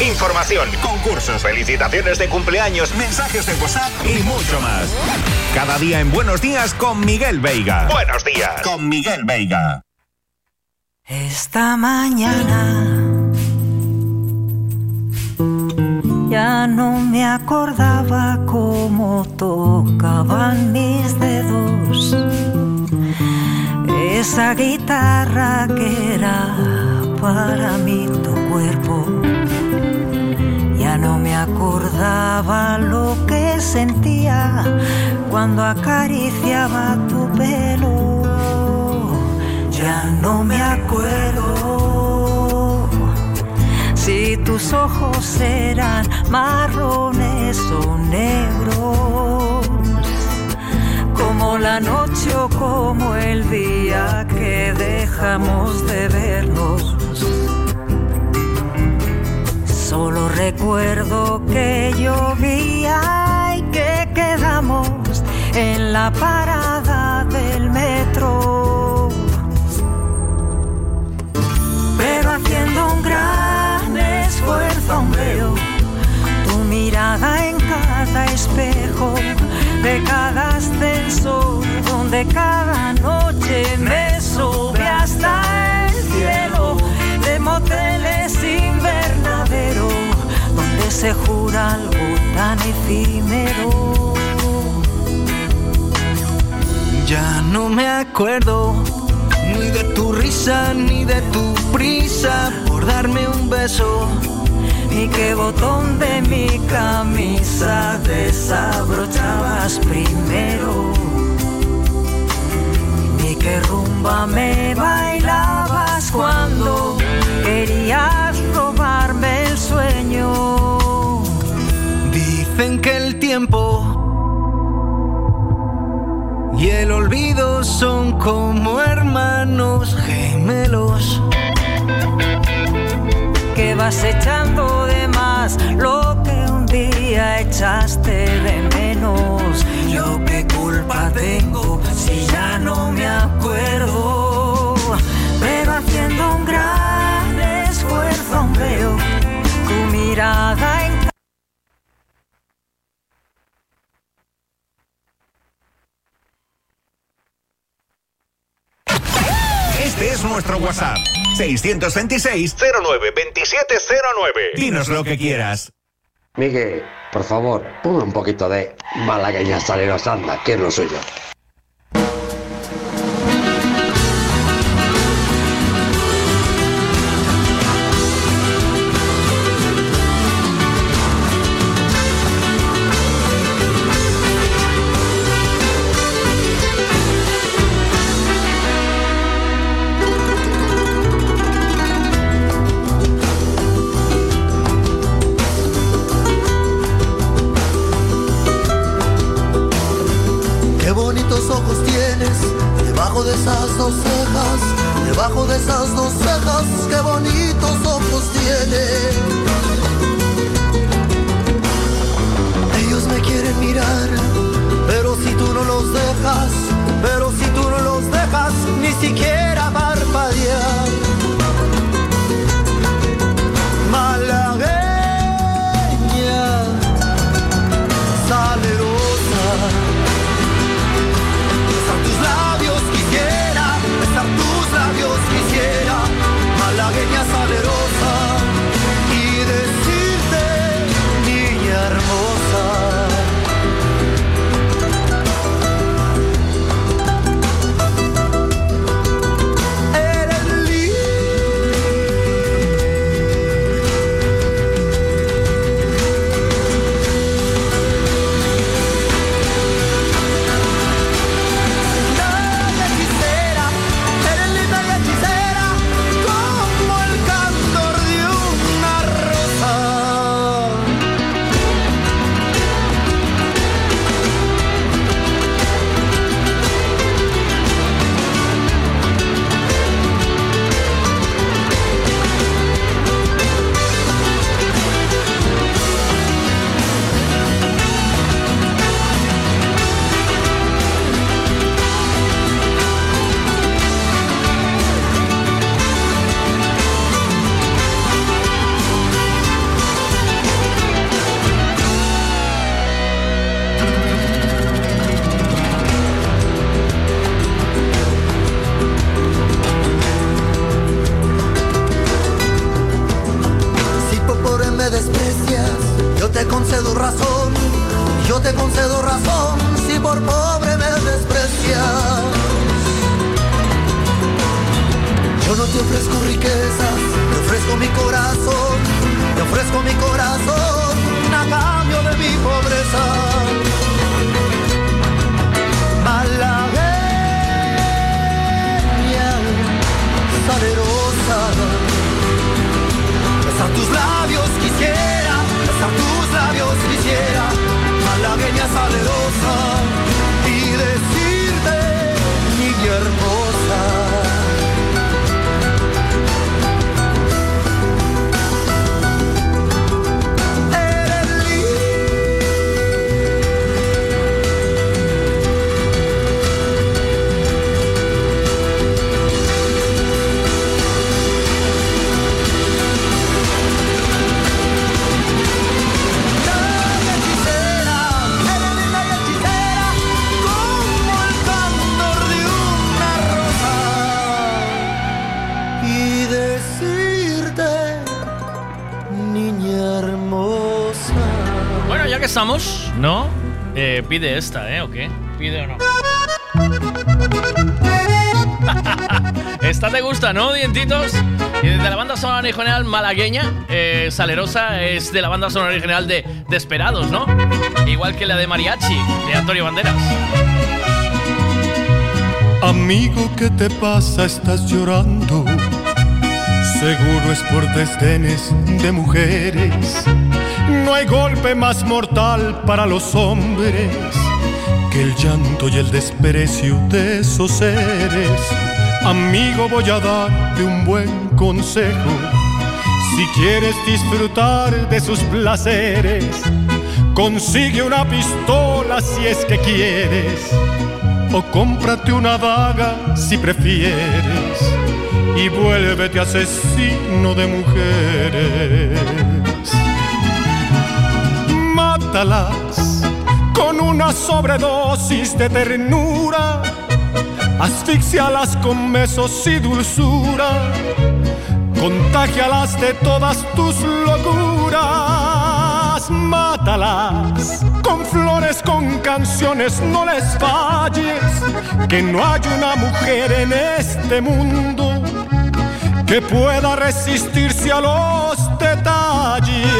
Información, concursos, felicitaciones de cumpleaños, mensajes de WhatsApp y mucho más. Cada día en Buenos Días con Miguel Veiga. Buenos días con Miguel Veiga. Esta mañana ya no me acordaba cómo tocaban mis dedos esa guitarra que era para mí tu cuerpo. No me acordaba lo que sentía cuando acariciaba tu pelo. Ya no me acuerdo si tus ojos eran marrones o negros, como la noche o como el día que dejamos de vernos. Solo recuerdo que llovía y que quedamos en la parada del metro. Pero haciendo un gran esfuerzo veo tu mirada en cada espejo de cada ascensor donde cada noche me sube hasta el cielo de moteles se jura algo tan efímero. Ya no me acuerdo ni de tu risa ni de tu prisa por darme un beso. Ni qué botón de mi camisa desabrochabas primero. Ni qué rumba me bailabas cuando querías robarme el sueño. Dicen que el tiempo y el olvido son como hermanos gemelos que vas echando de más lo que un día echaste de menos. Yo qué culpa tengo si ya no me acuerdo, pero haciendo un gran esfuerzo veo tu mirada en Este es nuestro WhatsApp. 626 09 2709. Dinos lo que quieras. Miguel, por favor, ponme un poquito de malagueña salero santa, que es lo suyo. Pide esta, ¿eh? ¿O qué? ¿Pide o no? Esta te gusta, ¿no, dientitos? Y de la banda sonora original malagueña, eh, Salerosa es de la banda sonora original de Desperados, ¿no? Igual que la de Mariachi, de Antonio Banderas. Amigo, ¿qué te pasa? Estás llorando. Seguro es por desdenes de mujeres. No hay golpe más mortal para los hombres que el llanto y el desprecio de esos seres. Amigo, voy a darte un buen consejo. Si quieres disfrutar de sus placeres, consigue una pistola si es que quieres o cómprate una daga si prefieres y vuélvete asesino de mujeres. Mátalas con una sobredosis de ternura, asfixialas con besos y dulzura, contagialas de todas tus locuras, mátalas con flores, con canciones, no les falles, que no hay una mujer en este mundo que pueda resistirse a los detalles.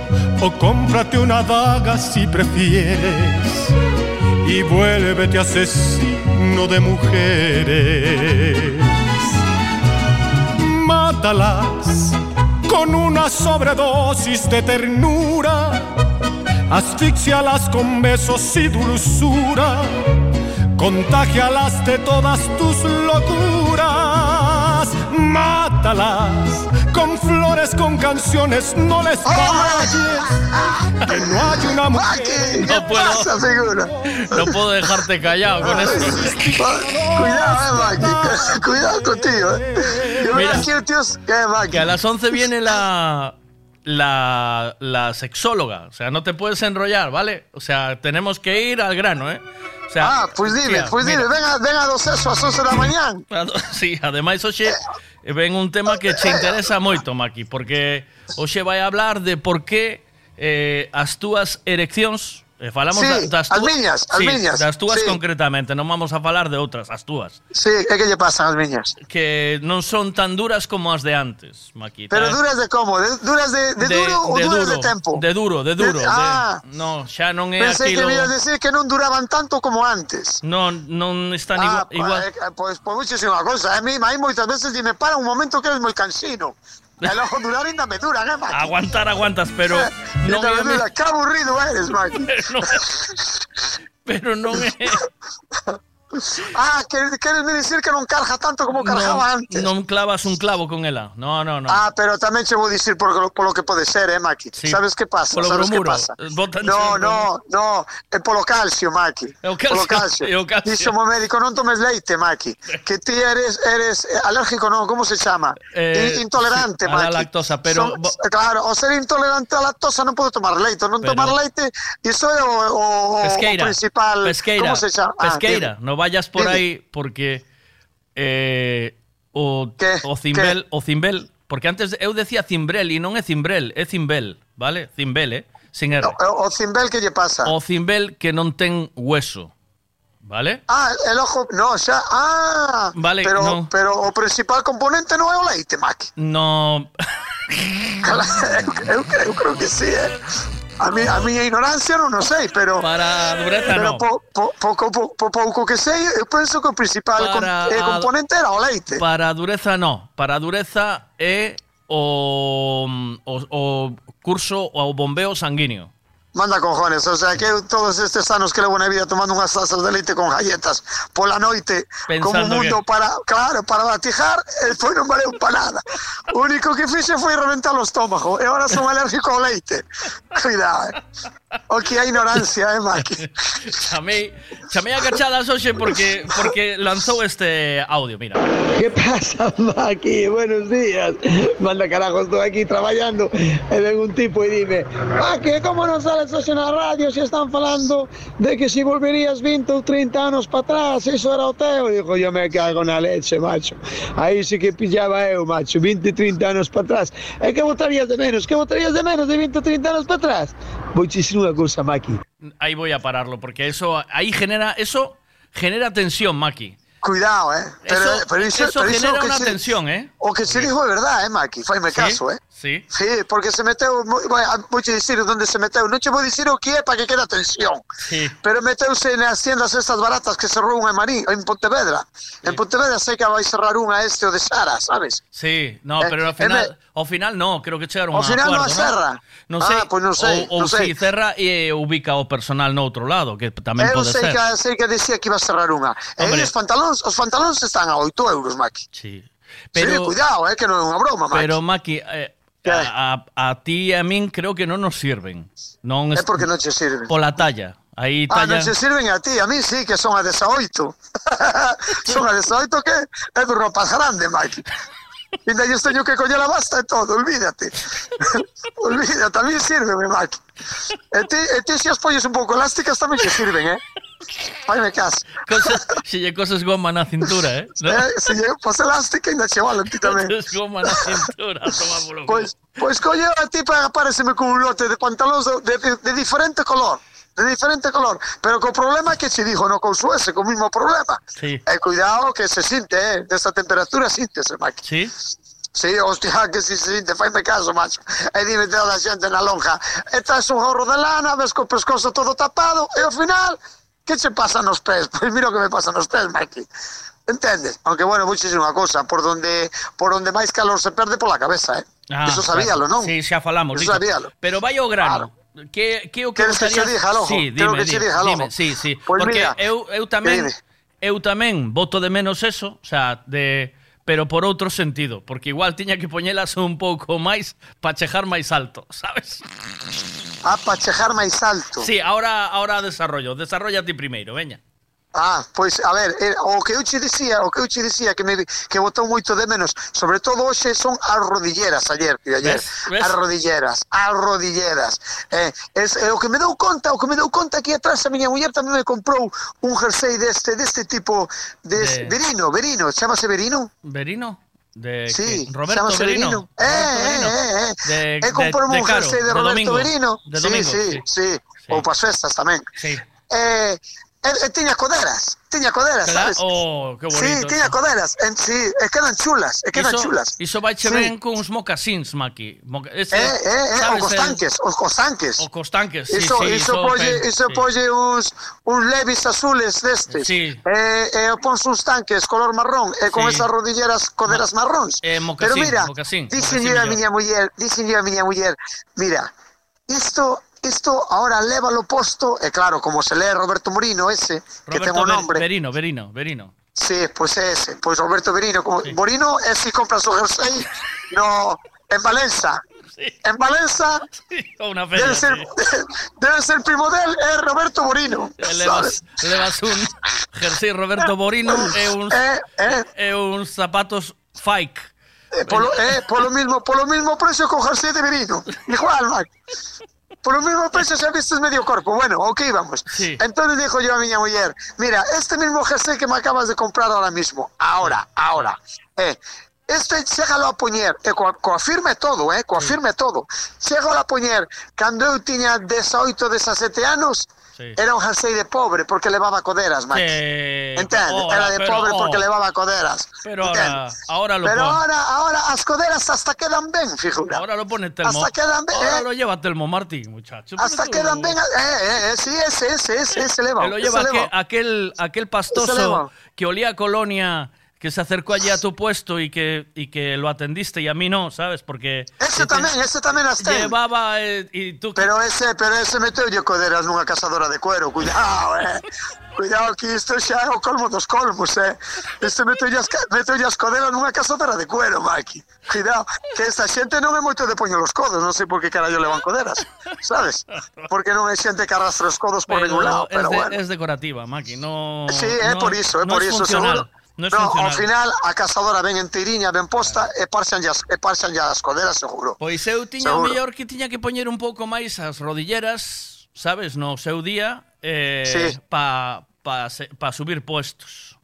o cómprate una daga si prefieres y vuélvete asesino de mujeres. Mátalas con una sobredosis de ternura, asfixialas con besos y dulzura, contagialas de todas tus locuras, mátalas con flores, con canciones, no les falles. Que no hay una mujer. No puedo, no puedo dejarte callado con esto. Cuidado, eh, Maki. Cuidado contigo, eh. Yo Mira. Quiero, tíos, que Maki. Que a las 11 viene la, la, la sexóloga. O sea, no te puedes enrollar, ¿vale? O sea, tenemos que ir al grano, ¿eh? O sea, Ah, pues tía, pues mira. venga, venga a dos eso a las 11 da mañana. Sí, ademais hoxe ven un tema que che interesa moito, Maki, porque hoxe vai a hablar de por que eh, as túas ereccións eh, falamos Sí, da- das as túas- miñas, as sí, miñas, das túas sí. concretamente, non vamos a falar de outras, as túas, Sí, ¿qué, qué le pasan a las niñas? que non son tan duras como as de antes, Maki. Pero Tan- duras de cómo? ¿De, ¿Duras de, de, duro de duras duro, de tempo? De duro, de duro. De- ah. de, no, xa non é Pensé que aquilo... me ibas a decir que no duraban tanto como antes. Non, non están Ah, igual, igual. Pues, pues, pues muchísima cosa. A mí, a mí muchas veces y me para un momento que eres muy cansino. El ojo durar ainda me dura, ¿eh, Maki? Aguantar, aguantas, pero é me. Qué aburrido eres, Maki. pero non é Ah, queres me decir que non carga tanto como cargaba non, antes. non clavas un clavo con ela. No, no, no. Ah, pero tamén che vou dicir por, por lo que pode ser, eh, Maki. Sí. Sabes que pasa? Polo Sabes que pasa? Botan No, no, no, é polo calcio, Maki. É o calcio, Polo calcio. é o calcio. Dixo o médico, non tomes leite, Maki. Que ti eres, eres eh, alérgico, non, como se chama? Eh, In- Intolerante, sí, a la Maki. lactosa, pero Son- claro, o ser intolerante á lactosa non podo tomar leite. Non Pero- tomar leite, iso é o, o, o Pesqueira. principal... pesqueira. Como se chama? Ah, pesqueira. dime. no vayas por Dime. ahí porque eh, o, ¿Qué? o Cimbel, ¿Qué? o Cimbel, porque antes eu decía Cimbrel e non é Cimbrel, é Cimbel, vale? Cimbel, eh? Sin R. O, o Cimbel que lle pasa? O Cimbel que non ten hueso. Vale? Ah, el ojo, no, xa, ah, vale, pero, no. pero o principal componente non é o leite, Mac. No. eu, eu, eu creo que sí, eh a, mi, a miña ignorancia non o sei, pero para a dureza pero no. po, po, pouco, po, po, pouco que sei, eu penso que o principal para com, eh, componente era o leite. Para a dureza no, para a dureza é o o, o curso o bombeo sanguíneo. Manda cojones, o sea que todos estes anos que levo na vida tomando unhas tazas de leite con galletas pola noite como un Pensando mundo que- para, claro, para batijar, e foi non valeu para nada. O único que fixe foi reventar o estómago e agora son alérgico ao leite. Cuidado, eh. O que a ignorancia, eh, Maki. Chamei, chamei a cachadas hoxe porque, porque lanzou este audio, mira. ¿Qué pasa, Maki? Buenos días. Manda carajo, estoy aquí trabajando e ven un tipo y dime Maki, ¿cómo no sales hoxe na radio se están falando de que si volverías 20 ou 30 anos para atrás, eso era o teo? Dijo, yo me cago na leche, macho. Aí sí que pillaba eu, macho, 20, 30 anos para atrás. E que votarías de menos? Que votarías de menos de 20 ou 30 anos para atrás? Vou Maki. Ahí voy a pararlo, porque eso ahí genera, eso genera tensión, Maki. Cuidado, eh. Pero, Eso- pero iso, eso pero iso genera una se- tensión, eh. O que se dijo é verdade, eh, Maki. Faime Sí, caso, eh. Sí. Sí, porque se meteu, bueno, vou te dicir onde se meteu, non che vou dicir o que é para que quede tensión. Sí. Pero meteuse nas tiendas estas baratas que cerrou unha en Marí, en Pontevedra. Sí. En Pontevedra sei que vai cerrar unha este o de Sara, sabes? Sí, no, eh, pero ao eh, final, eh, ao final no, creo que chegaron ao a final acuerdo, non a cerra. Non, non sei, ah, pois pues non sei, ou, ou non sei. si cerra e eh, ubica o personal no outro lado, que tamén Eu pode sei ser. Que, sei que decía que iba a cerrar unha. E eh, os pantalóns, os pantalóns están a 8 euros, Maki. Sí. Pero, sí, cuidado, eh, que non é unha broma, Maki. Pero, Maki, eh, a, a, a ti e a min creo que non nos sirven. Non É porque non che sirven. Pola talla. Aí Ah, talla non se sirven a ti, a mí sí, que son a 18. son a 18 que é do ropas grande, Mike. E daí os teño que coller a basta e todo, olvídate. olvídate, a mí sirve, Mike. E ti, e ti se as polles un pouco elásticas tamén che sirven, eh? Faime caso. Cosas, se lle cosas goma na cintura, eh? ¿no? eh se lle pos elástica ainda che valen ti tamén. Cosas goma na cintura, toma polo Pois, pois colle a ti para apareceme con un lote de pantalóns de, de, de diferente color de diferente color, pero co problema que se dijo, no con ese, co mismo problema. Sí. E eh, cuidado que se sinte, eh, desta temperatura síntese, Maki. Sí. Sí, hostia, que si se sinte, faime caso, macho. E dime toda a xente na lonja, e traes un gorro de lana, ves co pescozo todo tapado, e ao final que se pasa nos pés? Pois mira o que me pasa nos pés, Maki. Entendes? Aunque, bueno, vou unha cousa, por onde, por onde máis calor se perde pola cabeza, eh? Ah, Eso sabíalo, non? Sí, xa falamos. Eso sabíalo. Pero vai ao grano. Claro. Que, que o que gustaría... Que dixa, sí, dime, que dime, dime, sí, sí. Pois Porque mira, eu, eu tamén... Eu tamén voto de menos eso, o sea, de pero por outro sentido, porque igual tiña que poñelas un pouco máis para chejar máis alto, sabes? Ah, para chejar máis alto. Sí, ahora ahora desarrollo, desarrolla ti primeiro, veña. Ah, pois, a ver, eh, o que eu che dicía, o que eu che dicía que me que botou moito de menos, sobre todo hoxe son as rodilleras ayer, e ayer, Ves? Ves? as rodilleras, as rodilleras. Eh, es, eh, o que me dou conta, o que me dou conta aquí atrás a miña muller tamén me comprou un jersey deste deste tipo de, De- Verino, Verino, chamase Verino? Verino? De Sí, Roberto chámase Verino. Eh, eh, eh, eh. De, E comprou de, un Caro, jersey de, de Roberto. De sí, sí, sí, Ou para as festas tamén. Sí. Eh, e, e tiña coderas, tiña coderas, sabes? Oh, que bonito. Sí, tiña coderas, en, sí, e quedan chulas, e quedan Iso- chulas. Iso vai che Sí. ben con uns mocasins, Maki. Moca- ese, Eh, eh, eh, os cos tanques. O cos tanques, sí, Iso, sí, iso iso polle, iso sí. polle uns, uns levis azules destes. Sí. Eh, e pons uns tanques color marrón e con Sí. esas rodilleras coderas marróns. Eh, mocasín, Pero mira, mocasín, dixenlle a miña muller, dixenlle a miña muller, mira, isto isto ahora lévalo posto, e claro, como se lee Roberto Morino ese, que Roberto o Ver- nombre. Verino, Verino, Verino. Sí, é ese, pois Roberto Verino, como Morino é si compras o jersey no en Valença. En Valença O unha feria. debe ser debe ser primo del é Roberto Morino. sí. Levas, levas un jersey Roberto Borino e uns, Eh, e uns zapatos fake. Eh, polo, eh, polo mismo polo mismo precio que o jersey de Verino. Igual, man. Polo mismo precio xa vistes medio corpo. Bueno, ok, vamos. Sí. Entonces dijo yo a miña muller, mira, este mismo jersey que me acabas de comprar ahora mismo, ahora, ahora, eh, este chégalo a poñer, e coa, coa firme todo, eh, coa firme todo. Chégalo a poñer cando eu tiña 18, 17 anos, Sí. era un jersey de pobre porque levaba coderas. Que- Entende? ahora, era de pero, pobre porque oh, levaba coderas. Pero ahora, ahora lo Pero pon- ahora, ahora as coderas hasta quedan ben, figura. Ahora lo pone Telmo. Hasta quedan ben, Ahora eh. lo lleva Telmo Martín, muchacho. Hasta tú- quedan ben, eh, eh, eh, sí, ese, ese, ese, ese ese aquel, leva. aquel, aquel Ese pastoso leva. que olía a colonia que se acercó allí a tu puesto y que, y que lo atendiste y a mí no, ¿sabes? Porque... Ese tamén, ese tamén as ten. Llevaba eh, y tú... Pero ese, pero ese meteu coderas nunha cazadora de cuero, cuidado, eh. Cuidado que isto xa é o colmo dos colmos, eh. Este meteu as, meteu as coderas nunha cazadora de cuero, Maki. Cuidado, que esta xente non é moito de poño los codos, non sei por que carallo levan coderas, sabes? Porque non é xente que arrastra os codos por ningún lado, es, pero de- bueno. es decorativa, Maki, no... Sí, é no- por iso, é no por iso, funcional, seguro. non é no, ao final a cazadora ben enteriña, ben posta claro. e parxan as, e parxan as coderas, seguro. Pois eu tiña seguro. o mellor que tiña que poñer un pouco máis as rodilleras, sabes, no seu día eh sí. pa pa pa subir puestos.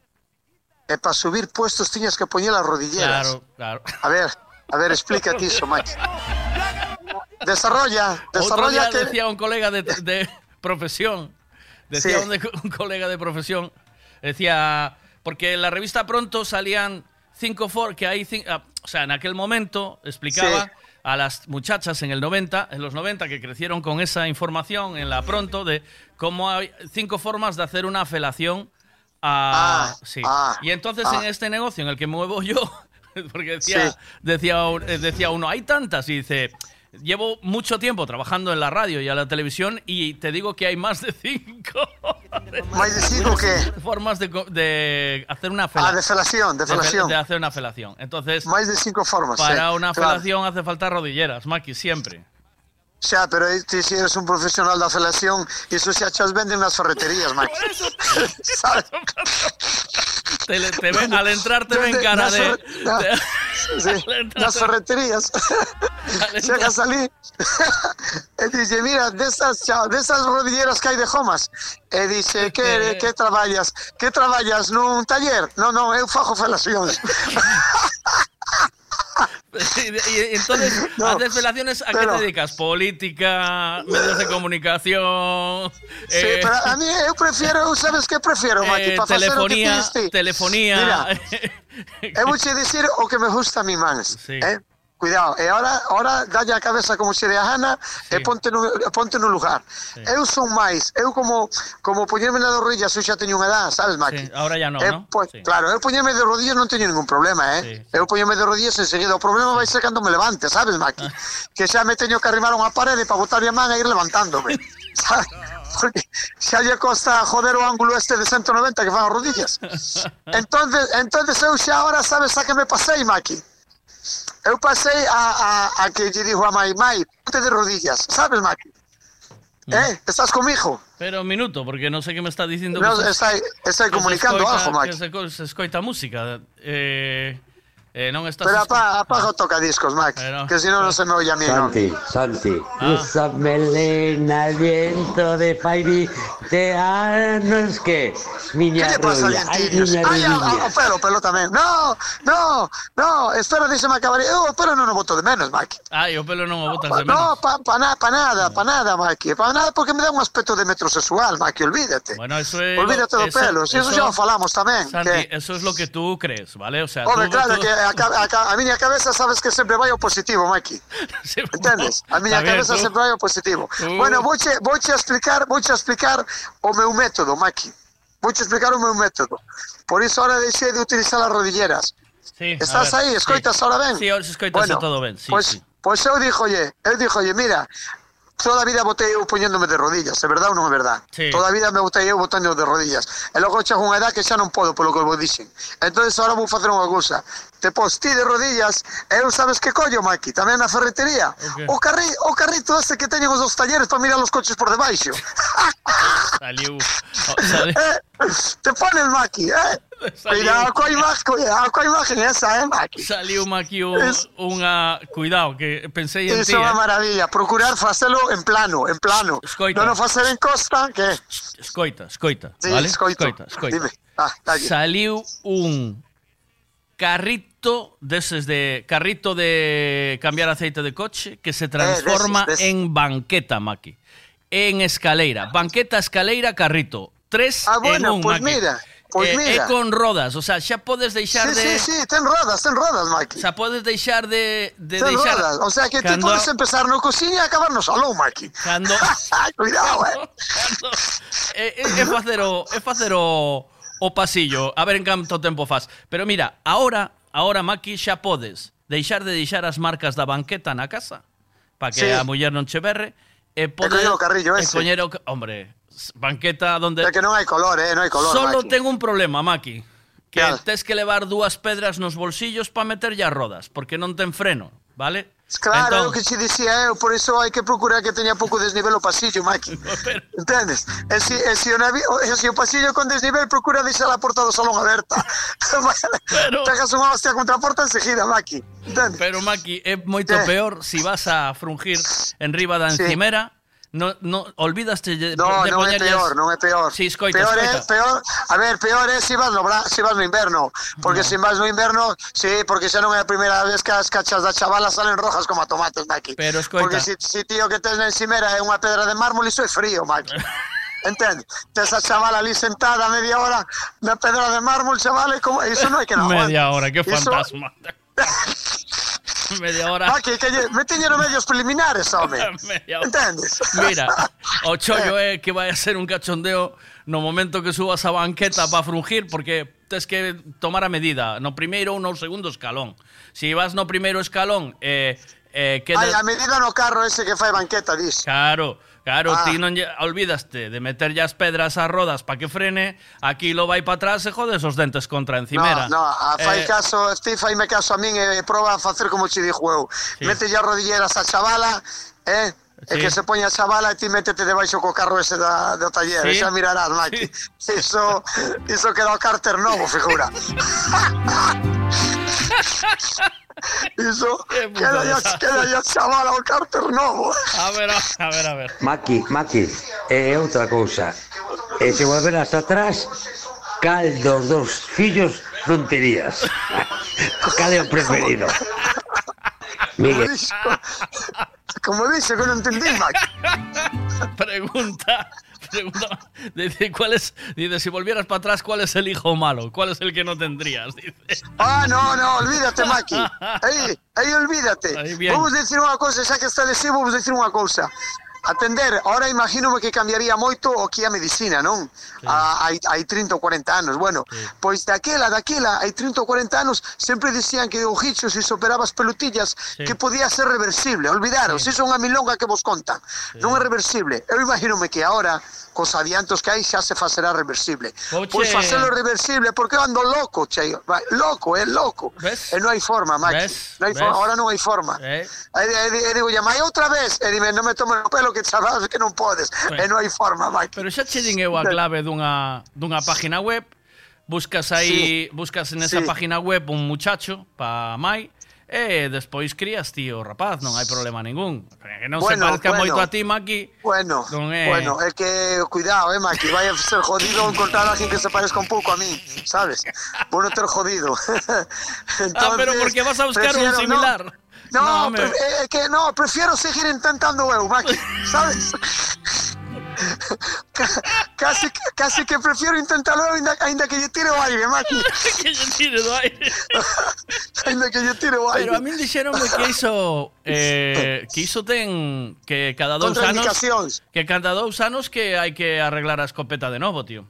E para subir puestos tiñas que poñer as rodilleras. Claro, claro. A ver, a ver, explícate iso, Max. Desarrolla, desarrolla Outro día que... decía un colega de, de profesión, decía sí. un, de, un colega de profesión, decía porque en la revista Pronto salían cinco for que hay cin- ah, o sea, en aquel momento explicaba Sí. a las muchachas en el 90, en los 90 que crecieron con esa información en la Pronto de cómo hay cinco formas de hacer una felación a Ah, sí. ah, y entonces ah. en este negocio en el que muevo yo porque decía, Sí. decía, eh, decía uno, hay tantas, y dice, llevo mucho tiempo trabajando en la radio y a la televisión y te digo que hay más de cinco Máis de cinco que... formas de, de hacer una felación. Ah, de felación, de fe- felación. De, hacer una felación. Entonces, Máis de cinco formas, para sí, una claro. felación hace falta rodilleras, Maki, siempre. Xa, pero ti si eres un profesional da felación, iso xa chas venden nas ferreterías, Maki. Sabes? Te, le- te ven, al entrar te ven cara de... na- de- Sí, al entrar nas te- ferreterías. Chegas ali e dice, mira, desas, xa, desas rodilleras que hai de Jomas. E dice, que, que traballas? Que traballas nun taller? Non, non, eu fajo felacións. Y, y entonces, No, haces felaciones, ¿a qué pero- te dedicas? Política, medios de comunicación... Sí, eh, pero a mí eu prefiero, sabes que prefiero, Maki, eh, telefonía, telefonía. Mira, eu vou che dicir o que me gusta a mi mans. Sí. Eh? Cuidado, e ahora, ahora dalle a cabeza como se de a Hanna e ponte no, ponte no lugar. Eu son máis, eu como como poñerme na de rodillas, eu xa teño unha edad, sabes, Maki? Sí, ahora ya no, Eh, ¿no? pues, Claro, eu poñerme de rodillas non teño ningún problema, eh? Eu poñerme de rodillas enseguida. O problema vai ser cando me levante, sabes, Maki? Que xa me teño que arrimar unha parede para botar a man e ir levantándome. sabes? Porque xa lle costa joder o ángulo este de 190 que fan as rodillas. Entonces, entonces eu xa ahora sabes a que me pasei, Maki? Eu pasei a, a, a que lle dijo a mai, mai, ponte de rodillas, sabes, Maki? Mm. Eh, estás comigo? Pero un minuto, porque non sei que me está dicindo... No, que está, está comunicando escoita, algo, Maki. Que se, se escoita música. Eh... eh, non estás... Pero apa, apaga o tocadiscos, Mac, Pero- que si no, no se me oye a mí, ¿no? Santi, Santi, Ah. esa melena, viento de Fairi, te anos que, miña ¿Qué te pasa, rubia, ay, miña Ay, a, pelo, pelo tamén. No, no, no, espera, díxeme acabar. Eu o pelo non o boto de menos, Mac. Ai, o pelo non o botas de menos. No, pa, pa, na, pa nada, pa nada, Maki. Pa nada porque me dá un aspecto de metrosexual, Maki, olvídate. Bueno, eso es... Olvídate do eso- pelo, si eso, eso- xa o falamos tamén. Santi, que, eso es lo que tú crees, ¿vale? O sea, Home, tú- claro, tú- que a, a, a, miña cabeza sabes que sempre vai ao positivo, Maki. Entendes? A miña Está cabeza sempre vai ao positivo. Uh. Bueno, vouche, vouche explicar, vouche explicar o meu método, Maki. Vouche explicar o meu método. Por iso ahora deixei de utilizar as rodilleras. Sí, Estás ver, aí, escoitas sí. ahora ben? Sí, ahora escoitas bueno, todo ben. Sí, pois, pues, sí. pois pues eu dixolle, eu dixolle, mira, toda a vida botei eu poñéndome de rodillas, é verdade ou non é verdade? Sí. Toda a vida me botei eu botando de rodillas. E logo chego unha edad que xa non podo polo que vos dixen. Entón, agora vou facer unha cousa. Te pos ti de rodillas, eu sabes que collo, Maki, tamén na ferretería. qué? O, carri, o carrito este que teñen os dos talleres para mirar os coches por debaixo. Saliu... oh, saliu- Eh, te pone el Maki, eh? Saliu- Cuidado coa imagen, cuidado coa imagen esa, eh, Maki. Saliu aquí un, Es- unha... Cuidado, que pensei en ti, Iso é unha eh. maravilla, procurar facelo en plano, en plano. Escoita. Non o facer en costa, que Escoita, escoita, Sí, vale? escoito. Escoita, escoita. Dime. Ah, dalle. Saliu un carrito carrito deses de carrito de cambiar aceite de coche que se transforma eh, deses, deses. en banqueta, Maki. En escaleira, banqueta, escaleira, carrito. Tres ah, bueno, en un, pues Maki. mira. pues eh, eh mira. É con rodas, o sea, xa podes deixar sí, de... Sí, sí, ten rodas, ten rodas, Maki. O sea, podes deixar de, de ten deixar... rodas, o sea, que cando... ti podes empezar no cociña e acabar no salón, Maki. Cando... Cuidado, eh. Cando... É, é, é facer o... É facer o... O pasillo, a ver en canto tempo faz Pero mira, ahora Ahora, Maki, xa podes deixar de deixar as marcas da banqueta na casa para que sí. a muller non che berre e podes e o carrillo ese. E. Hombre, banqueta donde... É que non hai color, eh? Non hai color, Solo Maki. ten un problema, Maki. Que claro. tes que levar dúas pedras nos bolsillos para meterlle as rodas, porque non ten freno, vale? Claro, é Entón- o que che dicía eu, por iso hai que procurar que teña pouco desnivel o pasillo, Maki. Entendes? E e o, navi, o, e si o pasillo con desnivel, procura deixar a porta do salón aberta. Pero... Pegas unha hostia contra a porta enseguida, Maki. Entendes? Pero Maki, é moito Eh. peor si vas a frungir en riba da Sí. No, no, olvidaste de, No, de non é poñerlles- peor, non é peor. Sí, escoita, peor escoita. é, peor, a ver, peor é se vas no, se vas no inverno, porque se vas no inverno, sí, porque xa non é a primeira vez que as cachas da chavala salen rojas como a tomates, Maki. Pero escoita. Porque si, si tío que tes na encimera é unha pedra de mármol, iso é frío, Maki. Entende? Tes a chavala ali sentada media hora na pedra de mármol, chaval, e como, iso non hai que non Media hora, qué Iso- fantasma. media hora. Ah, que, que lle, meteñero medios preliminares, home. Entendes? Mira, o chollo é que vai a ser un cachondeo no momento que subas a banqueta para frungir, porque tes que tomar a medida no primeiro ou no segundo escalón. Se si vas no primeiro escalón, eh, eh, queda... Ai, a medida no carro ese que fai banqueta, dis. Claro, Claro, ah. ti non lle, olvidaste de meter as pedras ás rodas para que frene, aquí lo vai para atrás e jodes os dentes contra a encimera. No, no, a eh, fai eh, caso, ti faime caso a min e proba a facer como che dixo eu. Sí. Mete ya rodilleras a chavala, eh? Sí. E que se poña a chavala e ti métete debaixo co carro ese da, do taller, sí. xa mirarás, Maki. Sí. Iso, iso queda o cárter novo, figura. iso, queda ya, queda ya chavala o cárter novo. A ver, a, a ver, a ver. Maki, Maki, e outra cousa. E se volveras atrás, cal dos dos fillos non terías? cal é o preferido? Como Miguel. como dixo, que non entendí, Maki. Pregunta, dice, ¿cuál es, dice, si volvieras para atrás, ¿cuál es el hijo malo? ¿Cuál es el que no tendrías? Dice. Ah, no, no, olvídate, Maki. Aí, aí olvídate. Vamos decir unha cousa, xa que está de sí, vamos decir unha cousa. atender. Ahora imagínome que cambiaría moito o que a medicina, non? Sí. Ah, hai, hai 30 ou 40 anos. Bueno, sí. pois daquela, daquela, hai 30 ou 40 anos, sempre dicían que o gicho, se operabas pelutillas, sí. que podía ser reversible. Olvidaros, sí. iso é unha milonga que vos contan. Sí. Non é reversible. Eu imagínome que ahora, cos adiantos que hai, xa se facerá reversible. Oche. Pois facelo reversible, porque eu ando loco, che. Loco, é eh, loco. ¿Ves? E non hai forma, Maki. Non hai forma. Ahora non hai forma. Eh. E, e, e digo, llamai outra vez. E dime, non me tomes o pelo, que sabes que non podes bueno. e non hai forma, Maki. Pero xa che din eu a clave dunha, dunha página web, buscas aí, sí. buscas nesa sí. página web un muchacho pa mai, E despois crías ti o rapaz, non hai problema ningún. Que non bueno, se parezca bueno, moito a ti, Maki. Bueno, non é... bueno, é que cuidado, eh, Maki, vai a ser jodido encontrar a alguén que se parezca un pouco a mí, sabes? Vou non ter jodido. Entonces, ah, pero porque vas a buscar prefiero, un similar. No, No, no, hombre. pre- é que no, prefiero seguir intentando eu, Maki, sabes? Ca- casi, casi que prefiero intentarlo ainda, ainda que lle tire o aire, Maki. que lle tire do aire. ainda que lle tire o aire. Pero a min dixeronme que iso eh, que iso ten que cada dous anos que cada dous anos que hai que arreglar a escopeta de novo, tío.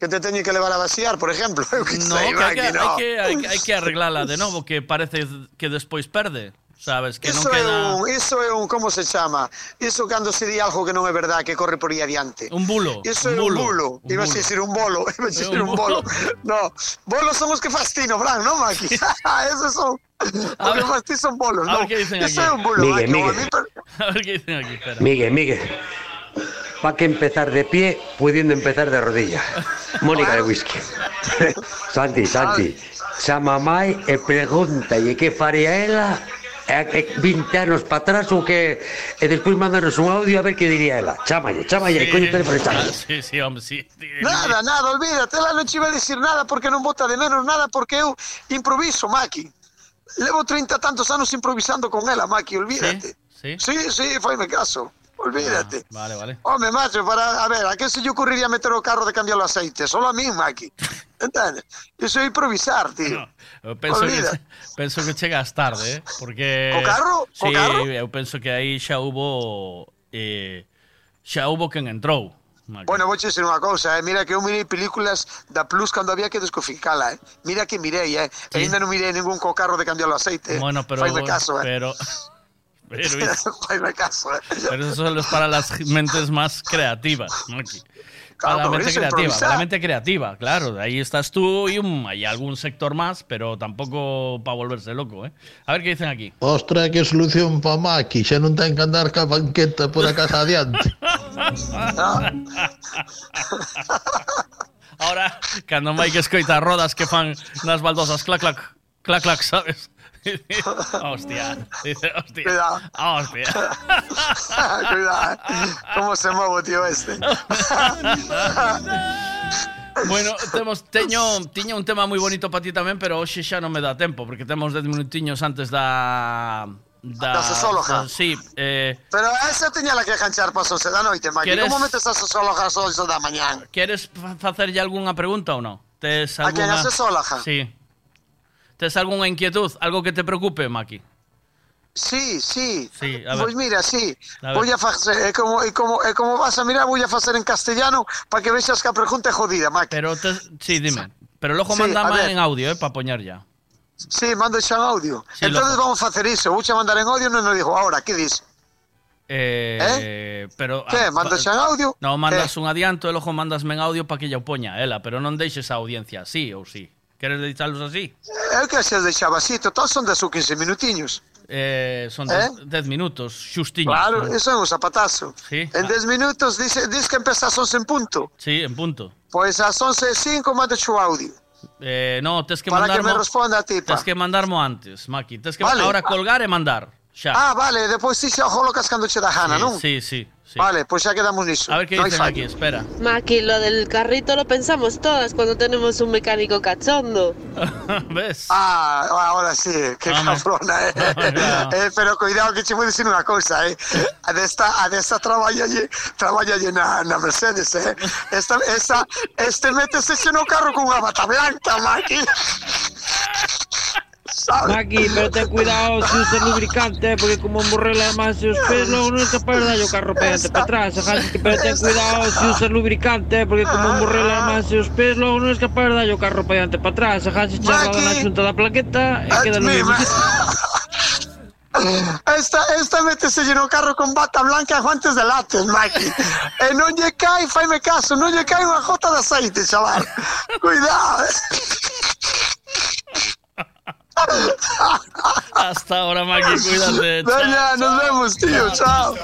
Que te teño que levar a vaciar, por exemplo. Que No, sei, que hai que, hai que, hai, que- hai que arreglala de novo, que parece que despois perde, sabes? Que non Iso é queda un, iso é un, como se chama? Iso cando se di algo que non é verdad, que corre por aí adiante. un bulo. Iso un é un bulo. bulo. un Ibas a bulo. dicir un bolo. Ibas a dicir un un bolo. bulo. No, bolos son os que fastino, Fran, non, Maki? Esos son... A ver- fastí son bolos, a ver non? qué dicen aquí. é un bulo, Miguel, Maki. a Miguel. mí A ver qué dicen aquí, espera. Miguel, Miguel. Pa que empezar de pie, pudiendo empezar de rodilla. Mónica de whisky. Santi, Santi. Chama a mai e pregúntalle que faría ela e, e 20 anos para atrás ou que e despois mandanos un audio a ver que diría ela. Chámalle, chámalle, coño o teléfono Ah, sí, sí, hombre, sí. Nada, nada, olvídate, ela non che iba a dicir nada porque non bota de menos nada porque eu improviso, Maki. Levo 30 tantos anos improvisando con ela, Maki, olvídate. Sí, sí, sí faime caso. Olvídate. Vale, vale. Home, macho, para, a ver, a que se lle ocurriría meter o carro de cambiar o aceite? Solo a mí, Maki. Entendes? Iso é improvisar, tío. Eu penso que, penso que chegas tarde, eh? Porque... Co carro? Sí, carro? eu penso que aí xa hubo... Eh, xa hubo quen entrou. Maki. Bueno, vou dizer unha cousa, eh? mira que eu mirei películas da Plus cando había que descoficala, eh? Mira que mirei, eh? E ainda non mirei ningún co carro de cambiar o aceite. Bueno, pero. Faime caso, eh? Pero. Eh? pero eso solo es para las mentes más creativas, Maki. Para la mente creativa, para improvisar. la mente creativa, claro. Ahí estás tú y un- hay algún sector más, pero tampoco para volverse loco, ¿eh? A ver qué dicen aquí. Ostra, que solución pa Maki, xa non ten que banqueta por a casa adiante. Ahora, cando hai que escoitar rodas que fan nas baldosas, clac, clac, clac, clac, sabes? hostia, dice, hostia. Cuidado. Hostia. Cuidado, ¿eh? ¿Cómo se mueve, tío, este? Bueno, temos teño tiña un tema moi bonito para ti tamén, pero hoxe xa non me dá tempo porque temos 10 minutiños antes da da, da sosóloga. Da, sí, eh... Pero esa tiña la que canchar para sose da noite, Maki. Queres... Como metes a sosóloga ás da mañán? Queres facerlle algunha pregunta ou non? Tes alguna... A quen a sosóloga? Sí. ¿Tes alguna inquietud? ¿Algo que te preocupe, Maki? Sí, sí. sí a ver. Pois mira, sí. A vou a facer, é como, é como, é como vas a mirar, voy a facer en castellano para que vexas que a pregunta é jodida, Maki. Pero, te, sí, dime. Pero logo sí, manda máis en audio, eh, para poñer ya. Sí, mando xa en audio. Sí, Entonces loco. vamos a facer iso. Vou xa mandar en audio non nos dijo ahora, que dis? Eh, eh? pero ah, que, mandas en audio? No, mandas eh. un adianto e logo mandasme en audio para que lla o poña ela, pero non deixes a audiencia así ou sí. Queres deixalos así? Eu que se deixaba así, total son 10 ou 15 minutiños. Eh, son Eh? 10 minutos, xustiños. Claro, ¿no? eso é un zapatazo. Sí. En 10 minutos dice, dice que empeza ás 11 en punto. Sí, en punto. Pois ás 11 e 5 mando o audio. Eh, no, tes que Para que me responda a ti. Tes que mandarmo antes, Maki. Tes que Vale. ahora colgar e mandar. Xa. Ah, vale, depois ti xa o colocas cando che dá gana, sí, non? sí, sí, sí. Vale, pois xa quedamos niso. A ver qué No dicen aquí, espera. Maki, lo del carrito lo pensamos todas cuando tenemos un mecánico cachondo. ¿Ves? Ah, ahora sí, que Hombre. cabrona, eh. eh. Pero cuidado que che vou dicir unha cousa, eh. A desta, a desta traballa lle, traballa lle na, na Mercedes, eh. Esta, esa, este métese xe no carro con unha bata blanca, Maki. Maki, pero ten cuidado se usas lubricante, porque como emborrela máis os pés, logo non é capaz de darlle o carro para diante para atrás. Ajaxe, pero ten cuidado se usas lubricante, porque como máis os pés, logo non é capaz de darlle o carro para diante para atrás. Ajaxe, charlada na xunta da plaqueta e queda no mesmo sitio. Esta, esta métese no carro con bata blanca guantes de látex, Maki. E non lle cae, faime caso, non lle cae unha gota de aceite, chaval. Cuidado. Hasta ahora, Maki, cuídate. Venga, nos vemos, tío. Chao.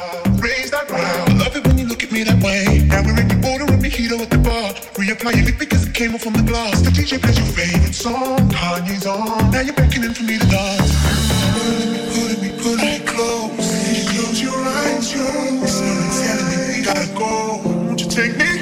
Raise that round. Love it when you look at me that way. Now we're in your border and mojito at the bar. Reapply your lip because it came off from the glass. The DJ plays your favorite song. Kanye's on. Now you're beckoning for me to dance. Pulling me, pulling me close. Close your eyes, yo. It's telling me we gotta go. Won't you take me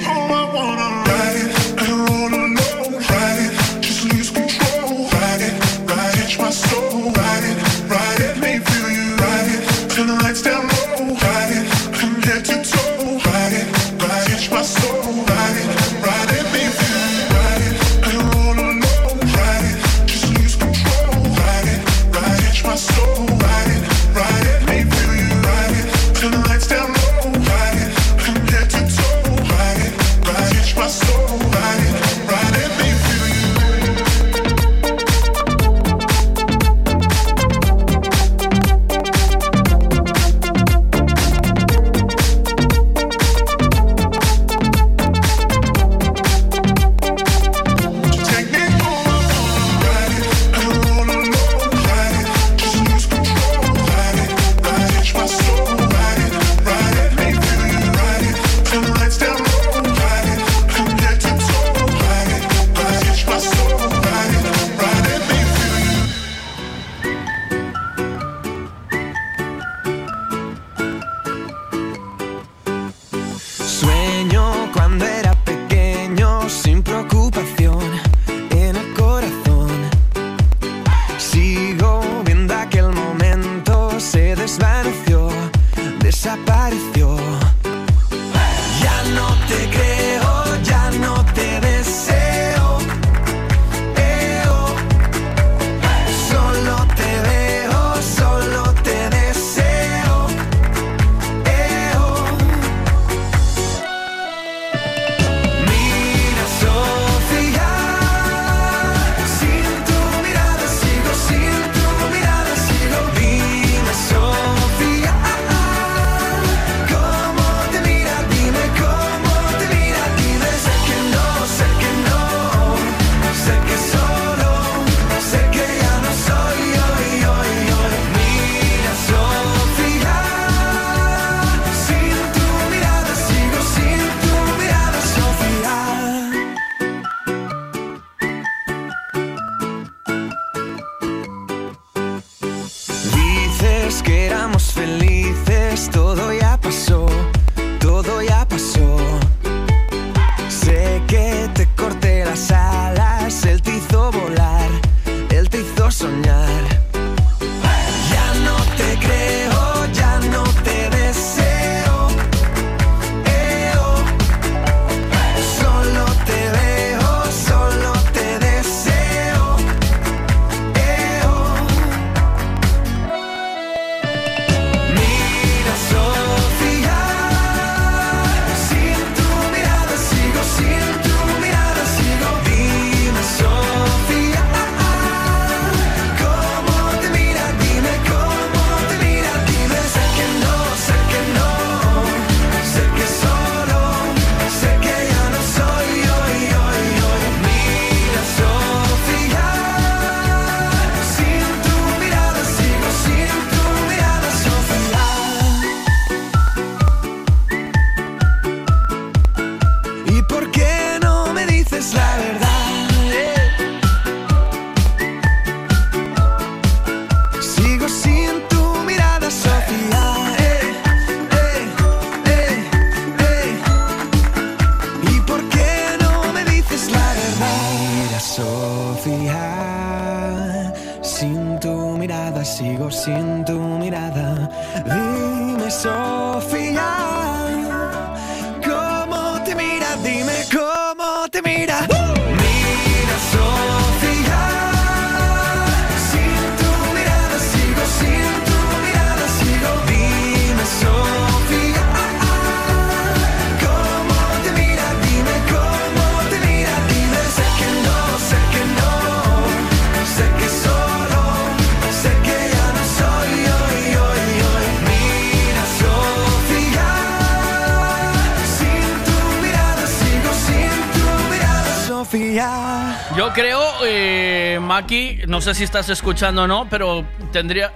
Maki, no sé si estás escuchando o no, pero tendría.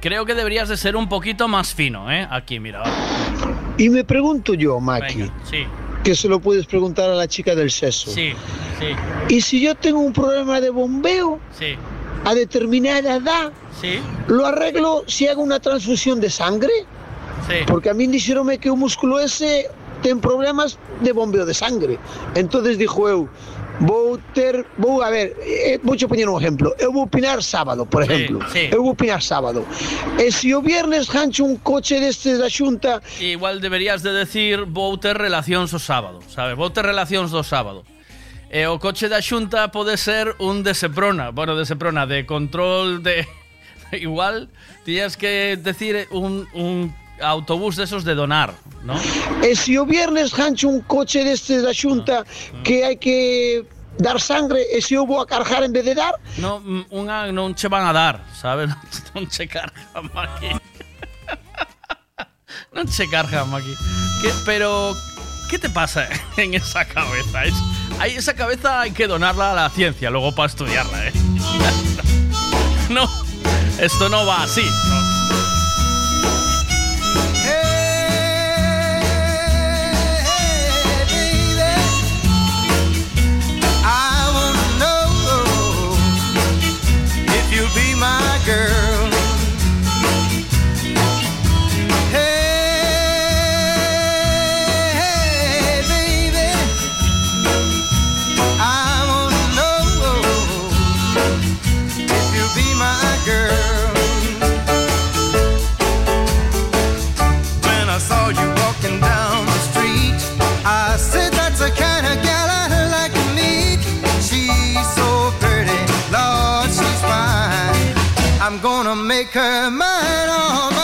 Creo que deberías de ser un poquito más fino, ¿eh? Aquí, mira. Y me pregunto yo, Maki, Venga, sí, que se lo puedes preguntar a la chica del sexo. sí, sí, Y si yo tengo un problema de bombeo sí, a determinada edad, sí, ¿lo arreglo si hago una transfusión de sangre? sí. Porque a mí dijeronme que un músculo ese ten problemas de bombeo de sangre. Entonces dijo eu, vou ter, vou a ver, eh, vou poñer un exemplo. Eu vou opinar sábado, por exemplo. Sí, sí. Eu vou opinar sábado. E se o viernes gancho un coche destes da Xunta... Igual deberías de decir vou ter relacións o sábado, sabes? Vou ter relacións do sábado. E o coche da Xunta pode ser un de Seprona, bueno, de Seprona, de control de... Igual tienes que decir un, un autobús de esos de donar, ¿no? E se o viernes gancho un coche destes da Xunta ah, ah. que hai que dar sangre e se eu a cargar en vez de dar, No, unha non che van a dar, sabes? Non che cargan aquí. non che cargan pero, ¿qué te pasa en esa cabeza? Es, hay, esa cabeza hay que donarla a la ciencia luego para estudiarla, ¿eh? No, esto no va así. ¿no? Gonna make her mine, oh,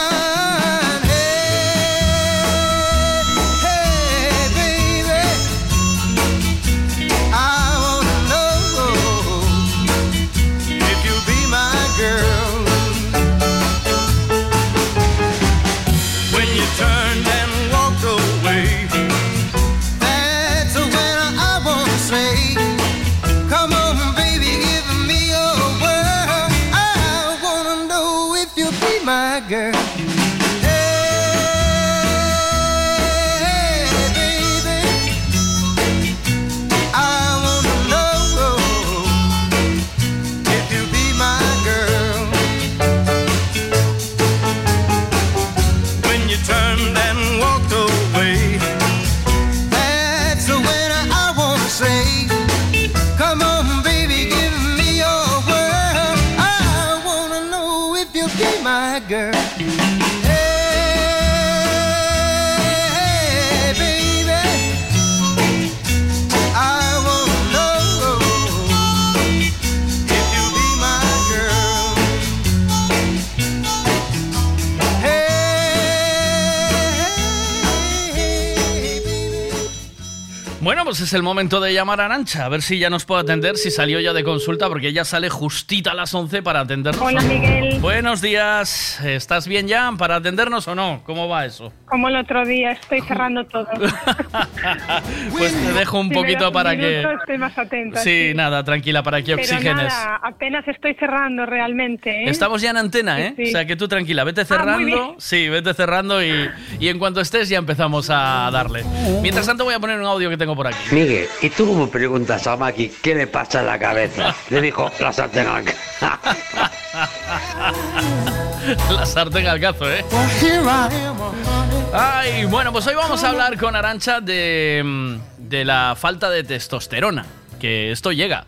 Bueno, pues es el momento de llamar a Arancha, a ver si ya nos puede atender, si salió ya de consulta, porque ella sale justita a las 11 para atendernos. Hola, Miguel. Buenos días, ¿estás bien ya para atendernos o no? ¿Cómo va eso? Como el otro día, estoy cerrando todo. Pues te dejo un Si me poquito das para un que... minuto, Estoy más atenta. Sí, nada, tranquila, para que Pero oxígenes. nada, apenas estoy cerrando realmente. ¿eh? Estamos ya en antena, ¿eh? Sí, sí. O sea que tú tranquila, vete Ah, cerrando. bien. sí, vete cerrando y, y en cuanto estés ya empezamos a darle. Mientras tanto voy a poner un audio que tengo por aquí. Miguel, ¿y tú cómo preguntas a Maki qué le pasa en la cabeza? Le dijo la sartén al La sartén al cazo, ¿eh? Ay, bueno, pues hoy vamos a hablar con Arancha de, mm, de la falta de testosterona, que esto llega.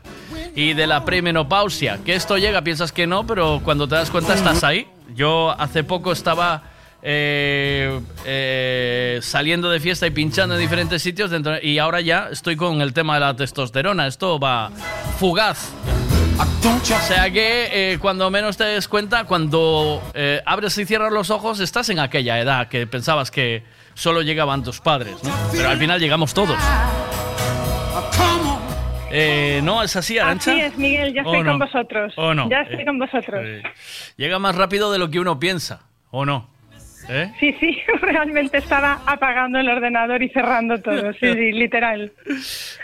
Y de la premenopausia, que esto llega, piensas que no, pero cuando te das cuenta estás ahí. Yo hace poco estaba eh, eh, saliendo de fiesta y pinchando en diferentes sitios dentro- y ahora ya estoy con el tema de la testosterona. Esto va fugaz. O sea que eh, cuando menos te des cuenta, cuando eh, abres y cierras los ojos, estás en aquella edad que pensabas que solo llegaban tus padres, ¿no? Pero al final llegamos todos. Eh, ¿No es así, Arancha? Así es, Miguel, ya ¿O estoy no? con vosotros. ¿O no? Ya estoy Eh, con vosotros. eh, Llega más rápido de lo que uno piensa, ¿o no? ¿Eh? Sí, sí, realmente estaba apagando el ordenador y cerrando todo. Sí, sí, literal.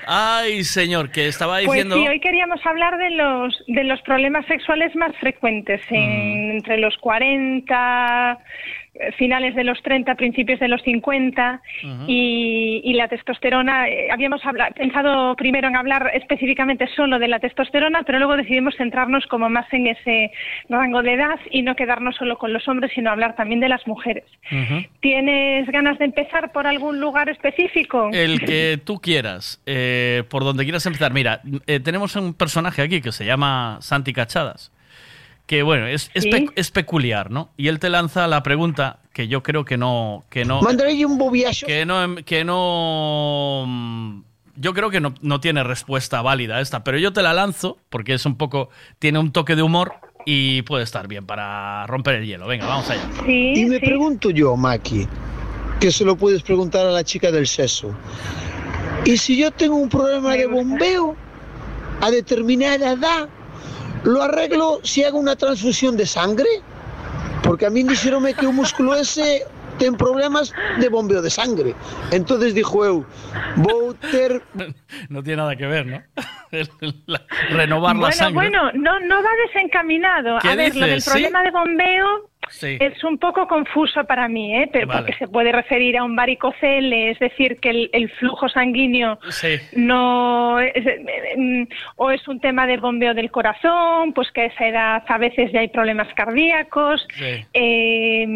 Ay, señor, que estaba Pues diciendo... sí, hoy queríamos hablar de los, de los problemas sexuales más frecuentes en- Mm. entre los 40, eh, finales de los 30, principios de los 50 Ujú. y, y la testosterona. eh, habíamos pensado primero en hablar específicamente solo de la testosterona, pero luego decidimos centrarnos como más en ese rango de edad y no quedarnos solo con los hombres, sino hablar también de las mujeres. ¿Tienes ganas de empezar por algún lugar específico? El que tú quieras, eh, por donde quieras empezar. Mira, eh, tenemos un personaje aquí que se llama Santi Cachadas, que bueno, es, es, Sí. pe- es peculiar, ¿no? Y él te lanza la pregunta que yo creo que no... Que no Mandaré un bobiacho. que no... Que no mm, yo creo que no, no tiene respuesta válida esta, pero yo te la lanzo porque es un poco... Tiene un toque de humor y puede estar bien para romper el hielo. Venga, vamos allá. y me pregunto yo, Maki, que se lo puedes preguntar a la chica del sexo. ¿Y si yo tengo un problema de bombeo a determinada edad, lo arreglo si hago una transfusión de sangre? Porque a mí dijeron que un músculo ese ten problemas de bombeo de sangre. Entonces dijo eu, vou ter... No tiene nada que ver, ¿no? Renovar la sangre. bueno, no, no va desencaminado. ¿Qué A ver, lo del dices? problema ¿Sí? de bombeo Sí. es un poco confuso para mí, ¿eh? Pero Vale. porque se puede referir a un varicocele, es decir, que el, el flujo sanguíneo Sí. no es, eh, mm, o es un tema de bombeo del corazón, pues que a esa edad a veces ya hay problemas cardíacos. Sí. Eh,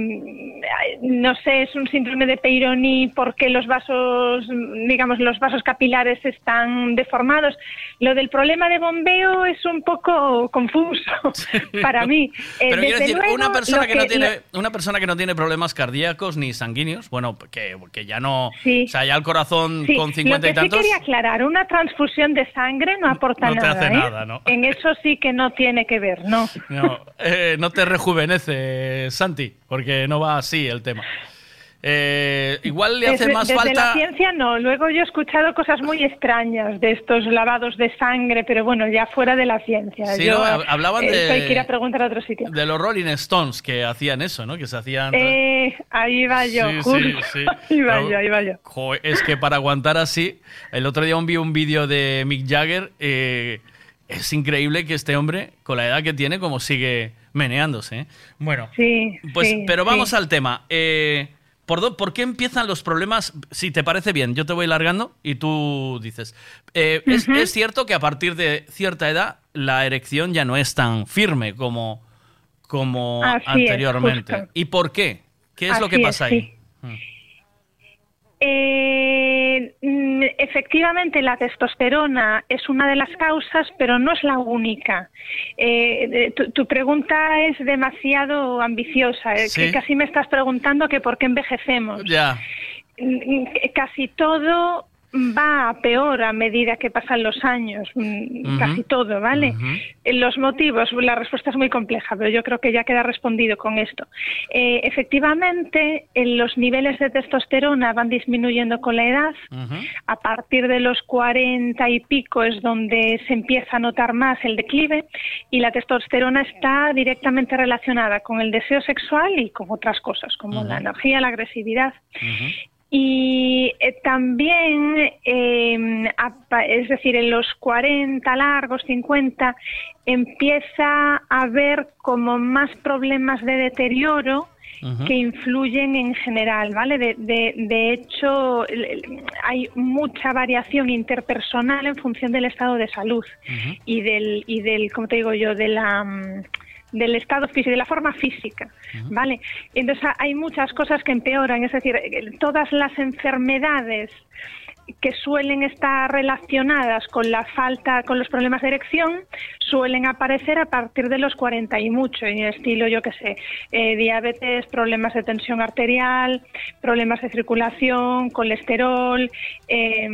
no sé, es un síndrome de Peyronie porque los vasos, digamos, los vasos capilares están deformados. Lo del problema de bombeo es un poco confuso para mí. Eh, Pero quiero desde decir, luego, una persona que, no tiene una persona que no tiene problemas cardíacos ni sanguíneos, bueno, que, que ya no, Sí. o sea, ya el corazón Sí, con 50 lo que y tantos. sí quería aclarar, una transfusión de sangre no aporta no te nada. hace ¿eh? nada, ¿no? En eso sí que no tiene que ver, ¿no? No, eh, no te rejuvenece, Santi, porque no va así el tema. Eh, igual le hace Desde- más desde la falta. ciencia no. Luego yo he escuchado cosas muy extrañas de estos lavados de sangre, pero bueno, ya fuera de la ciencia. Hablaban eh, de- hay que ir a preguntar a otro sitio. De los Rolling Stones que hacían eso, ¿no? Que se hacían. Eh, ahí va yo, Sí, justo. sí, sí. Ahí va yo, ahí va yo. Es que para aguantar así, el otro día vi un vídeo de Mick Jagger. eh, es increíble que este hombre, con la edad que tiene, como sigue meneándose. ¿eh? Bueno, Sí, pues, sí, pero vamos sí. al tema. Eh, ¿por, do- por qué empiezan los problemas? Si te parece bien, yo te voy largando y tú dices. Eh, es, cierto que a partir de cierta edad la erección ya no es tan firme como, como Así anteriormente. ¿Y por qué? ¿Qué es lo que pasa es, ahí? sí. Eh, mm, efectivamente, la testosterona es una de las causas, pero no es la única. Eh, tu, tu pregunta es demasiado ambiciosa. eh, Sí. casi me estás preguntando que por qué envejecemos. Ya. Mm, Casi todo va a peor a medida que pasan los años, mm, casi todo, ¿vale? Eh, Los motivos, la respuesta es muy compleja, pero yo creo que ya queda respondido con esto. Eh, efectivamente, en los niveles de testosterona van disminuyendo con la edad. A partir de los 40 y pico es donde se empieza a notar más el declive y la testosterona está directamente relacionada con el deseo sexual y con otras cosas, como la energía, la agresividad. Y eh, también, eh, es decir, en los 40 largos, 50, empieza a haber como más problemas de deterioro que influyen en general, ¿vale? De, de- de hecho, hay mucha variación interpersonal en función del estado de salud y del, y del, como te digo yo, de la mm, del estado físico, de la forma física, ¿vale? Entonces ha- hay muchas cosas que empeoran, es decir, todas las enfermedades que suelen estar relacionadas con la falta, con los problemas de erección, suelen aparecer a partir de los 40 y mucho, en estilo, yo qué sé, eh, diabetes, problemas de tensión arterial, problemas de circulación, colesterol, eh,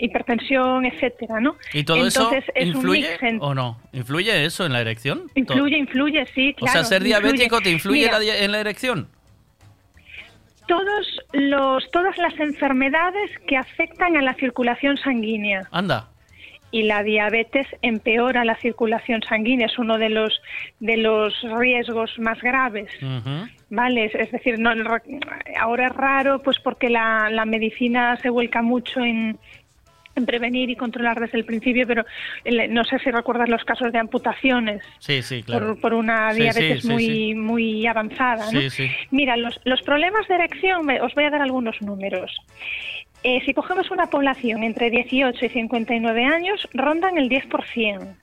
hipertensión, etcétera, ¿no? ¿Y todo Entonces, eso es un influye en- o no? ¿Influye eso en la erección? Influye, influye, sí, o claro. sea, ser diabético influye. te influye Mira, en la di- en la erección. Todos los, todas las enfermedades que afectan a la circulación sanguínea. Anda. Y la diabetes empeora la circulación sanguínea, es uno de los, de los riesgos más graves. Vale, es, es decir, no, ahora es raro pues porque la, la medicina se vuelca mucho en, en prevenir y controlar desde el principio, pero el- no sé si recuerdas los casos de amputaciones Sí, sí, claro. por, por una diabetes sí, muy, muy avanzada. ¿no? Sí, sí. Mira, los, los problemas de erección, os voy a dar algunos números. Eh, si cogemos una población entre 18 y 59 años, rondan el 10%.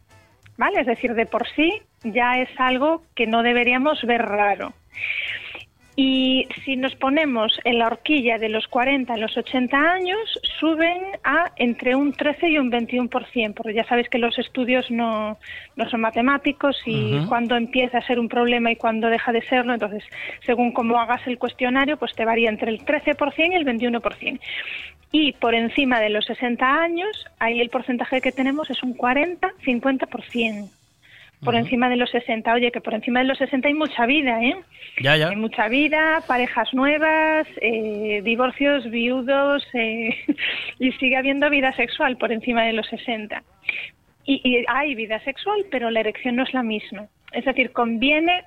¿Vale? Es decir, de por sí ya es algo que no deberíamos ver raro. Y si nos ponemos en la horquilla de los 40 a los 80 años, suben a entre un 13 y un 21%, porque ya sabéis que los estudios no, no son matemáticos y Ujú. cuando empieza a ser un problema y cuando deja de serlo, entonces según cómo hagas el cuestionario, pues te varía entre el 13% y el 21%. Y por encima de los 60 años, ahí el porcentaje que tenemos es un 40-50%. Por encima de los 60. Oye, que por encima de los 60 hay mucha vida, ¿eh? Ya, ya. Hay mucha vida, parejas nuevas, eh, divorcios, viudos, eh, y sigue habiendo vida sexual por encima de los 60. Y, y hay vida sexual, pero la erección no es la misma. Es decir, conviene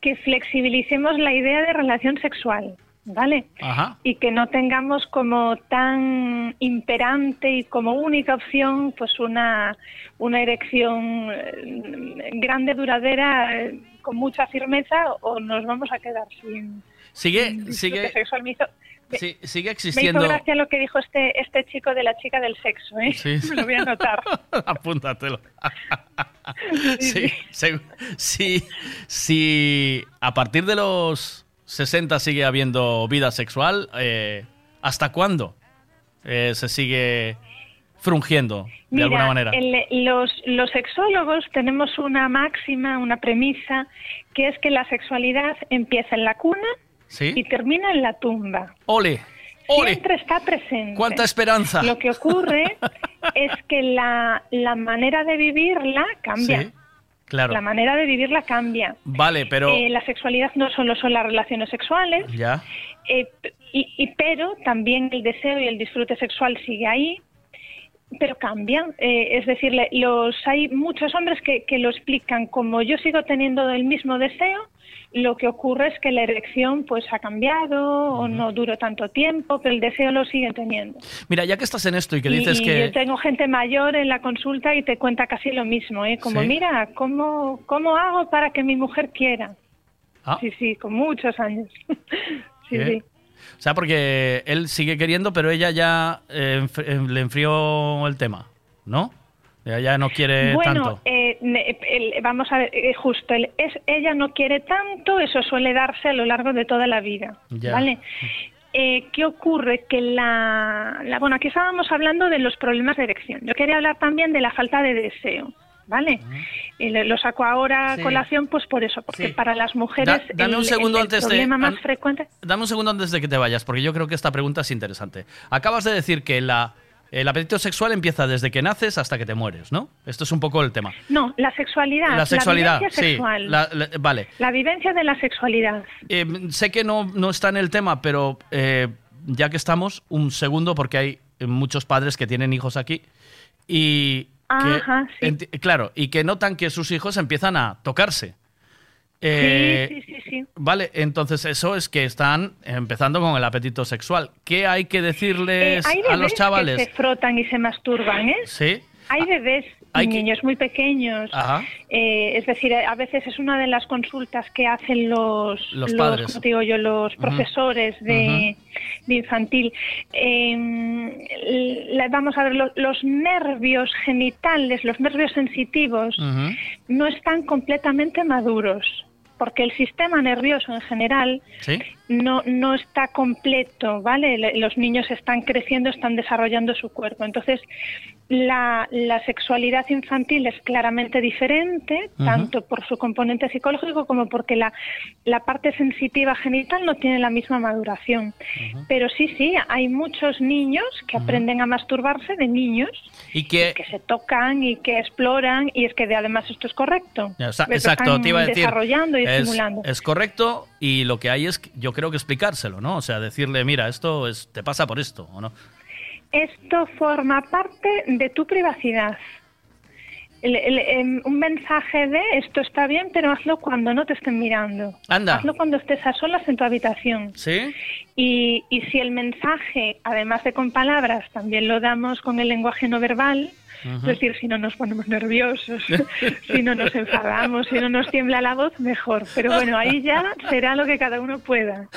que flexibilicemos la idea de relación sexual, ¿vale? Ajá. y que no tengamos como tan imperante y como única opción pues una, una erección eh, grande, duradera, eh, con mucha firmeza o nos vamos a quedar sin Sigue, disfrute sigue, sí, sigue me hizo existiendo. gracia lo que dijo este, este chico de la chica del sexo, ¿eh? Sí. Me lo voy a anotar. Apúntatelo. sí, sí, sí, a partir de los 60 sigue habiendo vida sexual, eh, ¿hasta cuándo eh, se sigue frungiendo de Mira, alguna manera? el- los, los sexólogos tenemos una máxima, una premisa, que es que la sexualidad empieza en la cuna ¿Sí? y termina en la tumba. ¡Ole! ¡Ole! Siempre está presente. ¡Cuánta esperanza! Lo que ocurre es que la, la manera de vivirla cambia. Sí, claro. La manera de vivirla cambia. Vale, pero... Eh, la sexualidad no solo son las relaciones sexuales, Ya. eh, y, y- pero también el deseo y el disfrute sexual sigue ahí, pero cambian. Eh, es decir, los hay muchos hombres que, que lo explican como yo sigo teniendo el mismo deseo, lo que ocurre es que la erección pues ha cambiado o no duró tanto tiempo, pero el deseo lo siguen teniendo. Mira, ya que estás en esto y que dices y que... yo tengo gente mayor en la consulta y te cuenta casi lo mismo, ¿eh? Como, ¿Sí? mira, ¿cómo, ¿cómo hago para que mi mujer quiera? Ah. Sí, sí, con muchos años. sí, ¿Qué? sí. O sea, porque él sigue queriendo, pero ella ya eh, eh, le enfrió el tema, ¿no? Ella ya no quiere bueno, tanto. eh, el- vamos a ver, eh, justo, el- es, ella no quiere tanto, eso suele darse a lo largo de toda la vida, Ya. ¿vale? eh, ¿qué ocurre? Que la, la- Bueno, aquí estábamos hablando de los problemas de erección. Yo quería hablar también de la falta de deseo. ¿Vale? Y le- lo saco ahora a Sí. colación, pues por eso, porque Sí. para las mujeres Da- dame el, un segundo el- el antes de- problema más an- frecuente Dame un segundo antes de que te vayas, porque yo creo que esta pregunta es interesante. Acabas de decir que la, el apetito sexual empieza desde que naces hasta que te mueres, ¿no? Esto es un poco el tema. No, la sexualidad. la sexualidad, sí. sexual. la- la- vale. La vivencia de la sexualidad. Eh, sé que no, no está en el tema, pero eh, ya que estamos, un segundo, porque hay muchos padres que tienen hijos aquí y que, Ajá, sí. claro, y que notan que sus hijos empiezan a tocarse. Eh, sí, sí, sí, sí. Vale, entonces eso es que están empezando con el apetito sexual. ¿Qué hay que decirles Eh, hay a bebés los chavales? que se frotan y se masturban, ¿eh? Sí. Hay bebés y hay que- niños muy pequeños. Ajá. Eh, es decir, a veces es una de las consultas que hacen los, Los padres. te digo yo, los profesores de, de infantil. Eh, vamos a ver, lo- los nervios genitales, los nervios sensitivos, no están completamente maduros, porque el sistema nervioso en general. No, no está completo, ¿vale? Le- Los niños están creciendo, están desarrollando su cuerpo. Entonces, la, la sexualidad infantil es claramente diferente, tanto por su componente psicológico como porque la, la parte sensitiva genital no tiene la misma maduración. Pero sí, sí, hay muchos niños que aprenden a masturbarse de niños, Y que... que se tocan y que exploran, y es que de- además esto es correcto. O sea, exacto, están te iba a decir. Desarrollando y es, estimulando. es correcto y lo que hay es, que- yo creo que explicárselo, ¿no? O sea, decirle, mira, esto es, te pasa por esto, ¿o no? Esto forma parte de tu privacidad. El- el- em, un mensaje de esto está bien, pero hazlo cuando no te estén mirando. Anda. Hazlo cuando estés a solas en tu habitación. ¿Sí? Y, y si el mensaje, además de con palabras, también lo damos con el lenguaje no verbal, es decir, si no nos ponemos nerviosos, si no nos enfadamos, si no nos tiembla la voz, mejor. Pero bueno, ahí ya será lo que cada uno pueda.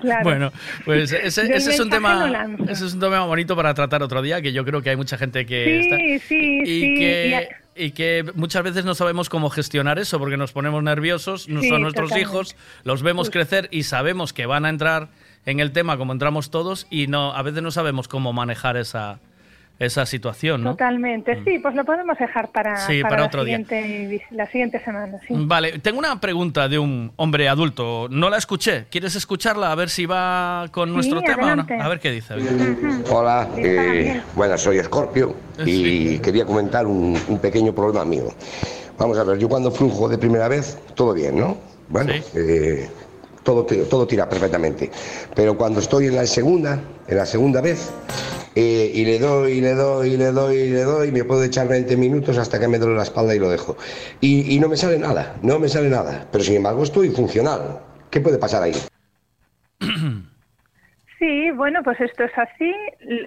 Claro. Bueno, pues ese, es un tema, no ese es un tema bonito para tratar otro día, que yo creo que hay mucha gente que está Sí, sí, y sí. que y que muchas veces no sabemos cómo gestionar eso porque nos ponemos nerviosos, Sí, son nuestros totalmente. hijos, los vemos crecer y sabemos que van a entrar en el tema como entramos todos y no a veces no sabemos cómo manejar esa esa situación, ¿no? Totalmente, sí, pues lo podemos dejar para, Sí, para para la, otro día. siguiente, la siguiente semana. Sí. Vale, tengo una pregunta de un hombre adulto. No la escuché. ¿Quieres escucharla? A ver si va con Sí, nuestro tema o no. A ver qué dice. Hola, eh, bueno, soy Scorpio y quería comentar un, un pequeño problema mío. Vamos a ver, yo cuando flujo de primera vez, todo bien, ¿no? Bueno, eh, todo, todo tira perfectamente. Pero cuando estoy en la segunda, en la segunda vez, eh, y le doy, y le doy, y le doy, y le doy, me puedo echar 20 minutos hasta que me duele la espalda y lo dejo. Y, y no me sale nada, no me sale nada. Pero sin embargo estoy funcional. ¿Qué puede pasar ahí? Sí, bueno, pues esto es así.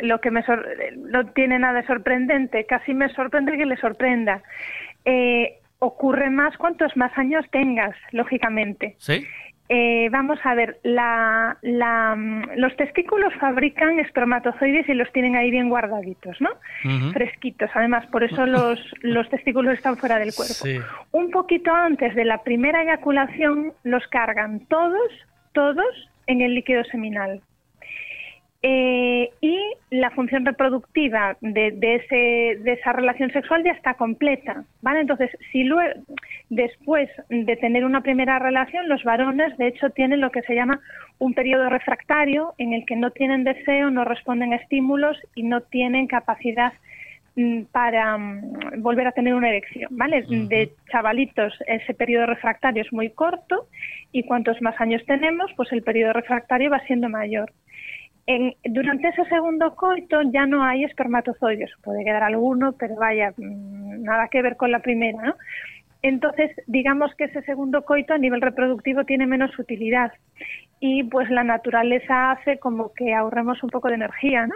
Lo que me sor- no tiene nada de sorprendente. Casi me sorprende que le sorprenda. Eh, ocurre más cuantos más años tengas, lógicamente. ¿Sí? Eh, vamos a ver, la, la, mm, los testículos fabrican espermatozoides y los tienen ahí bien guardaditos, ¿no? Fresquitos, además, por eso los, los testículos están fuera del cuerpo. Sí. Un poquito antes de la primera eyaculación los cargan todos, todos en el líquido seminal. Eh, y la función reproductiva de, de, ese, de esa relación sexual ya está completa, ¿vale? Entonces, si luego, después de tener una primera relación, los varones, de hecho, tienen lo que se llama un periodo refractario en el que no tienen deseo, no responden a estímulos y no tienen capacidad mm, para mm, volver a tener una erección, ¿vale? De chavalitos ese periodo refractario es muy corto y cuantos más años tenemos, pues el periodo refractario va siendo mayor. En- durante ese segundo coito ya no hay espermatozoides, puede quedar alguno, pero vaya, mm, nada que ver con la primera, ¿no? Entonces, digamos que ese segundo coito a nivel reproductivo tiene menos utilidad y pues la naturaleza hace como que ahorremos un poco de energía, ¿no?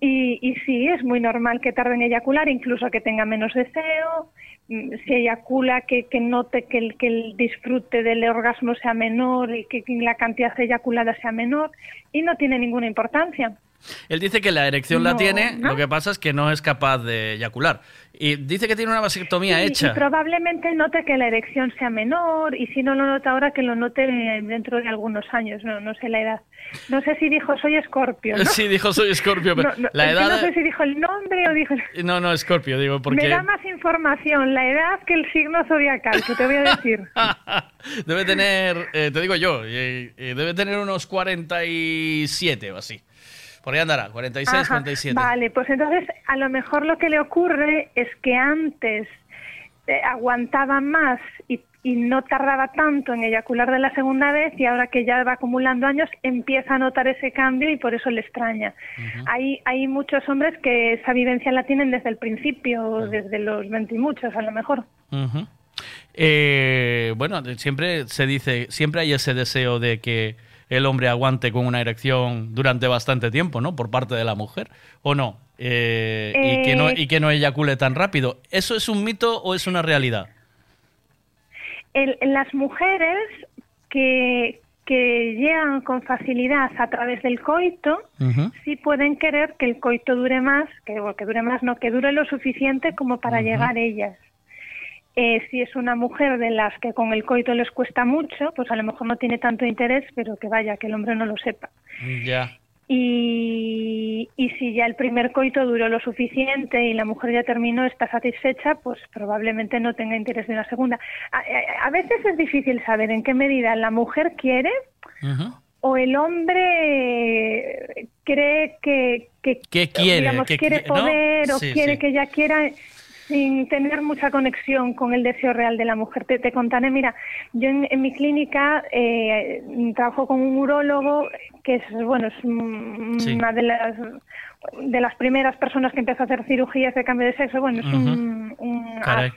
Y, y sí, es muy normal que tarde en eyacular, incluso que tenga menos deseo. Mm, Si eyacula, que, que note que el, que el disfrute del orgasmo sea menor y que, que la cantidad eyaculada sea menor. Y no tiene ninguna importancia. Él dice que la erección la tiene, ¿no? lo que pasa es que no es capaz de eyacular. Y dice que tiene una vasectomía Sí, hecha. Y probablemente note que la erección sea menor y si no lo nota ahora que lo note dentro de algunos años, no, no sé la edad. No sé si dijo soy escorpio, ¿no? Sí, dijo soy escorpio, pero No, no, la edad... no sé si dijo el nombre o dijo... No, no, escorpio, digo, porque Me da más información la edad que el signo zodiacal, que te voy a decir. debe tener, eh, te digo yo, eh, eh, debe tener unos 47 o así. Por ahí andará, 46, Ajá, 47. Vale, pues entonces a lo mejor lo que le ocurre es que antes eh, aguantaba más y, y no tardaba tanto en eyacular de la segunda vez y ahora que ya va acumulando años empieza a notar ese cambio y por eso le extraña. hay, hay muchos hombres que esa vivencia la tienen desde el principio, desde los 20 y muchos a lo mejor. Eh, bueno, siempre se dice, siempre hay ese deseo de que el hombre aguante con una erección durante bastante tiempo, ¿no? Por parte de la mujer, ¿o no? Eh, y, que no Eh, y que no eyacule tan rápido. ¿Eso es un mito o es una realidad? El- las mujeres que, que llegan con facilidad a través del coito, sí pueden querer que el coito dure más, que, que dure más, no, que dure lo suficiente como para llegar ellas. Eh, si es una mujer de las que con el coito les cuesta mucho, pues a lo mejor no tiene tanto interés, pero que vaya, que el hombre no lo sepa. Ya. Y, y si ya el primer coito duró lo suficiente y la mujer ya terminó, está satisfecha, pues probablemente no tenga interés de una segunda. A, a- a veces es difícil saber en qué medida la mujer quiere o el hombre cree que, que ¿Qué quiere? digamos, ¿Qué quiere no? poder o quiere sí. que ella quiera sin tener mucha conexión con el deseo real de la mujer. Te, te contaré, mira, yo en, en mi clínica eh, trabajo con un urólogo que es, bueno, es Sí. una de las de las primeras personas que empezó a hacer cirugías de cambio de sexo. Bueno, es un, un Caray.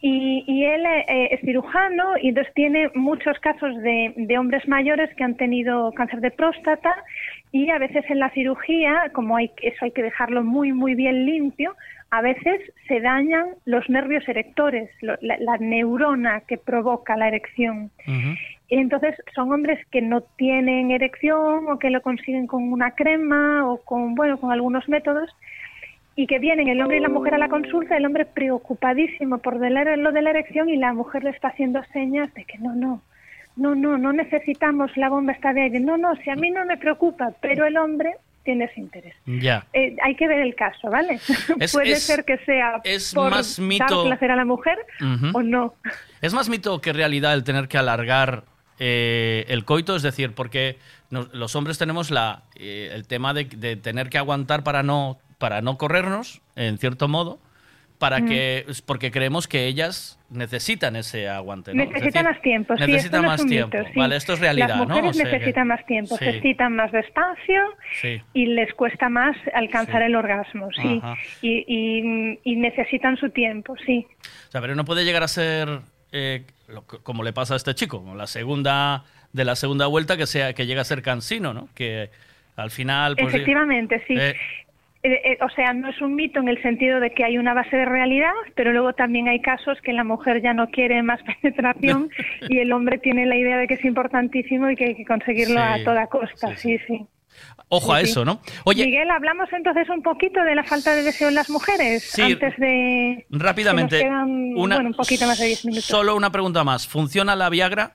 y, y él eh, es cirujano y entonces tiene muchos casos de, de hombres mayores que han tenido cáncer de próstata y a veces en la cirugía, como hay, eso hay que dejarlo muy, muy bien limpio, a veces se dañan los nervios erectores, lo- la, la neurona que provoca la erección. Y entonces son hombres que no tienen erección o que lo consiguen con una crema o con, bueno, con algunos métodos y que vienen el hombre y la mujer a la consulta, el hombre preocupadísimo por lo de la erección y la mujer le está haciendo señas de que no, no, no, no, no necesitamos la bomba esta de aire, no, no, si a mí no me preocupa, pero el hombre tiene ese interés. Ya. Eh, hay que ver el caso, ¿vale? Es- Puede es- ser que sea es por más dar placer a la mujer o no. ¿Es más mito que realidad el tener que alargar eh, el coito? Es decir, porque nos- los hombres tenemos la, eh, el tema de, de tener que aguantar para no, para no corrernos, en cierto modo, para Mm. que, porque creemos que ellas necesitan ese aguante. ¿no? Es Necesita decir, más tiempo, sí, necesita esto no más tiempo. mito, sí. Vale, esto es realidad, Las ¿no? O sea que- necesitan más tiempo, Sí. excitan más despacio y les cuesta más alcanzar el orgasmo, sí. Y, y- y necesitan su tiempo, sí. O sea, pero no puede llegar a ser eh, lo como le pasa a este chico, como la segunda de la segunda vuelta que sea que llega a ser cansino, ¿no? Que al final pues, Efectivamente, sí. eh, Eh, eh, o sea, no es un mito en el sentido de que hay una base de realidad, pero luego también hay casos que la mujer ya no quiere más penetración y el hombre tiene la idea de que es importantísimo y que hay que conseguirlo Sí, a toda costa. Sí, sí. ojo a sí. eso, ¿no? Oye, Miguel, hablamos entonces un poquito de la falta de deseo en las mujeres Sí, antes de rápidamente, que nos quedan, una- bueno, un poquito más de 10 minutos. solo una pregunta más. ¿Funciona la Viagra?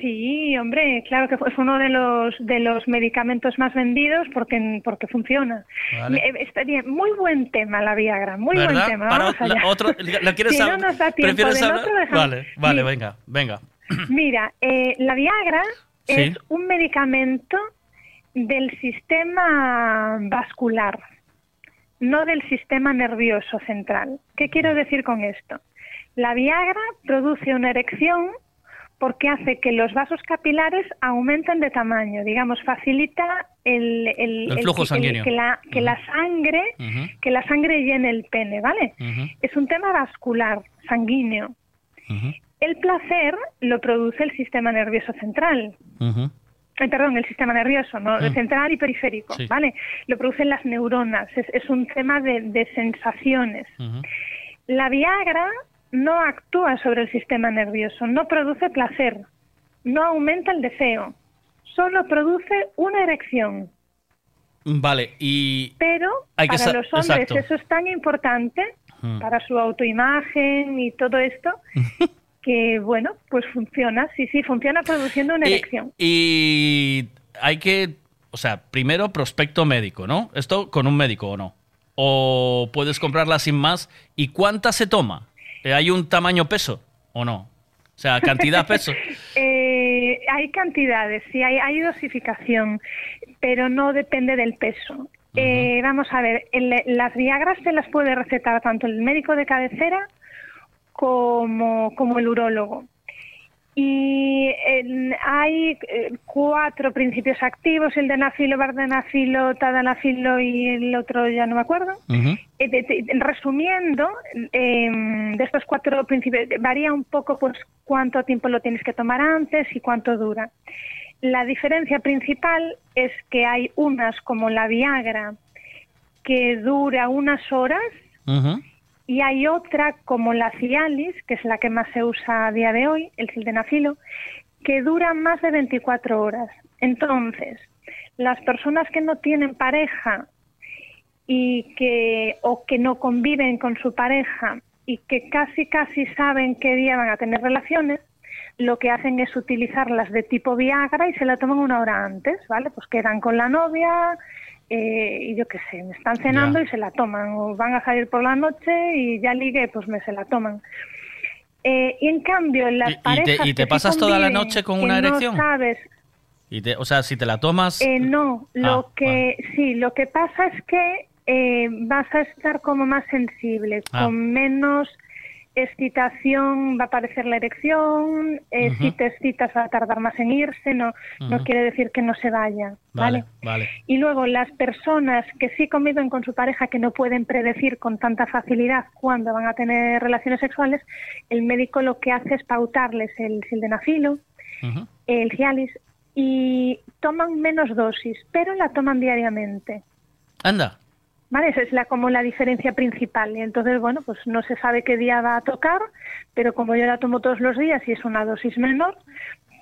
Sí, hombre, claro que es uno de los de los medicamentos más vendidos porque porque funciona. Vale. Eh, Estaría muy buen tema la Viagra, muy buen tema. Para Vamos allá. otro, ¿La quieres Si no saber? nos da tiempo ¿Prefieres del hablar? otro, Vale, vale, Mira. venga, venga. Mira, eh, la Viagra Sí. es un medicamento del sistema vascular, no del sistema nervioso central. ¿Qué quiero decir con esto? La Viagra produce una erección porque hace que los vasos capilares aumenten de tamaño, digamos, facilita el, el- El flujo que- sanguíneo. que, la, que la sangre que la sangre llene el pene, ¿vale? Es un tema vascular, sanguíneo. El placer lo produce el sistema nervioso central. Eh, perdón, el sistema nervioso, ¿no? Mm. central y periférico, Sí. ¿vale? Lo producen las neuronas, es, es un tema de, de sensaciones. La Viagra no actúa sobre el sistema nervioso, no produce placer, no aumenta el deseo, solo produce una erección. Vale, y... Pero Hay para los hombres exacto. eso es tan importante Mm. para su autoimagen y todo esto que, bueno, pues funciona. Sí, sí, funciona produciendo una Y- erección. Y hay que, o sea, primero prospecto médico, ¿no? Esto con un médico o no. O puedes comprarla sin más. ¿Y cuánta se toma? Eh, ¿Hay un tamaño peso o no? O sea, cantidad peso. Eh, hay cantidades, sí, hay, hay dosificación, pero no depende del peso. Eh, vamos a ver, el- las Viagras se las puede recetar tanto el médico de cabecera como, como el urólogo. Y en- hay eh, cuatro principios activos, el denafilo, vardenafilo, tadalafilo y el otro ya no me acuerdo. Eh, de- de- resumiendo, eh, de estos cuatro principios, varía un poco pues cuánto tiempo lo tienes que tomar antes y cuánto dura. La diferencia principal es que hay unas como la Viagra que dura unas horas y hay otra como la Cialis, que es la que más se usa a día de hoy, el sildenafilo, que dura más de 24 horas. Entonces, las personas que no tienen pareja y que o que no conviven con su pareja y que casi casi saben qué día van a tener relaciones, lo que hacen es utilizarlas de tipo Viagra y se la toman una hora antes, ¿vale? Pues quedan con la novia eh, y yo qué sé, me están cenando Ya. y se la toman, o van a salir por la noche y ya ligué, pues me se la toman. Eh, y en cambio, las ¿Y- y te- parejas y te que sí pasas toda la noche con una no erección? sabes Y te- o sea, si te la tomas... eh, no, lo Ah, que sí, lo que pasa es que eh, vas a estar como más sensible, Ah. con menos excitación va a aparecer la erección, eh, si te excitas va a tardar más en irse, no, no quiere decir que no se vaya, ¿vale? Vale, vale. Y luego las personas que sí conviven con su pareja que no pueden predecir con tanta facilidad cuándo van a tener relaciones sexuales, el médico lo que hace es pautarles el sildenafilo, el Cialis y toman menos dosis, pero la toman diariamente. Anda. ¿Vale? Esa es la, como la diferencia principal. Y entonces, bueno, pues no se sabe qué día va a tocar, pero como yo la tomo todos los días y es una dosis menor,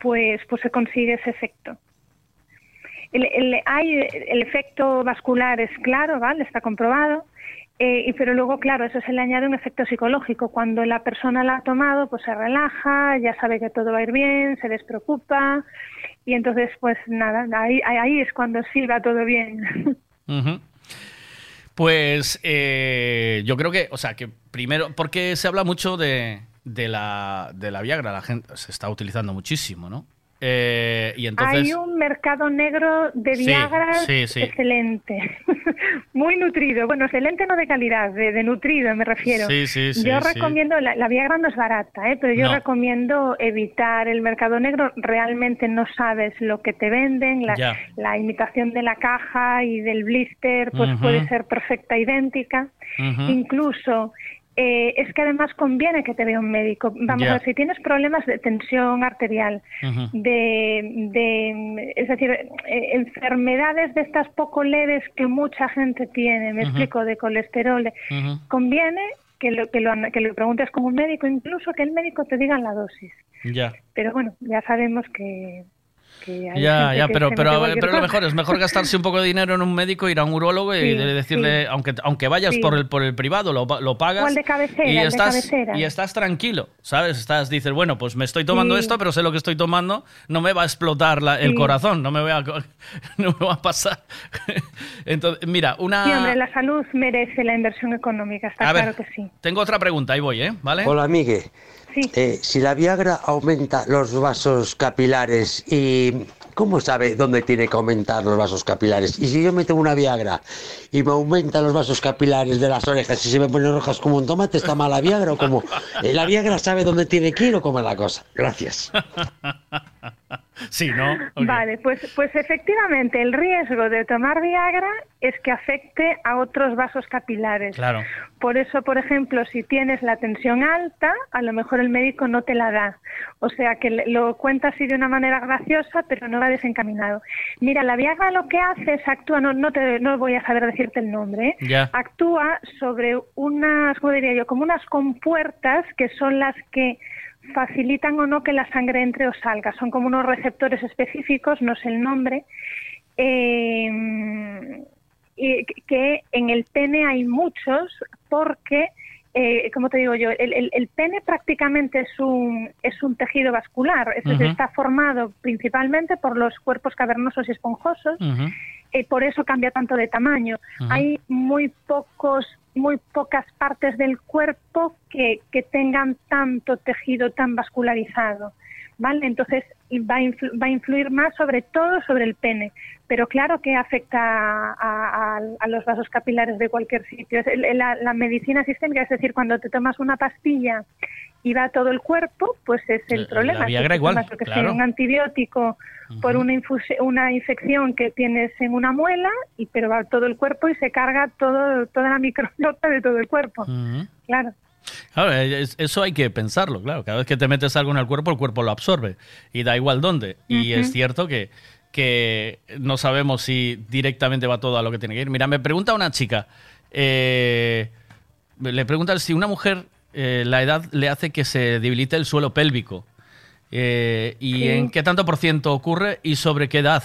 pues, pues se consigue ese efecto. El, el- hay, el efecto vascular es claro, ¿vale? Está comprobado. eh, pero luego, claro, eso se le añade un efecto psicológico. Cuando la persona la ha tomado, pues se relaja, ya sabe que todo va a ir bien, se despreocupa. Y entonces, pues nada, ahí, ahí- es cuando sí va todo bien. Ujú. Pues eh, yo creo que, o sea, que primero, porque se habla mucho de, de la, de la Viagra, la gente se está utilizando muchísimo, ¿no? Eh, y entonces... Hay un mercado negro de Viagra sí, sí. excelente, muy nutrido. Bueno, excelente no de calidad, de, de nutrido me refiero. Yo recomiendo, la, la Viagra no es barata, ¿eh? pero yo No. recomiendo evitar el mercado negro. Realmente no sabes lo que te venden, la, imitación de la caja y del blister pues puede ser perfecta, idéntica. Incluso eh, es que además conviene que te vea un médico. Vamos Ya. a ver, si tienes problemas de tensión arterial, de, de es decir, eh, enfermedades de estas poco leves que mucha gente tiene, me explico, de colesterol, Ujú. conviene que lo, que, lo, que lo preguntes con un médico, incluso que el médico te diga la dosis. Ya. Pero bueno, ya sabemos que... Ya, ya, pero, pero, pero lo mejor es mejor gastarse un poco de dinero en un médico, ir a un urólogo y Sí, de- decirle, sí. aunque, aunque vayas Sí. por el por el privado, lo, lo pagas O el de cabecera, y el de estás cabecera. y estás tranquilo, ¿sabes? Estás dices, bueno, pues me estoy tomando Sí. esto, pero sé lo que estoy tomando, no me va a explotar la- el corazón, no me voy a no me va a pasar. Entonces, mira, una Sí, hombre, la salud merece la inversión económica, está A ver. claro que sí. tengo otra pregunta, ahí voy, ¿eh? ¿Vale? Hola, Eh, si la Viagra aumenta los vasos capilares y ¿cómo sabe dónde tiene que aumentar los vasos capilares? Y si yo meto una Viagra y me aumentan los vasos capilares de las orejas y se me ponen rojas como un tomate, ¿está mala Viagra o cómo? Eh, ¿La Viagra sabe dónde tiene que ir o cómo es la cosa? Gracias. Sí, ¿no? Vale, pues, pues efectivamente el riesgo de tomar Viagra es que afecte a otros vasos capilares. Claro. Por eso, por ejemplo, si tienes la tensión alta, a lo mejor el médico no te la da. O sea, que lo cuenta así de una manera graciosa, pero no va desencaminado. Mira, la Viagra lo que hace es actúa, no, no, te, no voy a saber decirte el nombre, ¿eh? Actúa sobre unas, ¿cómo diría yo? Como unas compuertas que son las que facilitan o no que la sangre entre o salga. Son como unos receptores específicos, no sé el nombre, eh, que en el pene hay muchos porque, eh, como te digo yo, el, el- el pene prácticamente es un, es un tejido vascular, es decir, está formado principalmente por los cuerpos cavernosos y esponjosos eh, por eso cambia tanto de tamaño. Hay muy pocos, muy pocas partes del cuerpo que, que tengan tanto tejido tan vascularizado, ¿vale? Entonces va a, influ- va a influir más sobre todo sobre el pene, pero claro que afecta a, a- a los vasos capilares de cualquier sitio. Es La, la medicina sistémica, es decir, cuando te tomas una pastilla y va a todo el cuerpo, pues es el La- problema. la Viagra igual, tomas, claro. un antibiótico por una, una infección que tienes en una muela, y pero va a todo el cuerpo y se carga todo, toda la microbiota de todo el cuerpo. Claro. Claro, es- eso hay que pensarlo, claro. Cada vez que te metes algo en el cuerpo, el cuerpo lo absorbe. Y da igual dónde. Y es cierto que, que no sabemos si directamente va todo a lo que tiene que ir. Mira, me pregunta una chica. eh, le pregunta si una mujer eh, la edad le hace que se debilite el suelo pélvico. Eh, ¿Y Sí. en qué tanto por ciento ocurre y sobre qué edad?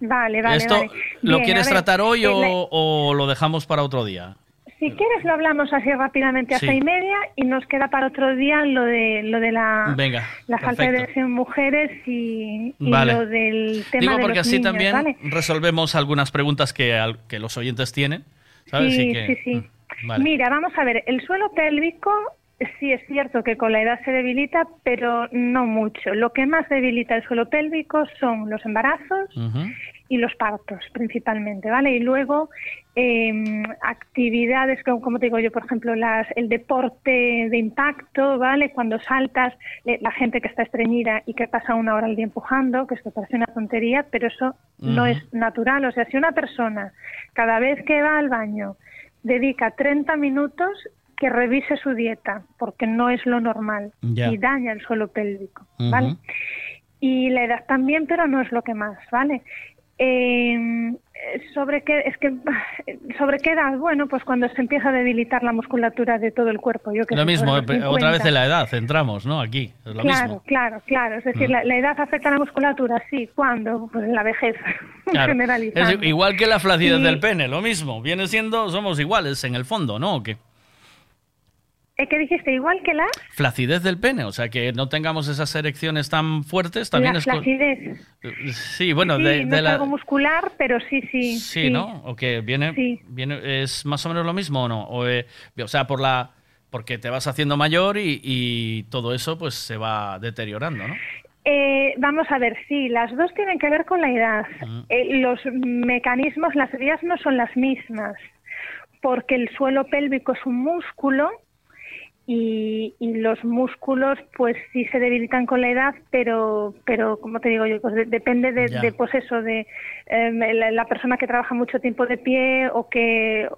Vale, vale, ¿Esto vale. lo Bien, quieres tratar hoy eh, o, la- o lo dejamos para otro día? Si quieres lo hablamos así rápidamente a Sí. seis y media y nos queda para otro día lo de lo de la, Venga, la falta de en mujeres y, y Vale. lo del tema Digo de porque los así niños, también ¿vale? resolvemos algunas preguntas que, que los oyentes tienen. ¿sabes? Sí, que- sí, sí. Mm, Vale. Mira, vamos a ver, el suelo pélvico sí es cierto que con la edad se debilita, pero no mucho. Lo que más debilita el suelo pélvico son los embarazos y los partos principalmente, ¿vale? Y luego eh, actividades como, como te digo yo, por ejemplo, las, el deporte de impacto, ¿vale? Cuando saltas, la gente que está estreñida y que pasa una hora al día empujando, que esto parece una tontería, pero eso no es natural. O sea, si una persona cada vez que va al baño dedica 30 minutos que revise su dieta, porque no es lo normal y daña el suelo pélvico, ¿vale? Y la edad también, pero no es lo que más, ¿vale? Eh, sobre qué es que sobre qué edad bueno pues cuando se empieza a debilitar la musculatura de todo el cuerpo yo que Lo mismo, eh, otra vez 50. en la edad, entramos, ¿no? Aquí, es lo claro mismo. claro claro es decir Mm. la, la edad afecta a la musculatura sí ¿cuándo? pues en la vejez Claro. generalizando Es igual que la flacidez del pene, lo mismo. Viene siendo, somos iguales en el fondo, ¿no? ¿O qué? ¿Eh, ¿qué dijiste? igual que la Flacidez del pene, o sea, que no tengamos esas erecciones tan fuertes también la es... flacidez Sí, bueno, sí, de, no de es la... algo muscular pero sí sí Sí, ¿no? O que viene, viene, es más o menos lo mismo o no. O, eh, o sea, por la, porque te vas haciendo mayor y, y todo eso pues se va deteriorando, ¿no? Eh, vamos a ver, sí, las dos tienen que ver con la edad. Eh, los mecanismos, las vías no son las mismas, porque el suelo pélvico es un músculo y, y los músculos pues sí se debilitan con la edad, pero, pero como te digo yo, pues de- depende de, pues eso, de eh, la, la persona que trabaja mucho tiempo de pie o que,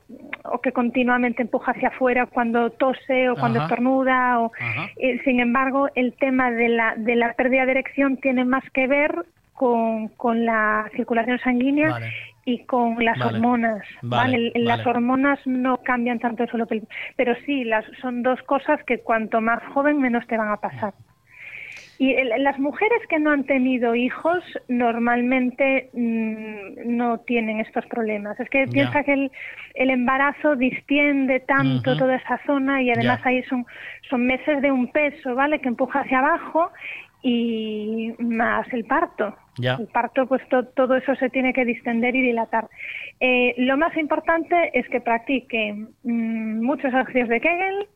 o que continuamente empuja hacia afuera cuando tose o cuando estornuda o, eh, sin embargo, el tema de la, de la pérdida de erección tiene más que ver con, con la circulación sanguínea Vale. Y con las Vale. hormonas. Vale, ¿vale? Las hormonas no cambian tanto el suelo pélvico, pero sí, las, son dos cosas que cuanto más joven menos te van a pasar. Y el- las mujeres que no han tenido hijos normalmente mm, no tienen estos problemas. Es que piensa que el, el embarazo distiende tanto toda esa zona y además ahí son, son meses de un peso, ¿vale? Que empuja hacia abajo y más el parto. Ya. El parto, pues to- todo eso se tiene que distender y dilatar. Eh, lo más importante es que practique mm, muchos ejercicios de Kegel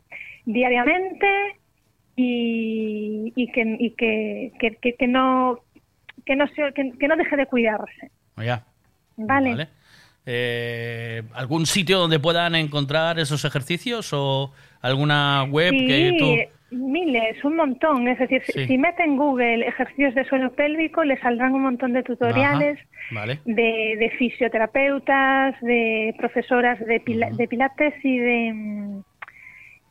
diariamente y, y que, y que, que, que- que no que no se- que, no deje de cuidarse, Ya. ¿vale? Vale. Eh, ¿Algún sitio donde puedan encontrar esos ejercicios o alguna web que tú... miles, un montón. Es decir, si- Sí. si meten en Google ejercicios de suelo pélvico, le saldrán un montón de tutoriales. Vale. de, de fisioterapeutas, de profesoras de, pila- de pilates y de, mm,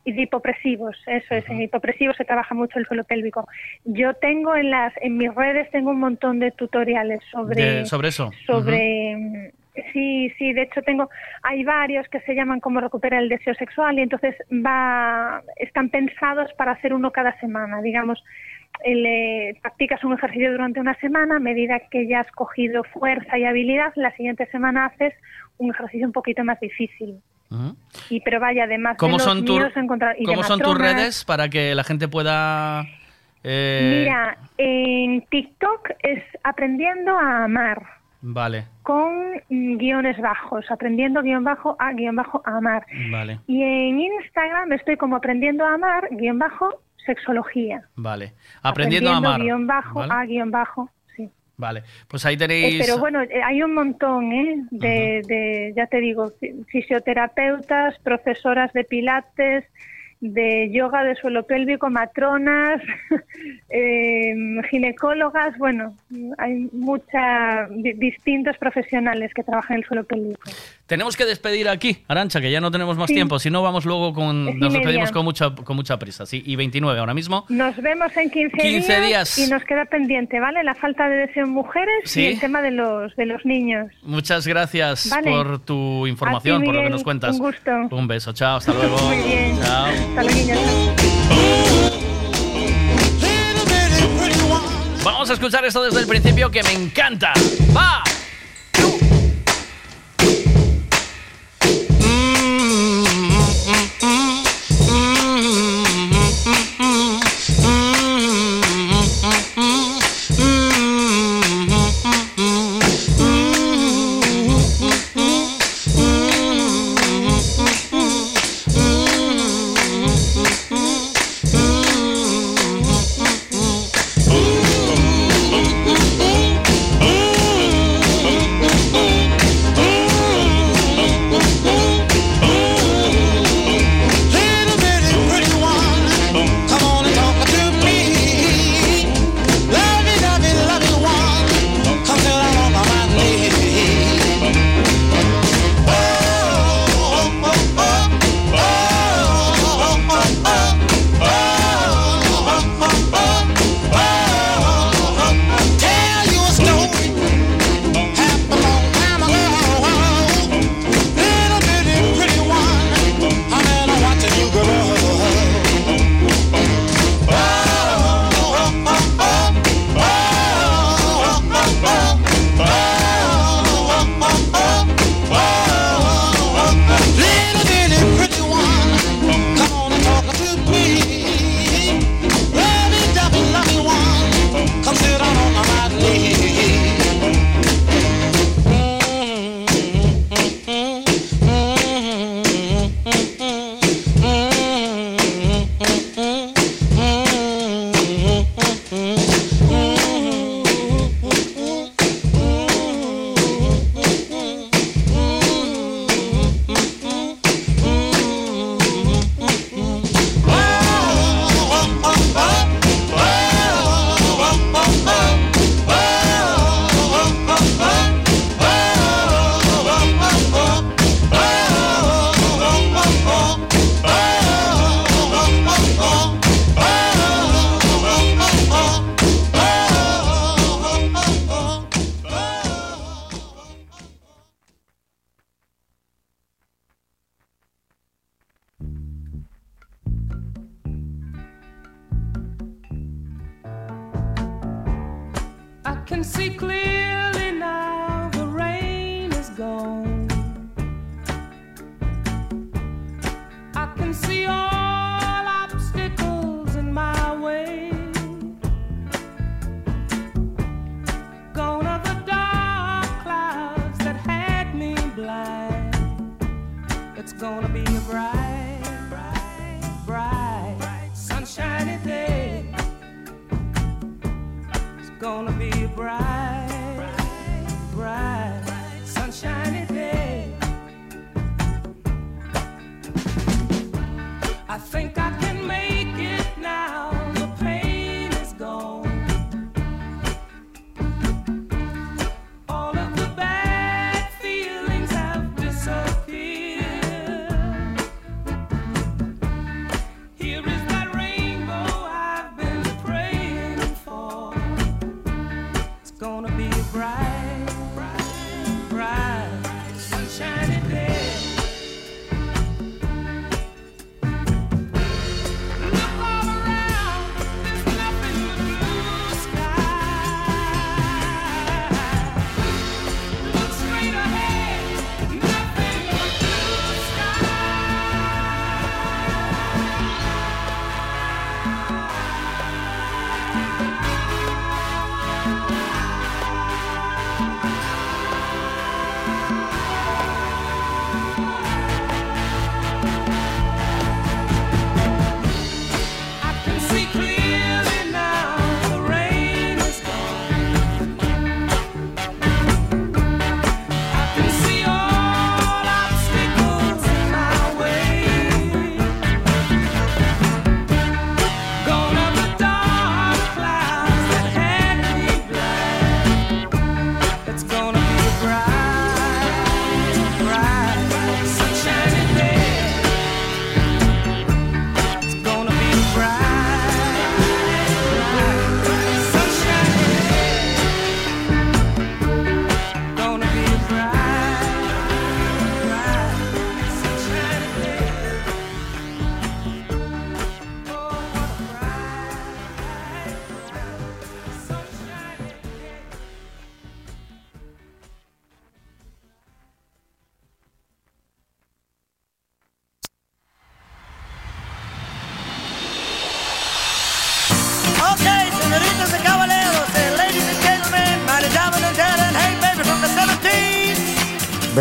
y de hipopresivos. Eso es, en hipopresivos se trabaja mucho el suelo pélvico. Yo tengo en las en mis redes tengo un montón de tutoriales sobre De- sobre eso. sobre Sí, sí, de hecho tengo, hay varios que se llaman como recuperar el deseo sexual y entonces va, están pensados para hacer uno cada semana, digamos, el, eh, practicas un ejercicio durante una semana, a medida que ya has cogido fuerza y habilidad, la siguiente semana haces un ejercicio un poquito más difícil. Y pero vaya, además de ¿Cómo los son, tu- y de ¿cómo son tus redes para que la gente pueda... eh, Mira, en TikTok es aprendiendo a amar. Vale, con guiones bajos, aprendiendo guion bajo a guion bajo a amar. vale, Y en Instagram estoy como aprendiendo a amar, guion bajo, sexología. vale. Aprendiendo, a amar. guion bajo ¿vale? a guion bajo. sí. Vale, pues ahí Eh, tenéis... pero bueno, eh, hay un montón, ¿eh? De, de, ya te digo, fi- fisioterapeutas, profesoras de pilates, de yoga de suelo pélvico, matronas, eh, ginecólogas, bueno, hay muchas distintos profesionales que trabajan en el suelo pélvico. Tenemos que despedir aquí, Arancha, que ya no tenemos más Sí. tiempo. Si no, vamos luego con... Nos despedimos con mucha, con mucha prisa. Sí, y 29 ahora mismo. Nos vemos en 15, 15 días. y nos queda pendiente, ¿vale? La falta de deseo en mujeres Sí. y el tema de los de los niños. Muchas gracias Vale. por tu información, por lo que nos cuentas. un gusto. Un beso, chao, hasta luego. Muy bien. Chao. Vamos a escuchar esto desde el principio que me encanta. ¡Va!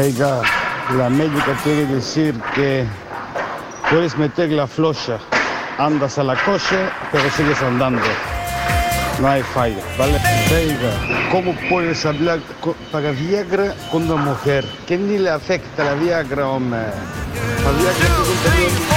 Veiga, la médica quiere decir que puedes meter la flocha, andas a la coche, pero sigues andando. No hay falla, ¿vale? Veiga, ¿cómo puedes hablar para Viagra con una mujer? Que ni le afecta la Viagra, hombre. La Viagra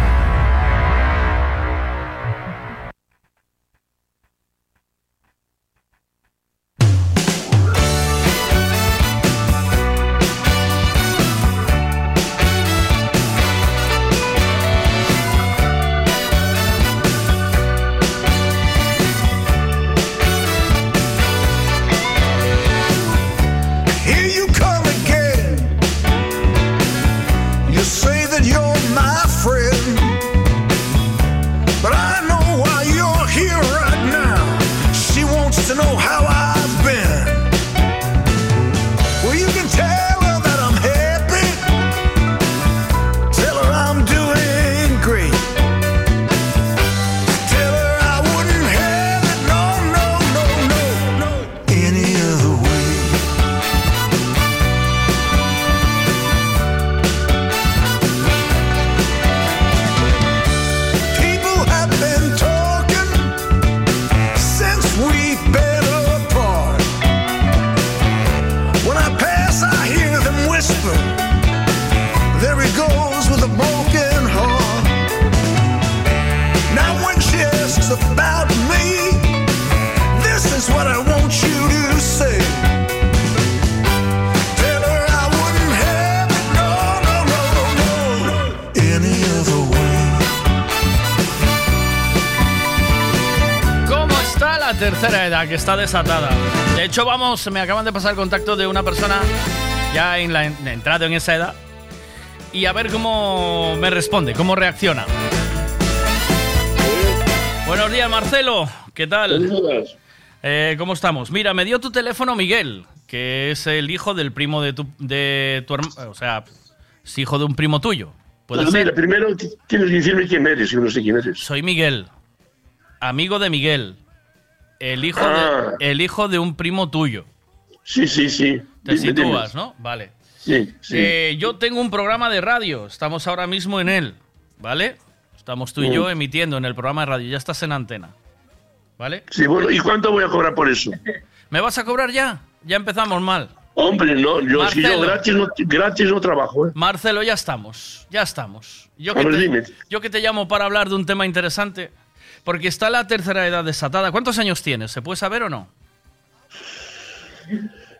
Está desatada. De hecho, vamos, me acaban de pasar el contacto de una persona ya en la en- entrado en esa edad y a ver cómo me responde, cómo reacciona. Buenos días, Marcelo. ¿Qué tal? Eh, ¿Cómo estamos? Mira, me dio tu teléfono Miguel, que es el hijo del primo de tu, de tu hermano. O sea, es hijo de un primo tuyo. ¿Puede Pues ser? mira, primero tienes que decirme quién eres, yo no sé quién eres. Soy Miguel, amigo de Miguel, el hijo, Ah. de, el hijo de un primo tuyo. Sí, sí, sí. Te Dime, dime. sitúas, ¿no? Vale. Sí, sí. Eh, yo tengo un programa de radio, estamos ahora mismo en él, ¿vale? Estamos tú y Mm. yo emitiendo en el programa de radio, ya estás en antena, ¿vale? Sí, bueno, ¿y cuánto voy a cobrar por eso? ¿Me vas a cobrar ya? Ya empezamos mal. Hombre, no, yo, si yo gratis no, gratis no trabajo, ¿eh? Marcelo, ya estamos, ya estamos. Yo A que, te, dime. yo que te llamo para hablar de un tema interesante, porque está la tercera edad desatada. ¿Cuántos años tienes? ¿Se puede saber o no?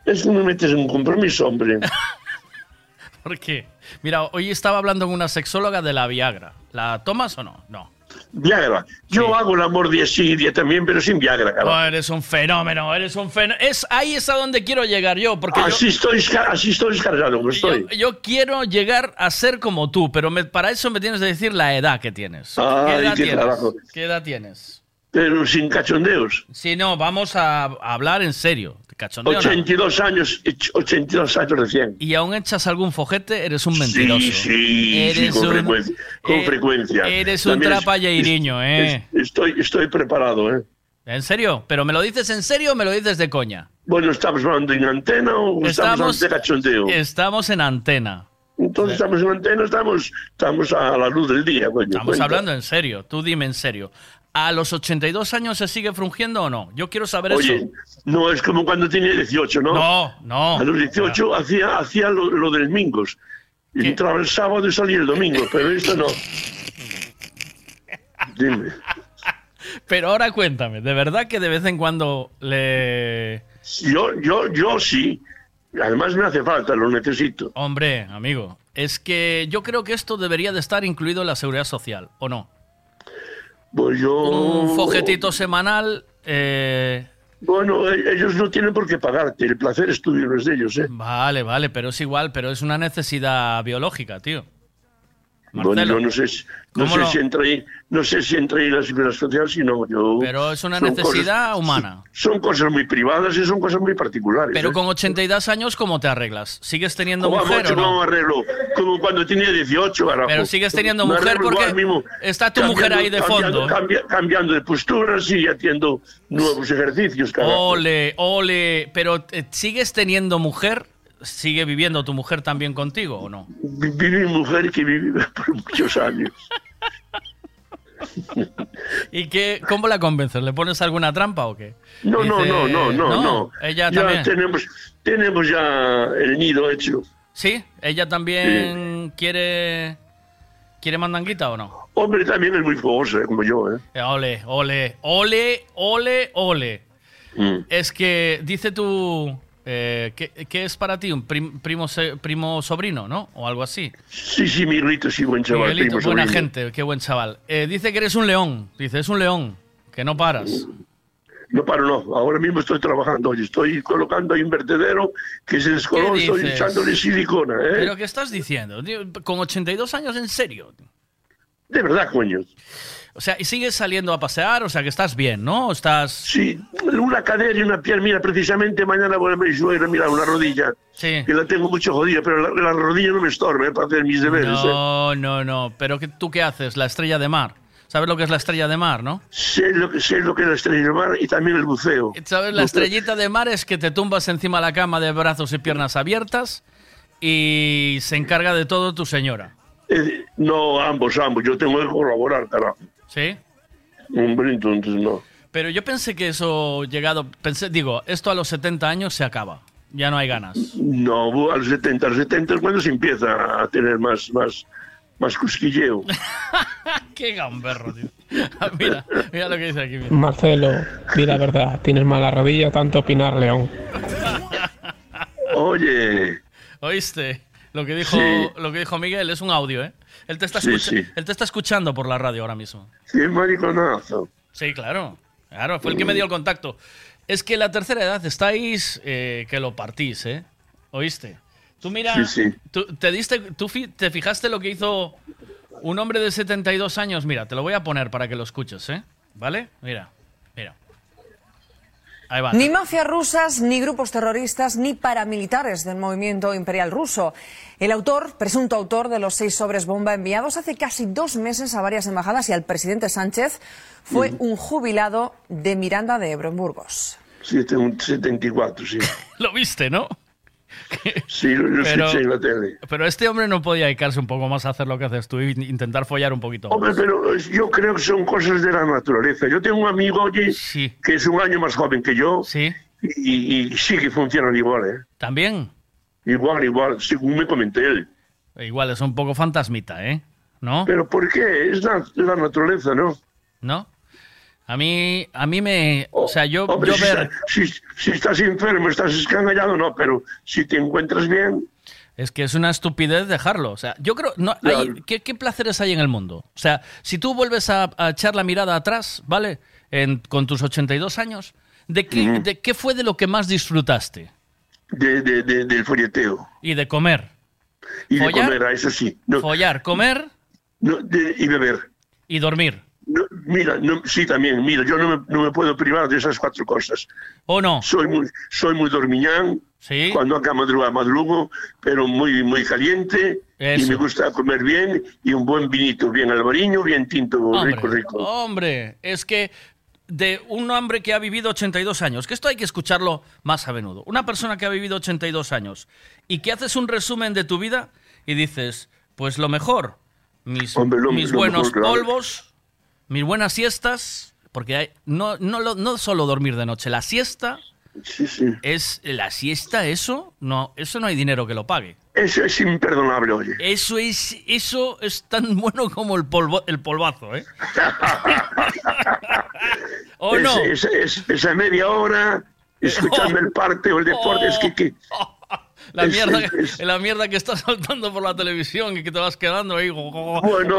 Es que me metes en un compromiso, hombre. ¿Por qué? Mira, hoy estaba hablando con una sexóloga de la Viagra. ¿La tomas o no? No. Viagra. Yo hago el amor día sí día también, pero sin Viagra, carajo. Oh, eres un fenómeno, eres un fenómeno. Es, ahí es a donde quiero llegar yo, porque yo- Así estoy, así estoy descargado, como estoy. yo, yo quiero llegar a ser como tú, pero me- para eso me tienes que decir la edad que tienes. Ay, ¿Qué edad qué tienes? trabajo. ¿Qué edad tienes? Pero sin cachondeos. Si no, vamos a hablar en serio. Cachondeo, no. 82 años, och- 82 años recién. Y aún echas algún fojete, eres un mentiroso. Sí, sí, sí, Eres con, un- frecuencia, con eh, frecuencia. eres un trapalleiriño, ¿eh? es- Estoy, estoy preparado, ¿eh? ¿En serio? ¿Pero me lo dices en serio o me lo dices de coña? Bueno, ¿estamos hablando en antena o estamos, Estamos- de cachondeo? Estamos en antena. Entonces estamos en antena, estamos, estamos a la luz del día, coño. Estamos cuenta. hablando en serio. Tú dime en serio. ¿A los 82 años se sigue frungiendo o no? Yo quiero saber Oye, eso. no es como cuando tenía 18, ¿no? No, no. A los 18 hacía, hacía lo, lo del Mingos. Entraba el sábado y salía el domingo, pero esto no. Dime. Pero ahora cuéntame, ¿de verdad que de vez en cuando le... Yo, yo, yo sí. Además me hace falta, lo necesito. Hombre, amigo, es que yo creo que esto debería de estar incluido en la seguridad social, ¿o no? Pues yo... Un fojetito semanal... eh, Bueno, e- ellos no tienen por qué pagarte. El placer es tuyo, no es de ellos, ¿eh? Vale, vale, pero es igual, pero es una necesidad biológica, tío. Bueno, yo no sé, si- no ¿cómo sé lo- si entra ahí, no sé si entra ahí la seguridad social, sino yo. Pero es una necesidad cosas- humana. Son cosas muy privadas y son cosas muy particulares. Pero ¿eh? con 82 años, ¿cómo te arreglas? ¿Sigues teniendo ¿Cómo mujer o no? arreglo? Como cuando tenía 18, carajo. Pero sigues teniendo Me mujer porque mismo, está tu mujer ahí de fondo. cambia- cambiando de posturas y haciendo nuevos ejercicios, carajo. Ole, ole. Pero eh, ¿sigues teniendo mujer? ¿Sigue viviendo tu mujer también contigo o no? Vi- Vi mi mujer que vive por muchos años. ¿Y qué, cómo la convences? ¿Le pones alguna trampa o qué? No, no, no, no, no, no. Ella ya también. tenemos, tenemos ya el nido hecho. ¿Sí? ¿Ella también quiere quiere mandanguita o no? Hombre, también es muy fogoso, eh, como yo, ¿eh? Eh, Ole, ole, ole, ole, ole. Mm. Es que dice tú eh, ¿qué, qué es para ti? ¿Un prim- primo, primo sobrino, no? O algo así. Sí, sí, Miguelito, sí, buen chaval. Miguelito, primo buena sobrino. gente, qué buen chaval. Eh, dice que eres un león. Dice, es un león, que no paras. No paro, no. Ahora mismo estoy trabajando. Estoy colocando ahí un vertedero que se descoló. ¿Qué Estoy echándole silicona, ¿eh? ¿Pero qué estás diciendo? Con 82 años, ¿en serio? De verdad, coño. O sea, ¿y sigues saliendo a pasear? O sea, que estás bien, ¿no? Estás... Sí, una cadera y una pierna. Mira, precisamente mañana voy a mi suegra, mira, una rodilla. Sí. Que la tengo mucho jodida, pero la, la rodilla no me estorba ¿eh? para hacer mis deberes. ¿eh? No, no, no. ¿Pero qué, tú qué haces? La estrella de mar. ¿Sabes lo que es la estrella de mar, no? Sé lo, que, sé lo que es la estrella de mar y también el buceo. ¿Sabes? La estrellita de mar es que te tumbas encima de la cama de brazos y piernas abiertas y se encarga de todo tu señora. Eh, no, ambos, ambos. Yo tengo que colaborar, carajo. ¿Sí? Hombre, entonces no. Pero yo pensé que eso llegado... Pensé, digo, esto a los 70 años se acaba. Ya no hay ganas. No, a los 70, a los 70 es cuando se empieza a tener más, más, más cosquilleo. Qué gamberro, tío. mira, mira lo que dice aquí. mira. Marcelo, di la verdad, tienes mala rodilla, tanto opinar, León. Oye, ¿Oíste? Lo que dijo, Sí. lo que dijo Miguel es un audio, ¿eh? Él te, está Sí, escucha- sí. él te está escuchando por la radio ahora mismo. qué mariconazo. Sí, claro. Claro, fue el que me dio el contacto. Es que la tercera edad estáis eh, que lo partís, ¿eh? ¿Oíste? Tú mira, Sí, sí. Tú, te diste, tú fi- te fijaste lo que hizo un hombre de 72 años. Mira, te lo voy a poner para que lo escuches, ¿eh? ¿Vale? Mira, mira. Ahí va. Ni mafias rusas, ni grupos terroristas, ni paramilitares del movimiento imperial ruso. El autor, presunto autor de los seis sobres bomba enviados hace casi dos meses a varias embajadas y al presidente Sánchez, fue un jubilado de Miranda de Ebro en Burgos. Sí, tengo un 74, sí. Lo viste, ¿no? Sí, lo, Pero- escuché en la tele. Pero este hombre no podía dedicarse un poco más a hacer lo que haces tú y intentar follar un poquito más. Hombre, pero yo creo que son cosas de la naturaleza. Yo tengo un amigo, oye, que es un año más joven que yo. Y, y sí que funcionan igual, ¿eh? ¿También? Igual, igual, según me comenté él. Igual es un poco fantasmita, ¿eh? ¿No? Pero ¿por qué? Es la, la naturaleza, ¿no? ¿No? A mí, a mí me... O sea, yo, Hombre, yo si, ver... si- si estás enfermo, estás escangallado, no, pero si te encuentras bien, Es que es una estupidez dejarlo. O sea, yo creo. No, hay- ¿qué, qué placeres hay en el mundo? O sea, si tú vuelves a, a echar la mirada atrás, ¿vale? En- con tus 82 años, ¿de qué, ¿de qué fue de lo que más disfrutaste? de, de- de- del folleteo. Y de comer. Y de comer, a eso sí. No, Follar, comer no, y beber. y dormir. No, mira, no, sí, también, mira, yo no me, no me puedo privar de esas cuatro cosas. ¿O no? Soy muy, soy muy dormiñán. Sí. Cuando acá madruga, madrugo, pero muy, muy caliente. Y Eso. me gusta comer bien y un buen vinito, bien albariño, bien tinto, Hombre, rico, rico. hombre, es que de un hombre que ha vivido 82 años, que esto hay que escucharlo más a menudo. Una persona que ha vivido 82 años y que haces un resumen de tu vida y dices, pues lo mejor, mis, Hombre, lo- mis lo buenos mejor, claro. Mis buenas siestas, porque hay- no, no, no solo dormir de noche, la siesta Sí, sí. es la siesta, eso no, eso no hay dinero que lo pague. Eso es imperdonable, oye. Eso es, eso es tan bueno como el polvo, el polvazo, ¿eh? ¿O Es- no? es- es- esa media hora escuchando el parte o el deporte, es que, que La mierda, es- la mierda que estás saltando por la televisión y que te vas quedando ahí. bueno,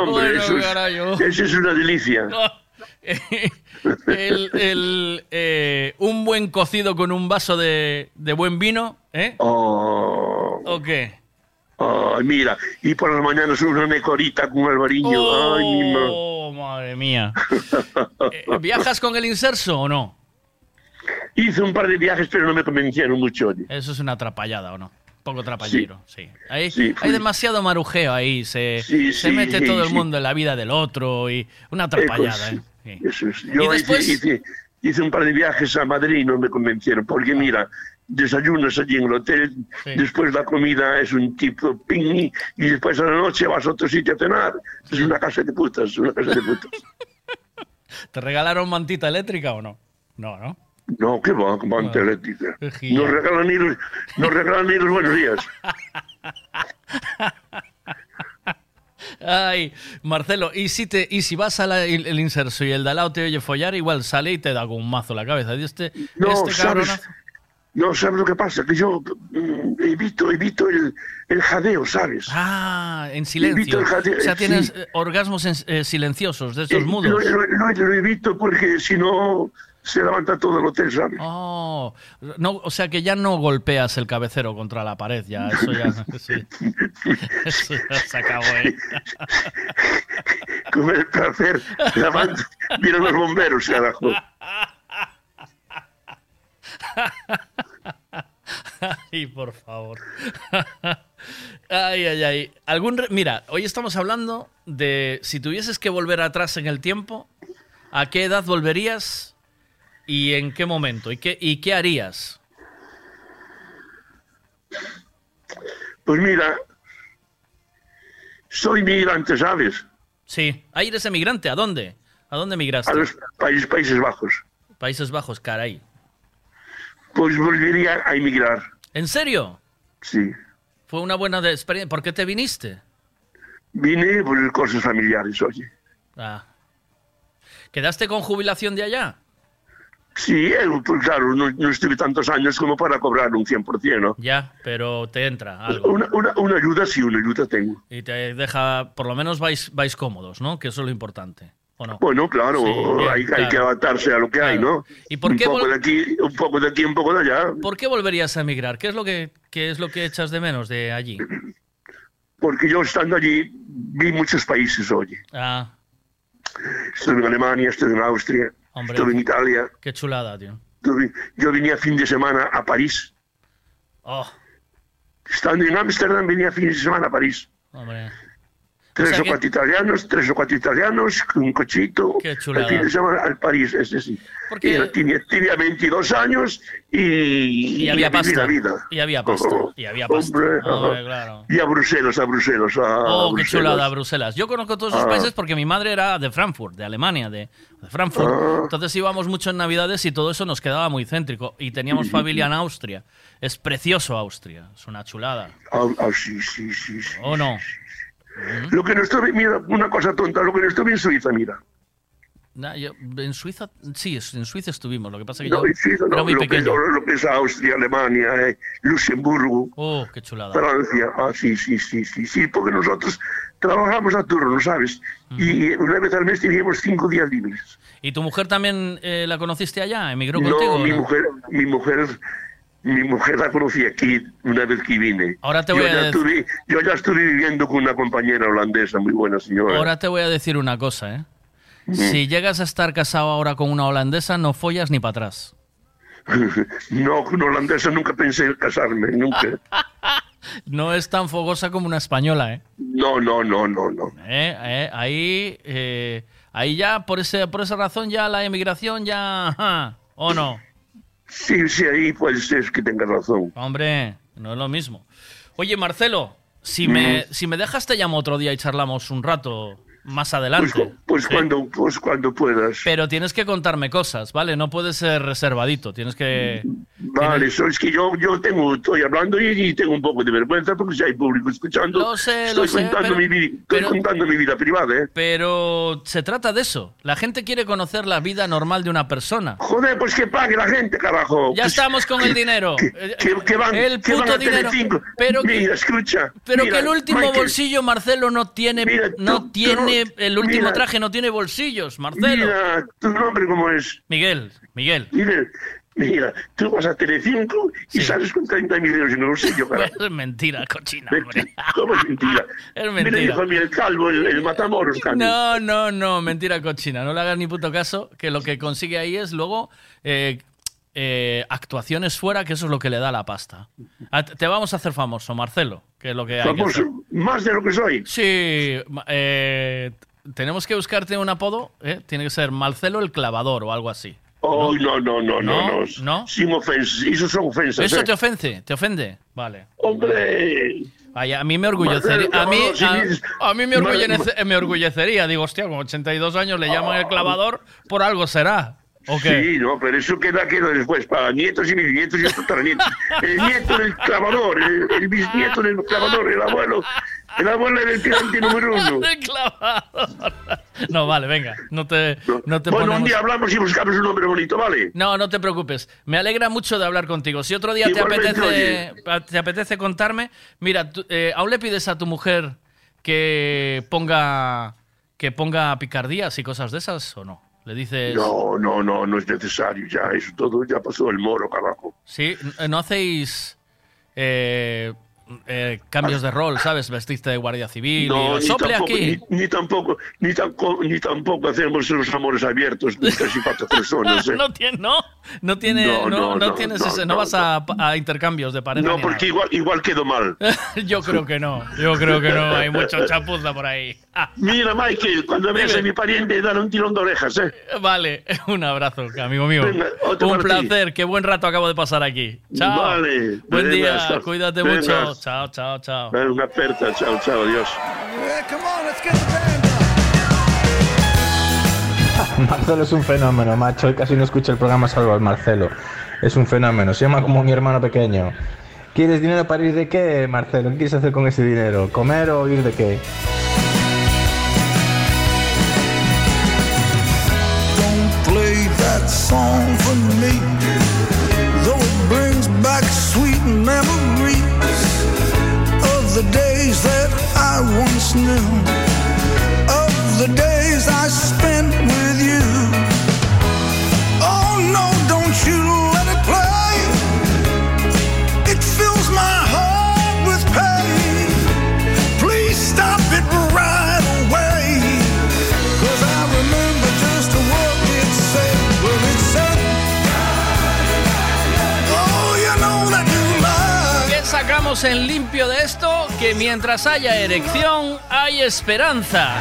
hombre, Bueno, eso, es, eso es una delicia. El- el, eh, un buen cocido con un vaso de, de buen vino, ¿eh? Oh, ¿O qué? ay, mira, y por las mañanas una necorita con albariño. Ay, mi ma- Oh, madre mía. Eh, ¿Viajas con el inserso o no? Hice un par de viajes, pero no me convencieron mucho. oye. Eso es una atrapallada, ¿o no? Poco trapallero, sí. Hay, Sí, hay demasiado marujeo ahí, se, Sí, se sí, mete sí, todo el sí. mundo en la vida del otro y una atrapallada, ¿eh? Sí. Eso es. Yo Y hice- después- hice, hice un par de viajes a Madrid y no me convencieron, porque mira, desayunas allí en el hotel, Sí. después la comida es un tipo picnic y después a la noche vas a otro sitio a cenar. Es una casa de putas, una casa de putas. ¿Te regalaron mantita eléctrica o no? No, ¿no? No, qué va, con manta eléctrica. Ejía. No regalan ni los, no regalan los buenos días. Ay, Marcelo, y si te y si vas al el, inserso y el de al lado te oye follar, igual sale y te da con un mazo la cabeza. Y este, No, este sabes, no, ¿sabes lo que pasa? Que yo mm, evito, evito el, el jadeo, ¿sabes? Ah, en silencio. el jadeo, O sea, sí. tienes eh, orgasmos en- eh, silenciosos, de Eh, estos Lo, mudos. lo- lo- lo evito porque si no se levanta todo el hotel, ¿sabes? Oh, no, o sea que ya no golpeas el cabecero contra la pared, ya, eso ya, sí. Eso ya se acabó, ¿eh? Con el placer, levanta, vienen los bomberos, carajo. Ay, por favor. Ay, ay, ay. ¿Algún re- Mira, hoy estamos hablando de si tuvieses que volver atrás en el tiempo, ¿a qué edad volverías y en qué momento? ¿Y qué, y qué harías? Pues mira, soy migrante, ¿sabes? Sí. Ahí eres emigrante. ¿A dónde? ¿A dónde migraste? A los países, Países Bajos. Países Bajos, caray. Pues volvería a emigrar, ¿En serio? sí. Fue una buena experiencia. ¿Por qué te viniste? Vine por cosas familiares, oye. Ah. ¿Quedaste con jubilación de allá? Sí, claro, no, no estuve tantos años como para cobrar un 100%, ¿no? Ya, pero te entra algo. Una, una, una ayuda, sí, una ayuda tengo. Y te deja, por lo menos vais, vais cómodos, ¿no? Que eso es lo importante. ¿o no? Bueno, claro, Sí, bien, hay, hay claro. que adaptarse a lo que hay, ¿no? ¿Y por qué un poco de aquí, un poco de aquí, un poco de allá. ¿Por qué volverías a emigrar? ¿Qué es lo que, qué es lo que echas de menos de allí? Porque yo estando allí vi muchos países, oye. Ah, Estuve en Alemania, estuve en Austria, Hombre. estuve en Italia. qué chulada, tío. Yo venía fin de semana a París. Oh, Estando en Ámsterdam venía fin de semana a París. hombre. Tres sea o, que- cuatro italianos, tres o cuatro italianos, un cochito. Qué chulada. El fin de semana al París, ese sí. Porque- tenía, tenía 22 años y, Y había a pasta. vida. Y había pasta. Oh, Y había pasta. hombre, Hombre, claro. Y a Bruselas, a Bruselas. A Oh, qué chulada Bruselas. Yo conozco todos esos Ah. países porque mi madre era de Frankfurt, de Alemania, de, de Frankfurt. Ah. Entonces íbamos mucho en Navidades y todo eso nos quedaba muy céntrico. Y teníamos familia en Austria. Es precioso Austria. Es una chulada. Ah, ah, sí, sí, sí. sí. ¿O no? Lo que no estuve, mira, una cosa tonta, lo que no estuve en Suiza, mira. Na- yo- en Suiza, sí, en Suiza estuvimos. Lo que pasa que No, yo en Suiza era no, muy lo, que, pequeño. lo, lo que es Austria, Alemania, eh, Luxemburgo, Oh, qué chulada. Francia. Ah, sí, sí, sí, sí, sí, porque nosotros trabajamos a turno, ¿sabes? Y una vez al mes teníamos cinco días libres. ¿Y tu mujer también eh, la conociste allá? ¿Emigró contigo? No, o mi no? mujer, mi mujer, mi mujer la conocí aquí una vez que vine. Ahora te yo voy a ya dec- estuve, yo ya estuve viviendo con una compañera holandesa, muy buena señora. Ahora te voy a decir una cosa, ¿eh? Mm. Si llegas a estar casado ahora con una holandesa, no follas ni para atrás. no, con holandesa nunca pensé en casarme, nunca. No es tan fogosa como una española, ¿eh? No, no, no, no, no. Eh, eh, ahí, eh, ahí ya, por, ese, por esa razón, ya la emigración ya... ¿O no? Sí, sí, ahí puede ser que tengas razón. Hombre, no es lo mismo. Oye, Marcelo, si me, si me dejas te llamo otro día y charlamos un rato más adelante. Pues ¿sí? cuando, pues cuando puedas. Pero tienes que contarme cosas, ¿vale? No puedes ser reservadito, tienes que... Vale, eso es que yo, yo tengo, estoy hablando y, y tengo un poco de vergüenza porque si hay público escuchando, Lo sé, estoy, lo sé, contando, pero- mi, vi- estoy contando mi vida privada, ¿eh? Pero se trata de eso. La gente quiere conocer la vida normal de una persona. Joder, pues que pague la gente, carajo. Ya Pues, estamos con el dinero. Eh, que, que van, el van puto dinero. Pero que- mira, escucha. Pero mira, que el último Michael, bolsillo, Marcelo, no tiene, no tú tiene, el último mira. traje no tiene bolsillos, Marcelo. Mira, tu nombre cómo es. Miguel, Miguel. Mira, mira, tú vas a Telecinco y sales con 30 mil euros en el bolsillo, carajo. Es mentira, cochina, hombre. ¿Cómo es mentira? Es Mira, mentira. hijo mío, el calvo, el, el matamoros, cani. No, no, no, mentira cochina. No le hagas ni puto caso, que lo que consigue ahí es luego eh, eh, actuaciones fuera, que eso es lo que le da la pasta. A- Te vamos a hacer famoso, Marcelo, que es lo que hay Famoso, más de lo que soy. Sí, eh, tenemos que buscarte un apodo, ¿eh? tiene que ser Marcelo el clavador o algo así. Oh, no, no, no, no, ¿No? no. ¿No? Sin ofensas, eso son ofensas. ¿Eso ¿eh? te ofende? ¿Te ofende? Vale. Hombre. Vaya, a mí me orgullecería. A mí, a, mí me, Mar- orgullece- me orgullecería. Digo, hostia, con 82 años le llaman el clavador, por algo será. Sí, no, pero eso queda, queda después para nietos y bisnietos y tataranietos. El nieto del clavador, el, el bisnieto del clavador, el abuelo, el abuelo era el tirante número uno. El clavador. No, vale, venga. No te, no te Bueno, un día hablamos y buscamos un nombre bonito, ¿vale? No, no te preocupes. Me alegra mucho de hablar contigo. Si otro día te apetece, te apetece contarme, mira, tú, eh, aún le pides a tu mujer que ponga que ponga picardías y cosas de esas o no? Le dices, No, no, no, no es necesario ya, eso todo ya pasó el moro, carajo. sí, no hacéis eh, eh, cambios de rol, ¿sabes? Vestiste de guardia civil No, y ni sople tampoco, aquí. ni, ni tampoco, ni tampoco, ni tampoco hacemos los amores abiertos de y cuatro personas. ¿eh? no tiene, no, no tiene, No, no, no, no no, tienes ese, no, vas a, a intercambios de pareja. No, porque igual, igual quedó mal. Yo creo que no, yo creo que no, hay mucha chapuza por ahí. Ah, Mira, Michael, cuando veas a mi pariente, dale un tirón de orejas, ¿eh? Vale, un abrazo, amigo mío. Venga, un placer, qué buen rato acabo de pasar aquí. Chao. Vale, Buen día, cuídate mucho. Chao, chao, chao. Dale una aperta, chao, chao, adiós. Marcelo es un fenómeno, macho. Hoy casi no escucha el programa salvo al Marcelo. Es un fenómeno. Se llama como mi hermano pequeño. ¿Quieres dinero para ir de qué, Marcelo? ¿Qué quieres hacer con ese dinero? ¿Comer o ir de qué? Don't play that song for me, once knew, of the days I spent en limpio de esto que mientras haya erección hay esperanza.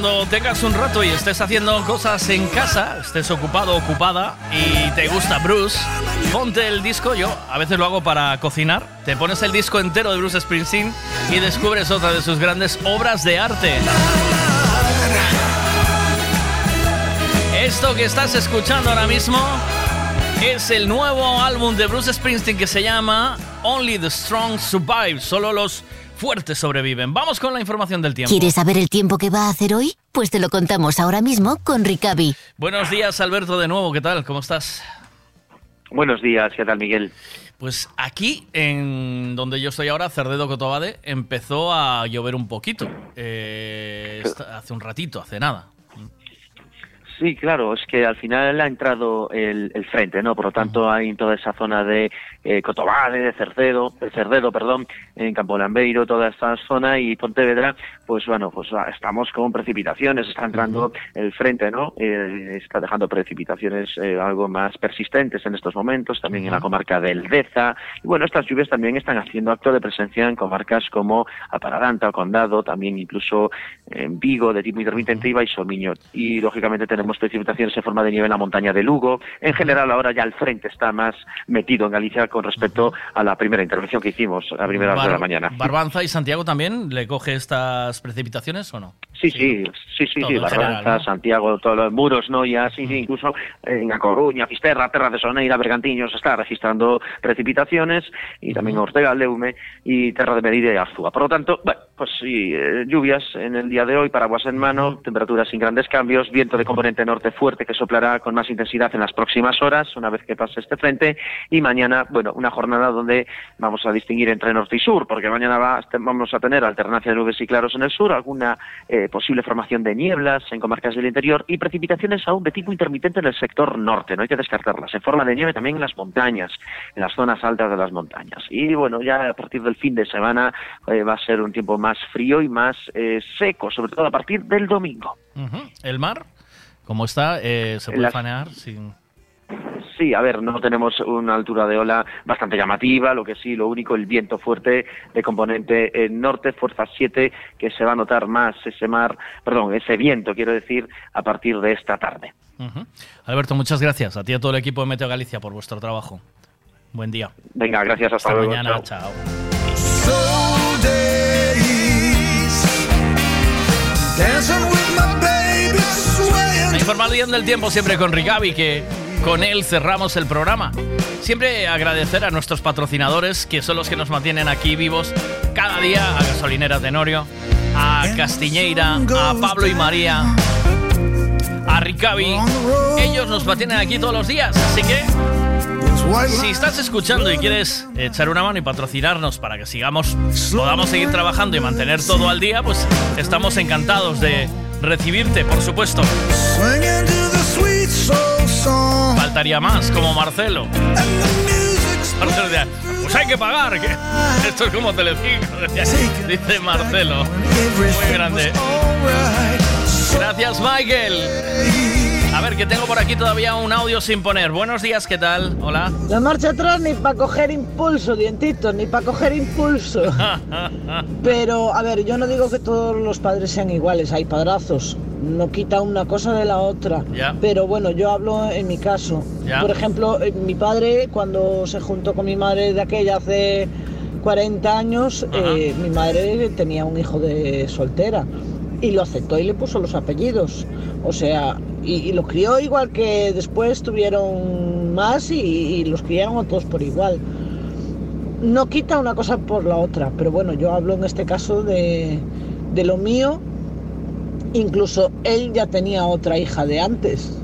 Cuando tengas un rato y estés haciendo cosas en casa, estés ocupado, ocupada y te gusta Bruce, ponte el disco. Yo a veces lo hago para cocinar. Te pones el disco entero de Bruce Springsteen y descubres otra de sus grandes obras de arte. Esto que estás escuchando ahora mismo es el nuevo álbum de Bruce Springsteen que se llama Only the Strong Survive. Solo los fuertes sobreviven. Vamos con la información del tiempo. ¿Quieres saber el tiempo que va a hacer hoy? Pues te lo contamos ahora mismo con Ricavi. Buenos días, Alberto, de nuevo. ¿Qué tal? ¿Cómo estás? Buenos días, ¿qué tal, Miguel? Pues aquí, en donde yo estoy ahora, Cerdedo Cotobade, empezó a llover un poquito. Eh, hace un ratito, hace nada. Sí, claro, es que al final ha entrado el, el frente, ¿no? Por lo tanto, hay en toda esa zona de eh, Cotobade, de Cerdedo, de Cerdedo, perdón, en Campo Lambeiro, toda esta zona y Pontevedra, pues bueno, pues estamos con precipitaciones, está entrando el frente, ¿no? Eh, está dejando precipitaciones eh, algo más persistentes en estos momentos, también en la comarca del Deza. Y bueno, estas lluvias también están haciendo acto de presencia en comarcas como Aparadanta, Condado, también incluso en Vigo, de tipo intermitente y Baixomiño. Y lógicamente tenemos precipitaciones en forma de nieve en la montaña de Lugo. En general, ahora ya el frente está más metido en Galicia con respecto a la primera intervención que hicimos a primera hora de la mañana. ¿Barbanza y Santiago también le coge estas precipitaciones o no? Sí, sí, sí, sí, sí, general, ¿no? Santiago, todos los muros, no, ya sí, sí, incluso en A Coruña, Fisterra, Terra de Soneira, Bergantiños, está registrando precipitaciones y también Ortega, Leume y Terra de Medida y Arzúa. Por lo tanto, bueno, pues sí, eh, lluvias en el día de hoy, paraguas en mano, temperaturas sin grandes cambios, viento de componente norte fuerte que soplará con más intensidad en las próximas horas, una vez que pase este frente, y mañana, bueno, una jornada donde vamos a distinguir entre norte y sur, porque mañana va- vamos a tener alternancia de nubes y claros en el sur, alguna eh, posible formación de nieblas en comarcas del interior y precipitaciones aún de tipo intermitente en el sector norte, no hay que descartarlas, en forma de nieve también en las montañas, en las zonas altas de las montañas. Y bueno, ya a partir del fin de semana eh, va a ser un tiempo más frío y más eh, seco, sobre todo a partir del domingo. ¿El mar? ¿Cómo está? Eh, ¿Se puede Las- fanear sin...? Sí, a ver, no tenemos una altura de ola bastante llamativa, lo que sí, lo único, el viento fuerte de componente eh, norte, fuerza 7, que se va a notar más ese mar, perdón, ese viento, quiero decir, a partir de esta tarde. Alberto, muchas gracias. A ti y a todo el equipo de Meteo Galicia por vuestro trabajo. Buen día. Venga, gracias, hasta, Hasta luego. mañana. chao. Chao. Del tiempo siempre con Rigavi, que con él cerramos el programa. Siempre agradecer a nuestros patrocinadores, que son los que nos mantienen aquí vivos cada día, a Gasolineras de Norio, a Castiñeira, a Pablo y María, a Ricavi. Ellos nos mantienen aquí todos los días, así que si estás escuchando y quieres echar una mano y patrocinarnos para que sigamos, podamos seguir trabajando y mantener todo al día, pues estamos encantados de recibirte, por supuesto. Faltaría más, como Marcelo. Marcelo decía, pues hay que pagar, que esto es como Telecinco, dice Marcelo. Muy grande. Gracias, Michael. Que tengo por aquí todavía un audio sin poner. Buenos días, ¿qué tal? Hola. La marcha atrás ni para coger impulso, dientitos, ni para coger impulso. Pero, a ver, yo no digo que todos los padres sean iguales, hay padrazos. No quita una cosa de la otra. Ya. Pero bueno, yo hablo en mi caso. Ya. Por ejemplo, eh, mi padre, cuando se juntó con mi madre de aquella hace 40 años, eh, mi madre tenía un hijo de soltera. Y lo aceptó y le puso los apellidos. O sea, y, y los crió igual que después tuvieron más y, los criaron todos por igual. No quita una cosa por la otra, pero bueno, yo hablo en este caso de, de lo mío. Incluso él ya tenía otra hija de antes.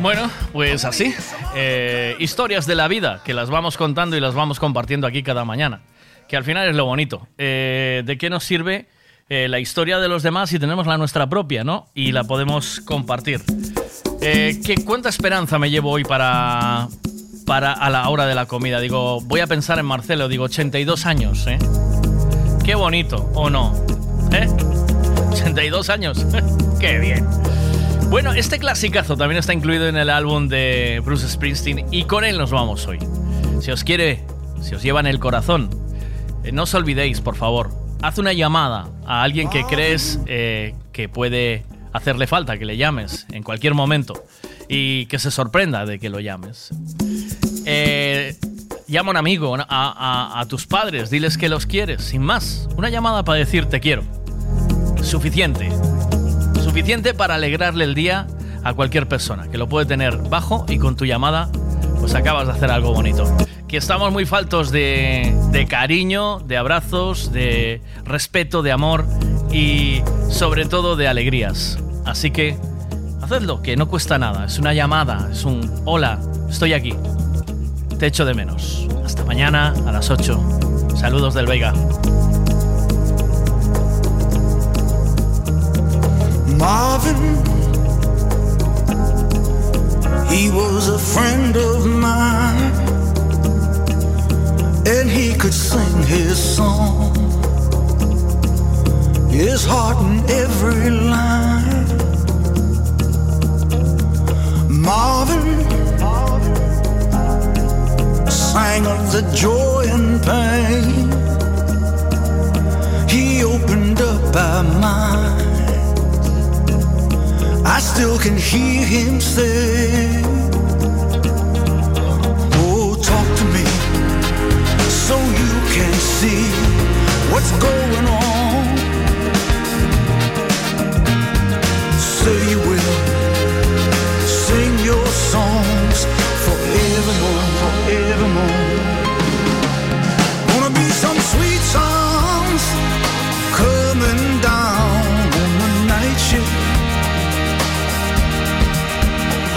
Bueno, pues así. eh, historias de la vida que las vamos contando y las vamos compartiendo aquí cada mañana. Que al final es lo bonito. Eh, ¿De qué nos sirve eh, la historia de los demás si tenemos la nuestra propia, no? Y la podemos compartir. Eh, ¿qué, ¿Cuánta esperanza me llevo hoy para, para a la hora de la comida? Digo, voy a pensar en Marcelo, digo, 82 años, ¿eh? Qué bonito, ¿o no? ¿Eh? 82 años. Qué bien. Bueno, este clasicazo también está incluido en el álbum de Bruce Springsteen y con él nos vamos hoy. Si os quiere, si os lleva en el corazón, eh, no os olvidéis, por favor, haz una llamada a alguien que crees eh, que puede hacerle falta, que le llames en cualquier momento y que se sorprenda de que lo llames. Eh, llama a un amigo, a, a- a tus padres, diles que los quieres, sin más. Una llamada para decir te quiero. Suficiente. Suficiente para alegrarle el día a cualquier persona, que lo puede tener bajo y con tu llamada pues acabas de hacer algo bonito. Que estamos muy faltos de, de cariño, de abrazos, de respeto, de amor y sobre todo de alegrías. Así que hacedlo, que no cuesta nada. Es una llamada, es un hola, estoy aquí. Te echo de menos. Hasta mañana a las 8. Saludos del Vega. Marvin, he was a friend and he could sing his song, his heart in every line. Marvin sang of the joy and pain. He opened up our mind. I still can hear him say, can see what's going on. Say you will sing your songs forevermore, forevermore. Gonna be some sweet songs coming down on the night shift.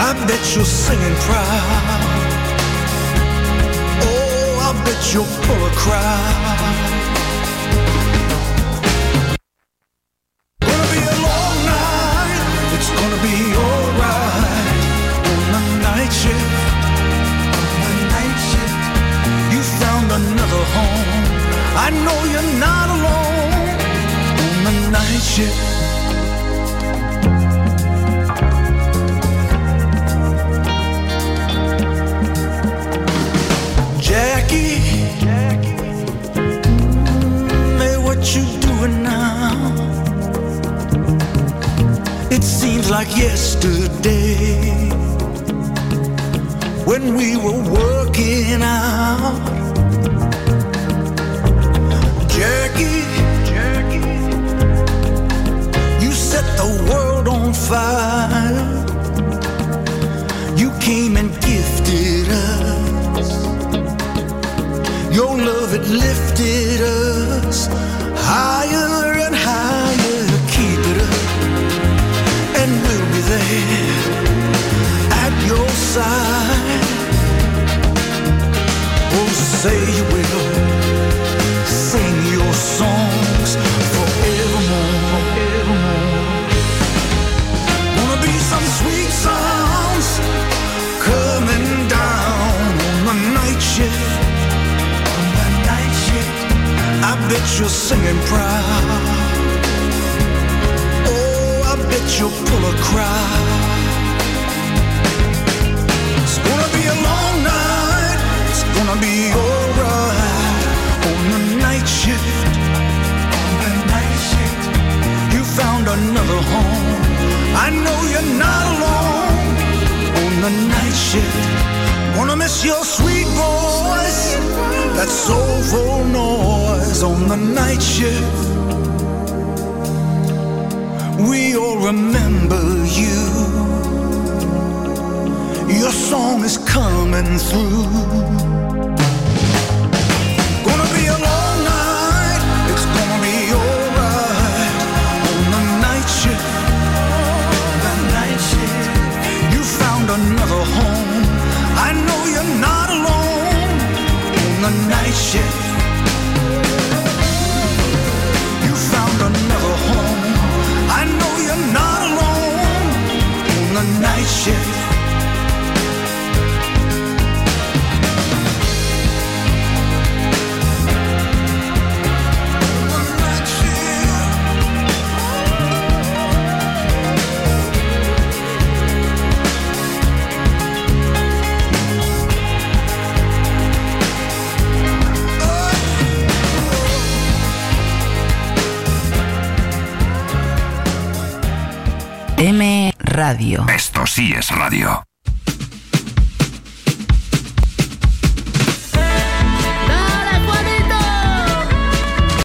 I bet you're singing proud. Oh, I bet you'll pull like yesterday when we were working out. Jackie, Jackie, you set the world on fire. You came and gifted us. Your love, had lifted us higher. You're singing proud. Oh, I bet you'll pull a crowd. It's gonna be a long night. It's gonna be alright on the night shift. On the night shift, you found another home. I know you're not alone on the night shift. Wanna miss your sweet voice, that soulful noise on the night shift. We all remember you. Your song is coming through. The night shift. You found another home. I know you're not alone on the night shift. Esto sí es radio.